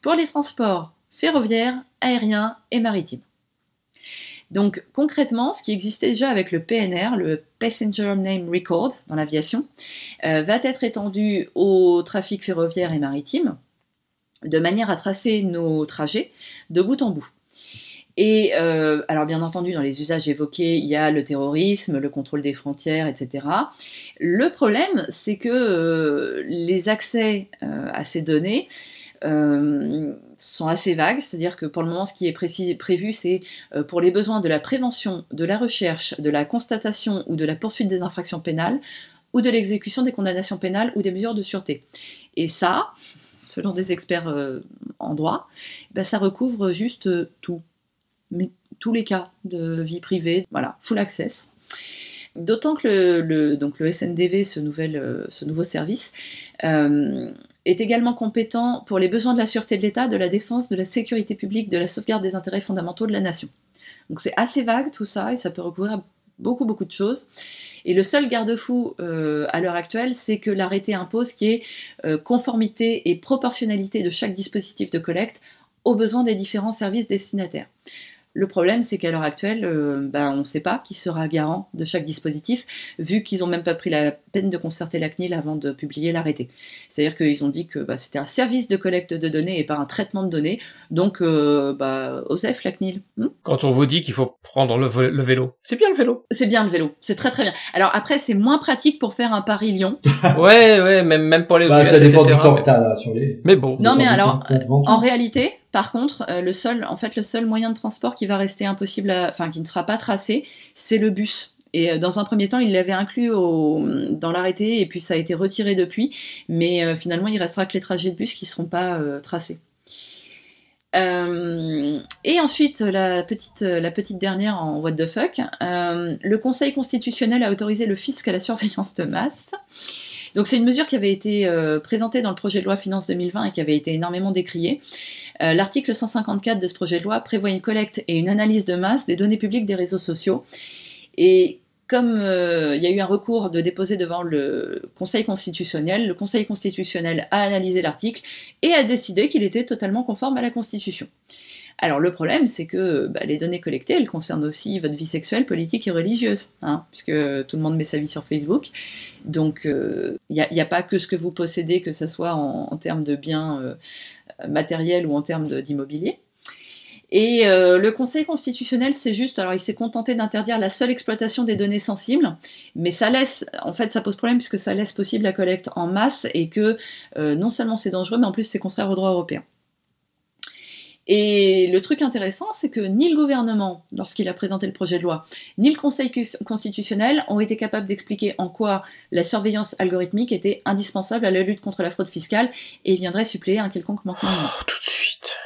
pour les transports ferroviaires, aériens et maritimes. Donc concrètement, ce qui existait déjà avec le PNR, le Passenger Name Record dans l'aviation, euh, va être étendu au trafic ferroviaire et maritime, de manière à tracer nos trajets de bout en bout. Et euh, alors bien entendu, dans les usages évoqués, il y a le terrorisme, le contrôle des frontières, etc. Le problème, c'est que euh, les accès à ces données sont assez vagues, c'est-à-dire que pour le moment, ce qui est prévu, c'est pour les besoins de la prévention, de la recherche, de la constatation ou de la poursuite des infractions pénales, ou de l'exécution des condamnations pénales ou des mesures de sûreté. Et ça, selon des experts en droit, ben, ça recouvre juste tout mais tous les cas de vie privée, voilà, full access. D'autant que le, donc le SNDV, ce, nouvel, euh, ce nouveau service, euh, est également compétent pour les besoins de la sûreté de l'État, de la défense, de la sécurité publique, de la sauvegarde des intérêts fondamentaux de la nation. Donc c'est assez vague tout ça et ça peut recouvrir beaucoup beaucoup de choses. Et le seul garde-fou euh, à l'heure actuelle, c'est que l'arrêté impose qu'il y ait conformité et proportionnalité de chaque dispositif de collecte aux besoins des différents services destinataires. Le problème, c'est qu'à l'heure actuelle, euh, ben, on ne sait pas qui sera garant de chaque dispositif, vu qu'ils n'ont même pas pris la peine de concerter la CNIL avant de publier l'arrêté. C'est-à-dire qu'ils ont dit que bah, c'était un service de collecte de données et pas un traitement de données. Donc, euh, bah, Osef, la CNIL. Hmm? Quand on vous dit qu'il faut prendre le, vélo, c'est bien le vélo. C'est bien le vélo, c'est très très bien. Alors après, c'est moins pratique pour faire un Paris-Lyon. ouais, ouais, même, même pour les bah, Ça dépend du temps que t'as sur les... Mais bon. Non, mais alors, en réalité, par contre, euh, le seul, en fait, le seul moyen de transport qui va rester impossible, enfin, qui ne sera pas tracé, c'est le bus. Et euh, dans un premier temps, il l'avait inclus dans l'arrêté et puis ça a été retiré depuis. Mais euh, finalement, il restera que les trajets de bus qui ne seront pas tracés. et ensuite, la petite, la petite dernière en what the fuck, le Conseil constitutionnel a autorisé le fisc à la surveillance de masse. Donc c'est une mesure qui avait été présentée dans le projet de loi Finance 2020 et qui avait été énormément décriée. Euh, l'article 154 de ce projet de loi prévoit une collecte et une analyse de masse des données publiques des réseaux sociaux. Et comme euh, il y a eu un recours de déposer devant le Conseil constitutionnel, le Conseil constitutionnel a analysé l'article et a décidé qu'il était totalement conforme à la Constitution. Alors le problème, c'est que bah, les données collectées, elles concernent aussi votre vie sexuelle, politique et religieuse, hein, puisque tout le monde met sa vie sur Facebook. Donc il euh, n'y a, pas que ce que vous possédez, que ce soit en, termes de biens euh, matériels ou en termes d'immobilier. Et euh, le Conseil constitutionnel, c'est juste, alors il s'est contenté d'interdire la seule exploitation des données sensibles, mais ça laisse, en fait, ça pose problème puisque ça laisse possible la collecte en masse et que non seulement c'est dangereux, mais en plus c'est contraire au droit européen. Et le truc intéressant, c'est que ni le gouvernement, lorsqu'il a présenté le projet de loi, ni le Conseil constitutionnel ont été capables d'expliquer en quoi la surveillance algorithmique était indispensable à la lutte contre la fraude fiscale et viendrait suppléer un quelconque manquement. Oh, tout de suite.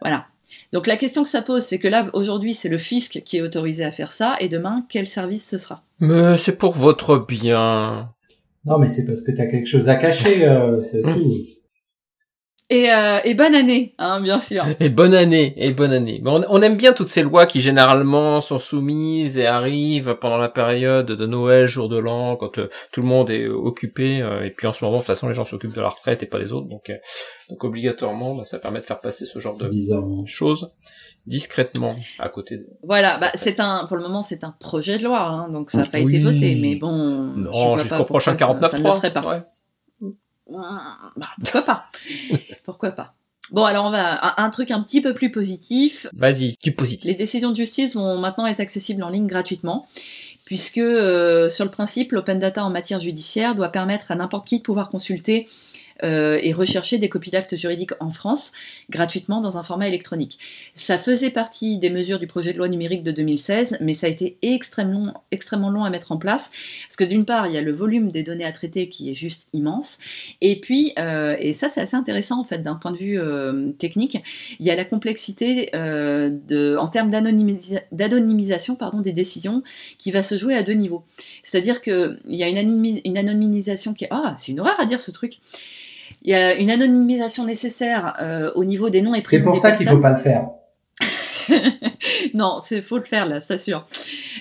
Voilà. Donc la question que ça pose, c'est que là, aujourd'hui, c'est le fisc qui est autorisé à faire ça, et demain, quel service ce sera? Mais c'est pour votre bien. Non, mais c'est parce que tu as quelque chose à cacher, euh, c'est tout. Et, euh, et, bonne année, hein, bien sûr. Et bonne année, et bonne année. Bon, on, aime bien toutes ces lois qui généralement sont soumises et arrivent pendant la période de Noël, jour de l'an, quand euh, tout le monde est occupé. Euh, et puis en ce moment, de toute façon, les gens s'occupent de la retraite et pas les autres. Donc, donc obligatoirement, bah, ça permet de faire passer ce genre de choses discrètement à côté de... Voilà, bah, c'est un, pour le moment, c'est un projet de loi, hein, donc ça n'a pas été voté, mais bon. Non, jusqu'au prochain 49 ça, ça ne serait pas. Ouais. Bah, pourquoi pas Pourquoi pas Bon, alors on va un, truc un petit peu plus positif. Vas-y, du positif. Les décisions de justice vont maintenant être accessibles en ligne gratuitement, puisque euh, sur le principe, l'open data en matière judiciaire doit permettre à n'importe qui de pouvoir consulter euh, et rechercher des copies d'actes juridiques en France gratuitement dans un format électronique. Ça faisait partie des mesures du projet de loi numérique de 2016, mais ça a été extrêmement, extrêmement long à mettre en place, parce que d'une part, il y a le volume des données à traiter qui est juste immense, et puis, euh, et ça c'est assez intéressant en fait d'un point de vue euh, technique, il y a la complexité en termes d'anonymisation des décisions qui va se jouer à deux niveaux. C'est-à-dire qu'il y a une, une anonymisation qui est... Ah, c'est une horreur à dire ce truc il y a une anonymisation nécessaire euh, au niveau des noms et prénoms. C'est pour ça qu'il faut pas le faire. non, c'est faut le faire là, c'est sûr.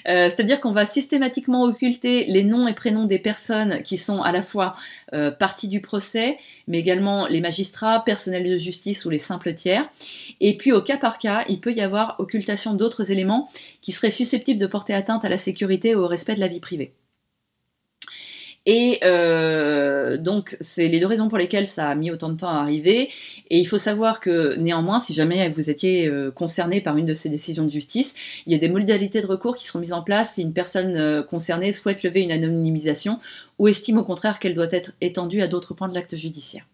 Euh, c'est-à-dire qu'on va systématiquement occulter les noms et prénoms des personnes qui sont à la fois euh, partie du procès, mais également les magistrats, personnels de justice ou les simples tiers. Et puis au cas par cas, il peut y avoir occultation d'autres éléments qui seraient susceptibles de porter atteinte à la sécurité ou au respect de la vie privée. Et euh, donc, c'est les deux raisons pour lesquelles ça a mis autant de temps à arriver. Et il faut savoir que néanmoins, si jamais vous étiez euh, concerné par une de ces décisions de justice, il y a des modalités de recours qui seront mises en place si une personne euh, concernée souhaite lever une anonymisation ou estime au contraire qu'elle doit être étendue à d'autres points de l'acte judiciaire.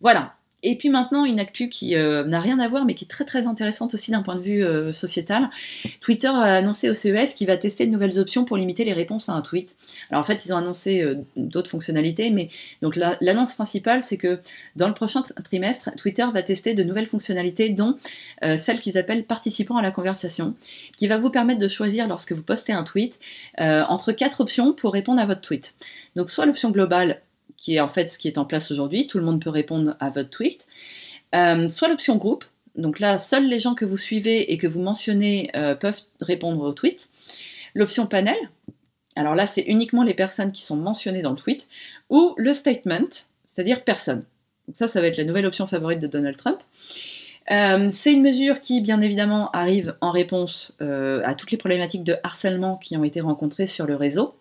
Voilà, et puis maintenant, une actu qui euh, n'a rien à voir, mais qui est très très intéressante aussi d'un point de vue euh, sociétal. Twitter a annoncé au CES qu'il va tester de nouvelles options pour limiter les réponses à un tweet. Alors en fait, ils ont annoncé euh, d'autres fonctionnalités, mais donc l'annonce principale, c'est que dans le prochain trimestre, Twitter va tester de nouvelles fonctionnalités, dont celle qu'ils appellent participant à la conversation, qui va vous permettre de choisir lorsque vous postez un tweet entre quatre options pour répondre à votre tweet. Donc soit l'option globale qui est en fait ce qui est en place aujourd'hui. Tout le monde peut répondre à votre tweet. Euh, soit l'option groupe. Donc là, seuls les gens que vous suivez et que vous mentionnez euh, peuvent répondre au tweet. L'option panel. Alors là, c'est uniquement les personnes qui sont mentionnées dans le tweet. Ou le statement, c'est-à-dire personne. Donc ça, ça va être la nouvelle option favorite de Donald Trump. Euh, c'est une mesure qui, bien évidemment, arrive en réponse à toutes les problématiques de harcèlement qui ont été rencontrées sur le réseau.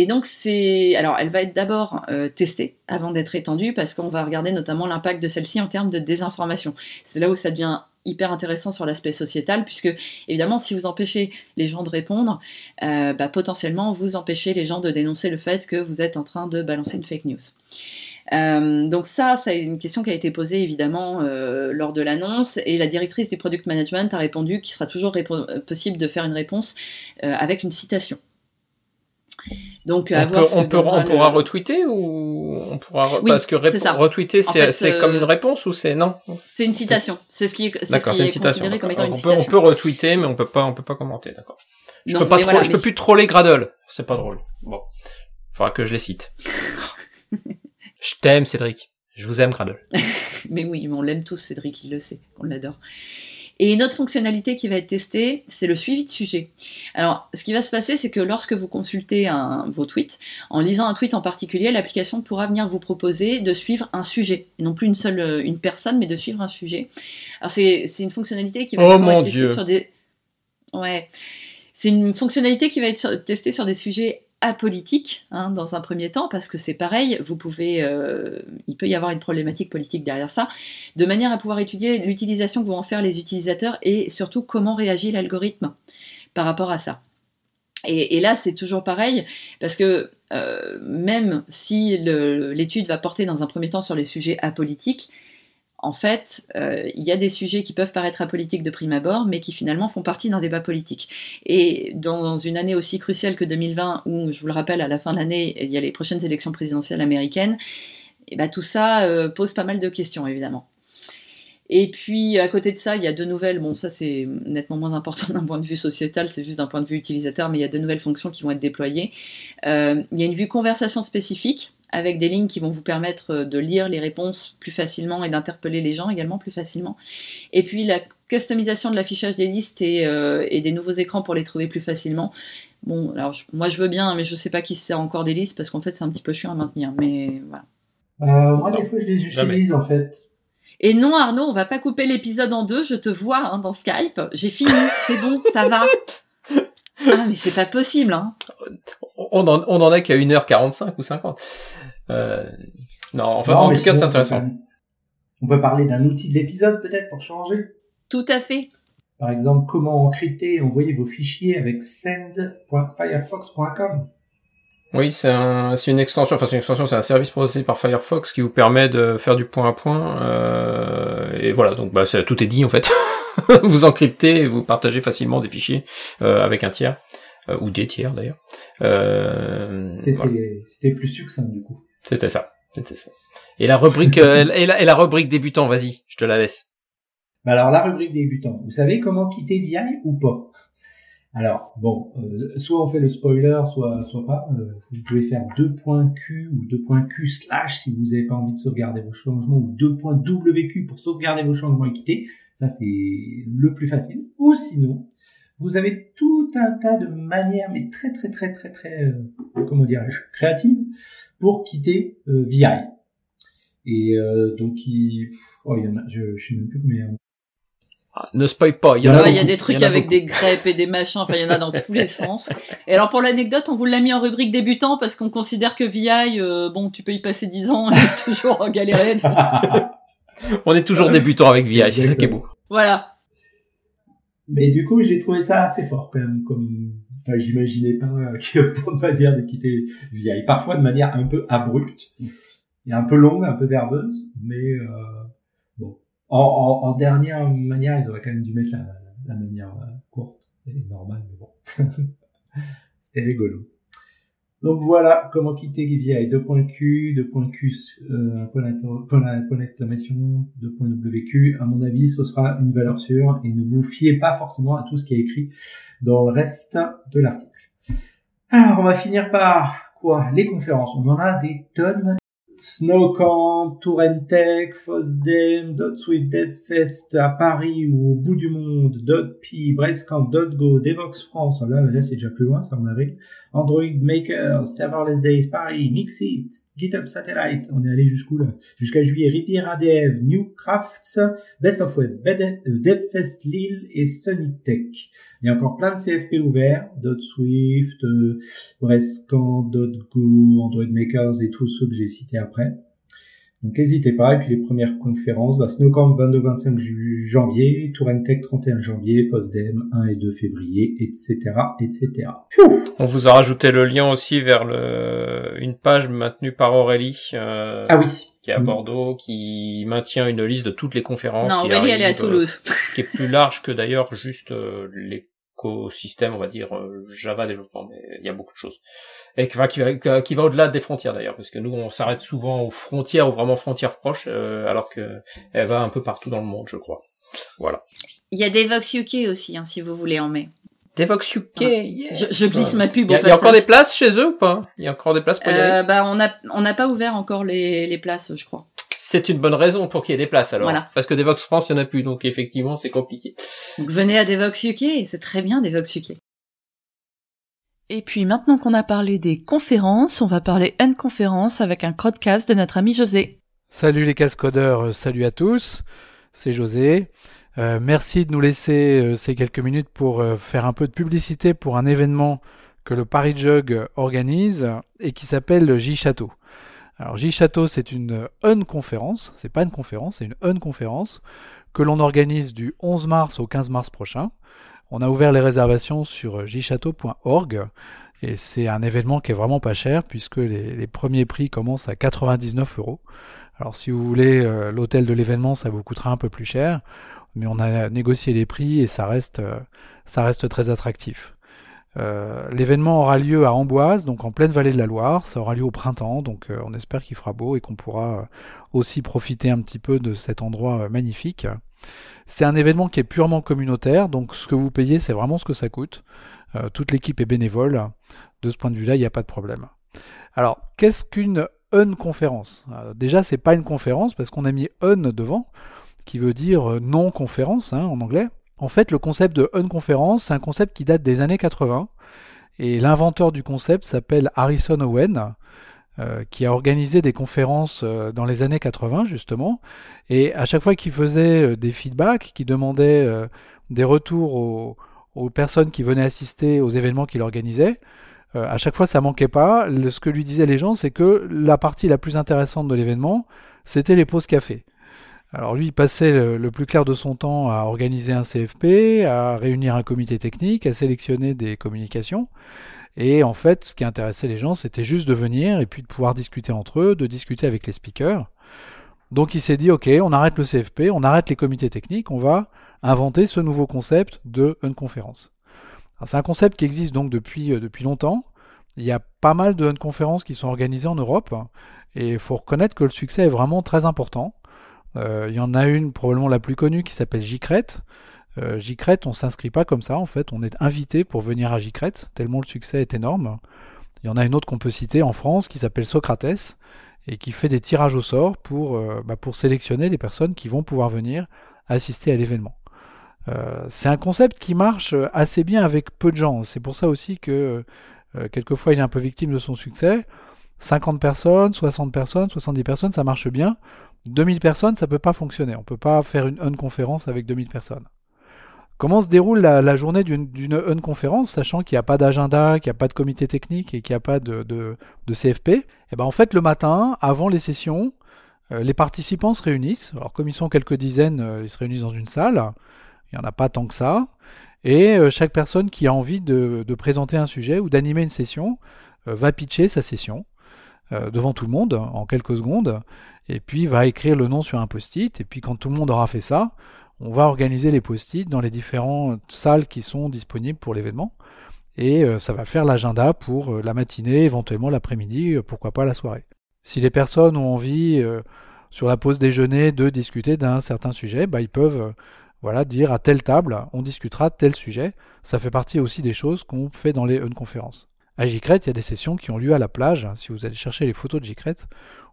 Et donc c'est, alors elle va être d'abord euh, testée avant d'être étendue parce qu'on va regarder notamment l'impact de celle-ci en termes de désinformation. C'est là où ça devient hyper intéressant sur l'aspect sociétal puisque évidemment si vous empêchez les gens de répondre, euh, bah, potentiellement vous empêchez les gens de dénoncer le fait que vous êtes en train de balancer une fake news. Euh, donc ça, c'est une question qui a été posée évidemment lors de l'annonce et la directrice du product management a répondu qu'il sera toujours possible de faire une réponse avec une citation. Donc, on, peut, on, pourra retweeter ou on pourra parce que retweeter c'est comme une euh, réponse ou c'est non? C'est une citation. C'est ce qui est, ce qui est, considéré comme étant une on citation. Peut, on peut retweeter mais on peut pas on peut pas commenter d'accord. Je peux pas je peux plus troller Gradle. C'est pas drôle. Bon, faudra que je les cite. je t'aime Cédric. Je vous aime Gradle. mais oui, on l'aime tous Cédric, il le sait, on l'adore. Et une autre fonctionnalité qui va être testée, c'est le suivi de sujet. Alors, ce qui va se passer, c'est que lorsque vous consultez un, vos tweets, en lisant un tweet en particulier, l'application pourra venir vous proposer de suivre un sujet, et non plus une seule une personne, mais de suivre un sujet. Alors, c'est une fonctionnalité qui va oh être testée sur des... Ouais. C'est une fonctionnalité qui va être testée sur des sujets apolitique hein, dans un premier temps, parce que c'est pareil, vous pouvez, euh, il peut y avoir une problématique politique derrière ça, de manière à pouvoir étudier l'utilisation que vont en faire les utilisateurs et surtout comment réagit l'algorithme par rapport à ça. Et, là, c'est toujours pareil, parce que euh, même si l'étude va porter dans un premier temps sur les sujets apolitiques, en fait, euh, il y a des sujets qui peuvent paraître apolitiques de prime abord, mais qui finalement font partie d'un débat politique. Et dans une année aussi cruciale que 2020, où, je vous le rappelle, à la fin de l'année, il y a les prochaines élections présidentielles américaines, et ben, tout ça euh, pose pas mal de questions, évidemment. Et puis, à côté de ça, il y a deux nouvelles. Bon, ça, c'est nettement moins important d'un point de vue sociétal, c'est juste d'un point de vue utilisateur, mais il y a deux nouvelles fonctions qui vont être déployées. Euh, il y a une vue conversation spécifique avec des lignes qui vont vous permettre euh, de lire les réponses plus facilement et d'interpeller les gens également plus facilement. Et puis la customisation de l'affichage des listes et, euh, et, des nouveaux écrans pour les trouver plus facilement. Bon, alors moi je veux bien, mais je sais pas qui sert encore des listes parce qu'en fait c'est un petit peu chiant à maintenir. Mais voilà. Euh, moi des fois je les utilise en fait. Et non Arnaud, on va pas couper l'épisode en deux. Je te vois hein, dans Skype. J'ai fini, c'est bon, ça va. Ah mais c'est pas possible. Hein. On en, on en a qu'à 1h45 ou 50. Euh, non, enfin, en tout cas, c'est intéressant. On peut parler d'un outil de l'épisode, peut-être, pour changer? Tout à fait. Par exemple, comment encrypter et envoyer vos fichiers avec send.firefox.com Oui, c'est un, c'est une extension, enfin c'est une extension, c'est un service proposé par Firefox qui vous permet de faire du point à point. Euh, et voilà, donc bah tout est dit en fait. vous encryptez et vous partagez facilement des fichiers euh, avec un tiers euh, ou des tiers d'ailleurs. Euh, c'était, c'était plus succinct du coup. C'était ça, c'était ça. Et la rubrique, et, la, et la rubrique débutant, vas-y, je te la laisse. Bah alors la rubrique débutant, vous savez comment quitter VI ou pas? Alors, bon, euh, soit on fait le spoiler, soit, soit pas. Euh, vous pouvez faire 2.q ou 2.q slash si vous n'avez pas envie de sauvegarder vos changements ou 2.wq pour sauvegarder vos changements et quitter. Ça, c'est le plus facile. Ou sinon, vous avez tout un tas de manières, mais très, très, très, très, très, euh, comment dirais-je, créatives pour quitter VI. Et donc, il, oh, il y en a, je, je sais même plus combien ah, ne spoil pas. Il y, a, il y a des trucs avec des grèpes et des machins. Enfin, il y en a dans tous les sens. Et alors, pour l'anecdote, on vous l'a mis en rubrique débutant parce qu'on considère que VI, euh, bon, tu peux y passer 10 ans et toujours galérer. on est toujours débutant avec VI, c'est ça qui est beau. Voilà. Mais du coup, j'ai trouvé ça assez fort quand même. Comme, enfin, j'imaginais pas qu'il y ait autant de manières de quitter VI. Parfois de manière un peu abrupte et un peu longue, un peu verbeuse, mais. Euh en, en, dernière manière, ils auraient quand même dû mettre la, la manière euh, courte et normale, mais bon. C'était rigolo. Donc voilà comment quitter VI. 2.Q, 2.Q, euh, point d'exclamation, 2.WQ. À mon avis, ce sera une valeur sûre et ne vous fiez pas forcément à tout ce qui est écrit dans le reste de l'article. Alors, on va finir par quoi? Les conférences. On en a des tonnes Snowcamp, Tourentech, Fosdem, Swift DevFest à Paris ou au bout du monde, .pi, Bracecamp, .go, Devox France, là, là c'est déjà plus loin, ça en avril, Android Maker, Serverless Days Paris, Mixit, GitHub Satellite, on est allé jusqu'où là? Jusqu'à juillet, Riviera Dev, Newcrafts, Best of Web, DevFest Lille et Tech. Il y a encore plein de CFP ouverts, .swift, euh, Bracecamp, .go, Android Makers et tous ceux que j'ai cités avant après. Donc n'hésitez pas. Et puis les premières conférences, bah, Snowcamp 22-25 janvier, Tourentech 31 janvier, FOSDEM 1 et 2 février, etc., etc. On vous a rajouté le lien aussi vers le, une page maintenue par Aurélie. Euh, ah oui. Qui est à Bordeaux, qui maintient une liste de toutes les conférences. Non, Aurélie, elle est à Toulouse. qui est plus large que d'ailleurs juste euh, les écosystème, on va dire euh, Java développement, mais il y a beaucoup de choses. Et qui va, qui va, qui va au-delà des frontières d'ailleurs, parce que nous on s'arrête souvent aux frontières ou vraiment frontières proches, euh, alors que elle va un peu partout dans le monde, je crois. Voilà. Il y a Devox UK aussi, hein, si vous voulez en mai. Devox UK. Je, glisse ma pub. Il y, a, encore des places chez eux ou pas? Il y a encore des places pour y aller? euh, Bah on a on n'a pas ouvert encore les, les places, je crois c'est une bonne raison pour qu'il y ait des places alors. Parce que Devox France, il n'y en a plus, donc effectivement, c'est compliqué. Donc venez à Devox UK, c'est très bien Devox UK. Et puis maintenant qu'on a parlé des conférences, on va parler N conférence avec un crowdcast de notre ami José. Salut les cascodeurs, euh, salut à tous, c'est José. Euh, merci de nous laisser euh, ces quelques minutes pour faire un peu de publicité pour un événement que le Paris Jug organise et qui s'appelle J Château. Alors J-Château, c'est une unconférence, c'est pas une conférence, c'est une unconférence que l'on organise du 11 mars au 15 mars prochain. On a ouvert les réservations sur jchateau.org et c'est un événement qui est vraiment pas cher puisque les, premiers prix commencent à 99 euros. Alors si vous voulez euh, l'hôtel de l'événement, ça vous coûtera un peu plus cher, mais on a négocié les prix et ça reste, euh, ça reste très attractif. Euh, l'événement aura lieu à Amboise, donc en pleine vallée de la Loire. Ça aura lieu au printemps, donc euh, on espère qu'il fera beau et qu'on pourra euh, aussi profiter un petit peu de cet endroit magnifique. C'est un événement qui est purement communautaire, donc ce que vous payez, c'est vraiment ce que ça coûte. toute l'équipe est bénévole. De ce point de vue-là, il n'y a pas de problème. Alors, qu'est-ce qu'une unconférence? Déjà, c'est pas une conférence parce qu'on a mis un devant, qui veut dire non conférence hein, en anglais. En fait, le concept de unconférence, c'est un concept qui date des années 80. Et l'inventeur du concept s'appelle Harrison Owen, euh, qui a organisé des conférences euh, dans les années 80, justement. Et à chaque fois qu'il faisait euh, des feedbacks, qu'il demandait des retours aux, aux, personnes qui venaient assister aux événements qu'il organisait, à chaque fois ça manquait pas. Ce que lui disaient les gens, c'est que la partie la plus intéressante de l'événement, c'était les pauses café. Alors lui, il passait le, plus clair de son temps à organiser un CFP, à réunir un comité technique, à sélectionner des communications. Et en fait, ce qui intéressait les gens, c'était juste de venir et puis de pouvoir discuter entre eux, de discuter avec les speakers. Donc il s'est dit, ok, on arrête le CFP, on arrête les comités techniques, on va inventer ce nouveau concept de unconférence. C'est un concept qui existe donc depuis, euh, depuis longtemps. Il y a pas mal de unconférences qui sont organisées en Europe et il faut reconnaître que le succès est vraiment très important. Euh, il y en a une probablement la plus connue qui s'appelle JCRET. Euh, JCRET, on s'inscrit pas comme ça en fait, on est invité pour venir à JCRET, tellement le succès est énorme. Il y en a une autre qu'on peut citer en France qui s'appelle Socrates et qui fait des tirages au sort pour, euh, bah, sélectionner les personnes qui vont pouvoir venir assister à l'événement. Euh, c'est un concept qui marche assez bien avec peu de gens. C'est pour ça aussi que quelquefois il est un peu victime de son succès. 50 personnes, 60 personnes, 70 personnes, ça marche bien. 2000 personnes, ça peut pas fonctionner. On peut pas faire une, une conférence avec 2000 personnes. Comment se déroule la, journée d'une conférence, sachant qu'il n'y a pas d'agenda, qu'il n'y a pas de comité technique et qu'il n'y a pas de, CFP eh ben en fait, le matin, avant les sessions, euh, les participants se réunissent. Alors comme ils sont quelques dizaines, euh, ils se réunissent dans une salle. Il n'y en a pas tant que ça. Et euh, chaque personne qui a envie de présenter un sujet ou d'animer une session va pitcher sa session devant tout le monde en quelques secondes. Et puis va écrire le nom sur un post-it. Et puis quand tout le monde aura fait ça, on va organiser les post-it dans les différentes salles qui sont disponibles pour l'événement. Et euh, ça va faire l'agenda pour euh, la matinée, éventuellement l'après-midi, euh, pourquoi pas la soirée. Si les personnes ont envie, sur la pause déjeuner, de discuter d'un certain sujet, bah, ils peuvent voilà, dire à telle table, on discutera tel sujet. Ça fait partie aussi des choses qu'on fait dans les conférences. À Jicret, il y a des sessions qui ont lieu à la plage. Si vous allez chercher les photos de Jicret,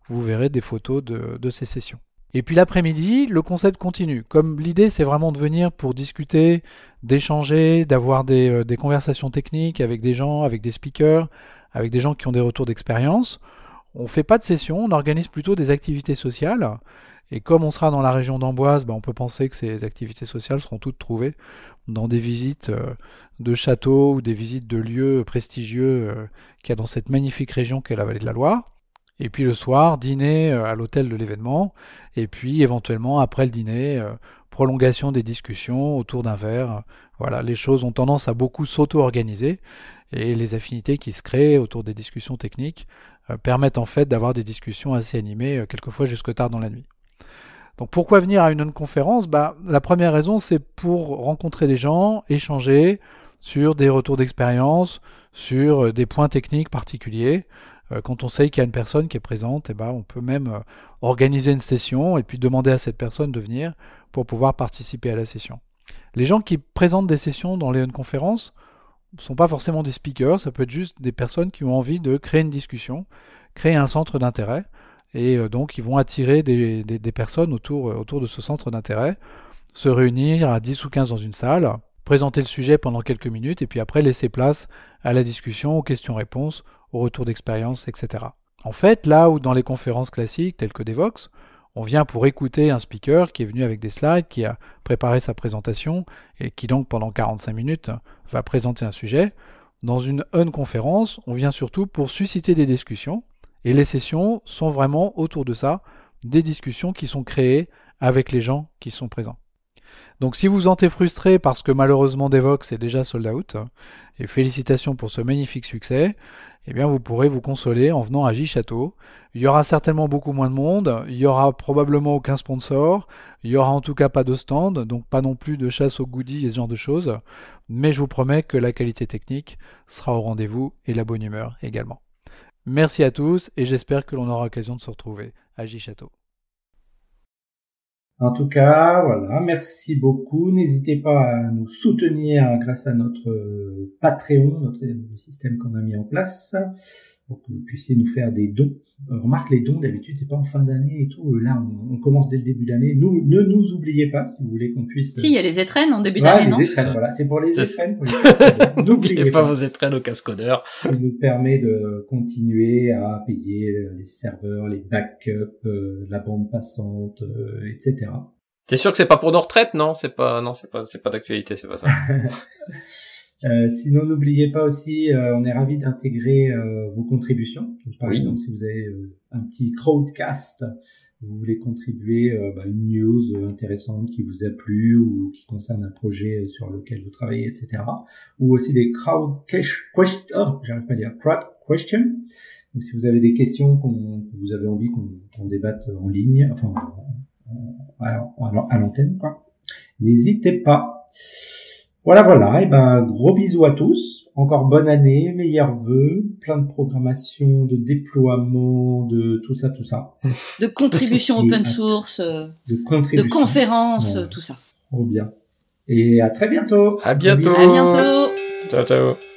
vous verrez des photos de ces sessions. Et puis l'après-midi, le concept continue. Comme l'idée, c'est vraiment de venir pour discuter, d'échanger, d'avoir des, euh, conversations techniques avec des gens, avec des speakers, avec des gens qui ont des retours d'expérience. On ne fait pas de session, on organise plutôt des activités sociales. Et comme on sera dans la région d'Amboise, ben on peut penser que ces activités sociales seront toutes trouvées dans des visites euh, de châteaux ou des visites de lieux prestigieux euh, qu'il y a dans cette magnifique région qu'est la vallée de la Loire. Et puis le soir, dîner euh, à l'hôtel de l'événement. Et puis éventuellement, après le dîner, prolongation des discussions autour d'un verre. Voilà, les choses ont tendance à beaucoup s'auto-organiser. Et les affinités qui se créent autour des discussions techniques permettent en fait d'avoir des discussions assez animées, quelquefois jusque tard dans la nuit. Donc pourquoi venir à une conférence bah, La première raison, c'est pour rencontrer des gens, échanger sur des retours d'expérience, sur des points techniques particuliers. Euh, quand on sait qu'il y a une personne qui est présente, eh ben, on peut même euh, organiser une session et puis demander à cette personne de venir pour pouvoir participer à la session. Les gens qui présentent des sessions dans les conférences ne sont pas forcément des speakers, ça peut être juste des personnes qui ont envie de créer une discussion, créer un centre d'intérêt, et euh, donc ils vont attirer des, personnes autour, autour de ce centre d'intérêt, se réunir à 10 ou 15 dans une salle, présenter le sujet pendant quelques minutes, et puis après laisser place à la discussion, aux questions-réponses, au retour d'expérience, etc. En fait, là où dans les conférences classiques telles que Devox, on vient pour écouter un speaker qui est venu avec des slides, qui a préparé sa présentation et qui donc pendant 45 minutes va présenter un sujet. Dans une unconférence, on vient surtout pour susciter des discussions et les sessions sont vraiment autour de ça, des discussions qui sont créées avec les gens qui sont présents. Donc si vous vous sentez frustré parce que malheureusement Devox est déjà sold out, et félicitations pour ce magnifique succès, eh bien vous pourrez vous consoler en venant à J-Château. Il y aura certainement beaucoup moins de monde, il y aura probablement aucun sponsor, il y aura en tout cas pas de stand, donc pas non plus de chasse aux goodies et ce genre de choses, mais je vous promets que la qualité technique sera au rendez-vous et la bonne humeur également. Merci à tous et j'espère que l'on aura l'occasion de se retrouver à J-Château. En tout cas, voilà, merci beaucoup. N'hésitez pas à nous soutenir grâce à notre euh, Patreon, notre système qu'on a mis en place, pour que vous puissiez nous faire des dons euh, remarque les dons d'habitude c'est pas en fin d'année et tout. Là on, commence dès le début d'année. Nous ne nous oubliez pas si vous voulez qu'on puisse. Si il y a les étrennes en début d'année. les étrennes voilà c'est pour les étrennes. N'oubliez pas, vos étrennes au cascodeur. Ça nous permet de continuer à payer les serveurs, les backups, euh, la bande passante, euh, etc. T'es sûr que c'est pas pour nos retraites? Non C'est pas non c'est pas c'est pas d'actualité c'est pas ça. Euh, sinon, n'oubliez pas aussi, euh, on est ravi d'intégrer euh, vos contributions. par exemple, si vous avez un petit crowdcast vous voulez contribuer à bah, une news intéressante qui vous a plu ou qui concerne un projet sur lequel vous travaillez, etc. Ou aussi des crowd questions, oh, j'arrive pas à dire, crowd questions. Donc, si vous avez des questions qu'on vous avez envie qu'on débatte en ligne, enfin à l'antenne, quoi, n'hésitez pas. Voilà, voilà. Et ben, gros bisous à tous. Encore bonne année, meilleurs vœux, plein de programmation, de déploiement, de tout ça, tout ça. De contributions open source, de, de conférences, tout ça. Trop bien. Et à très bientôt. À bientôt. À bientôt. Ciao, ciao.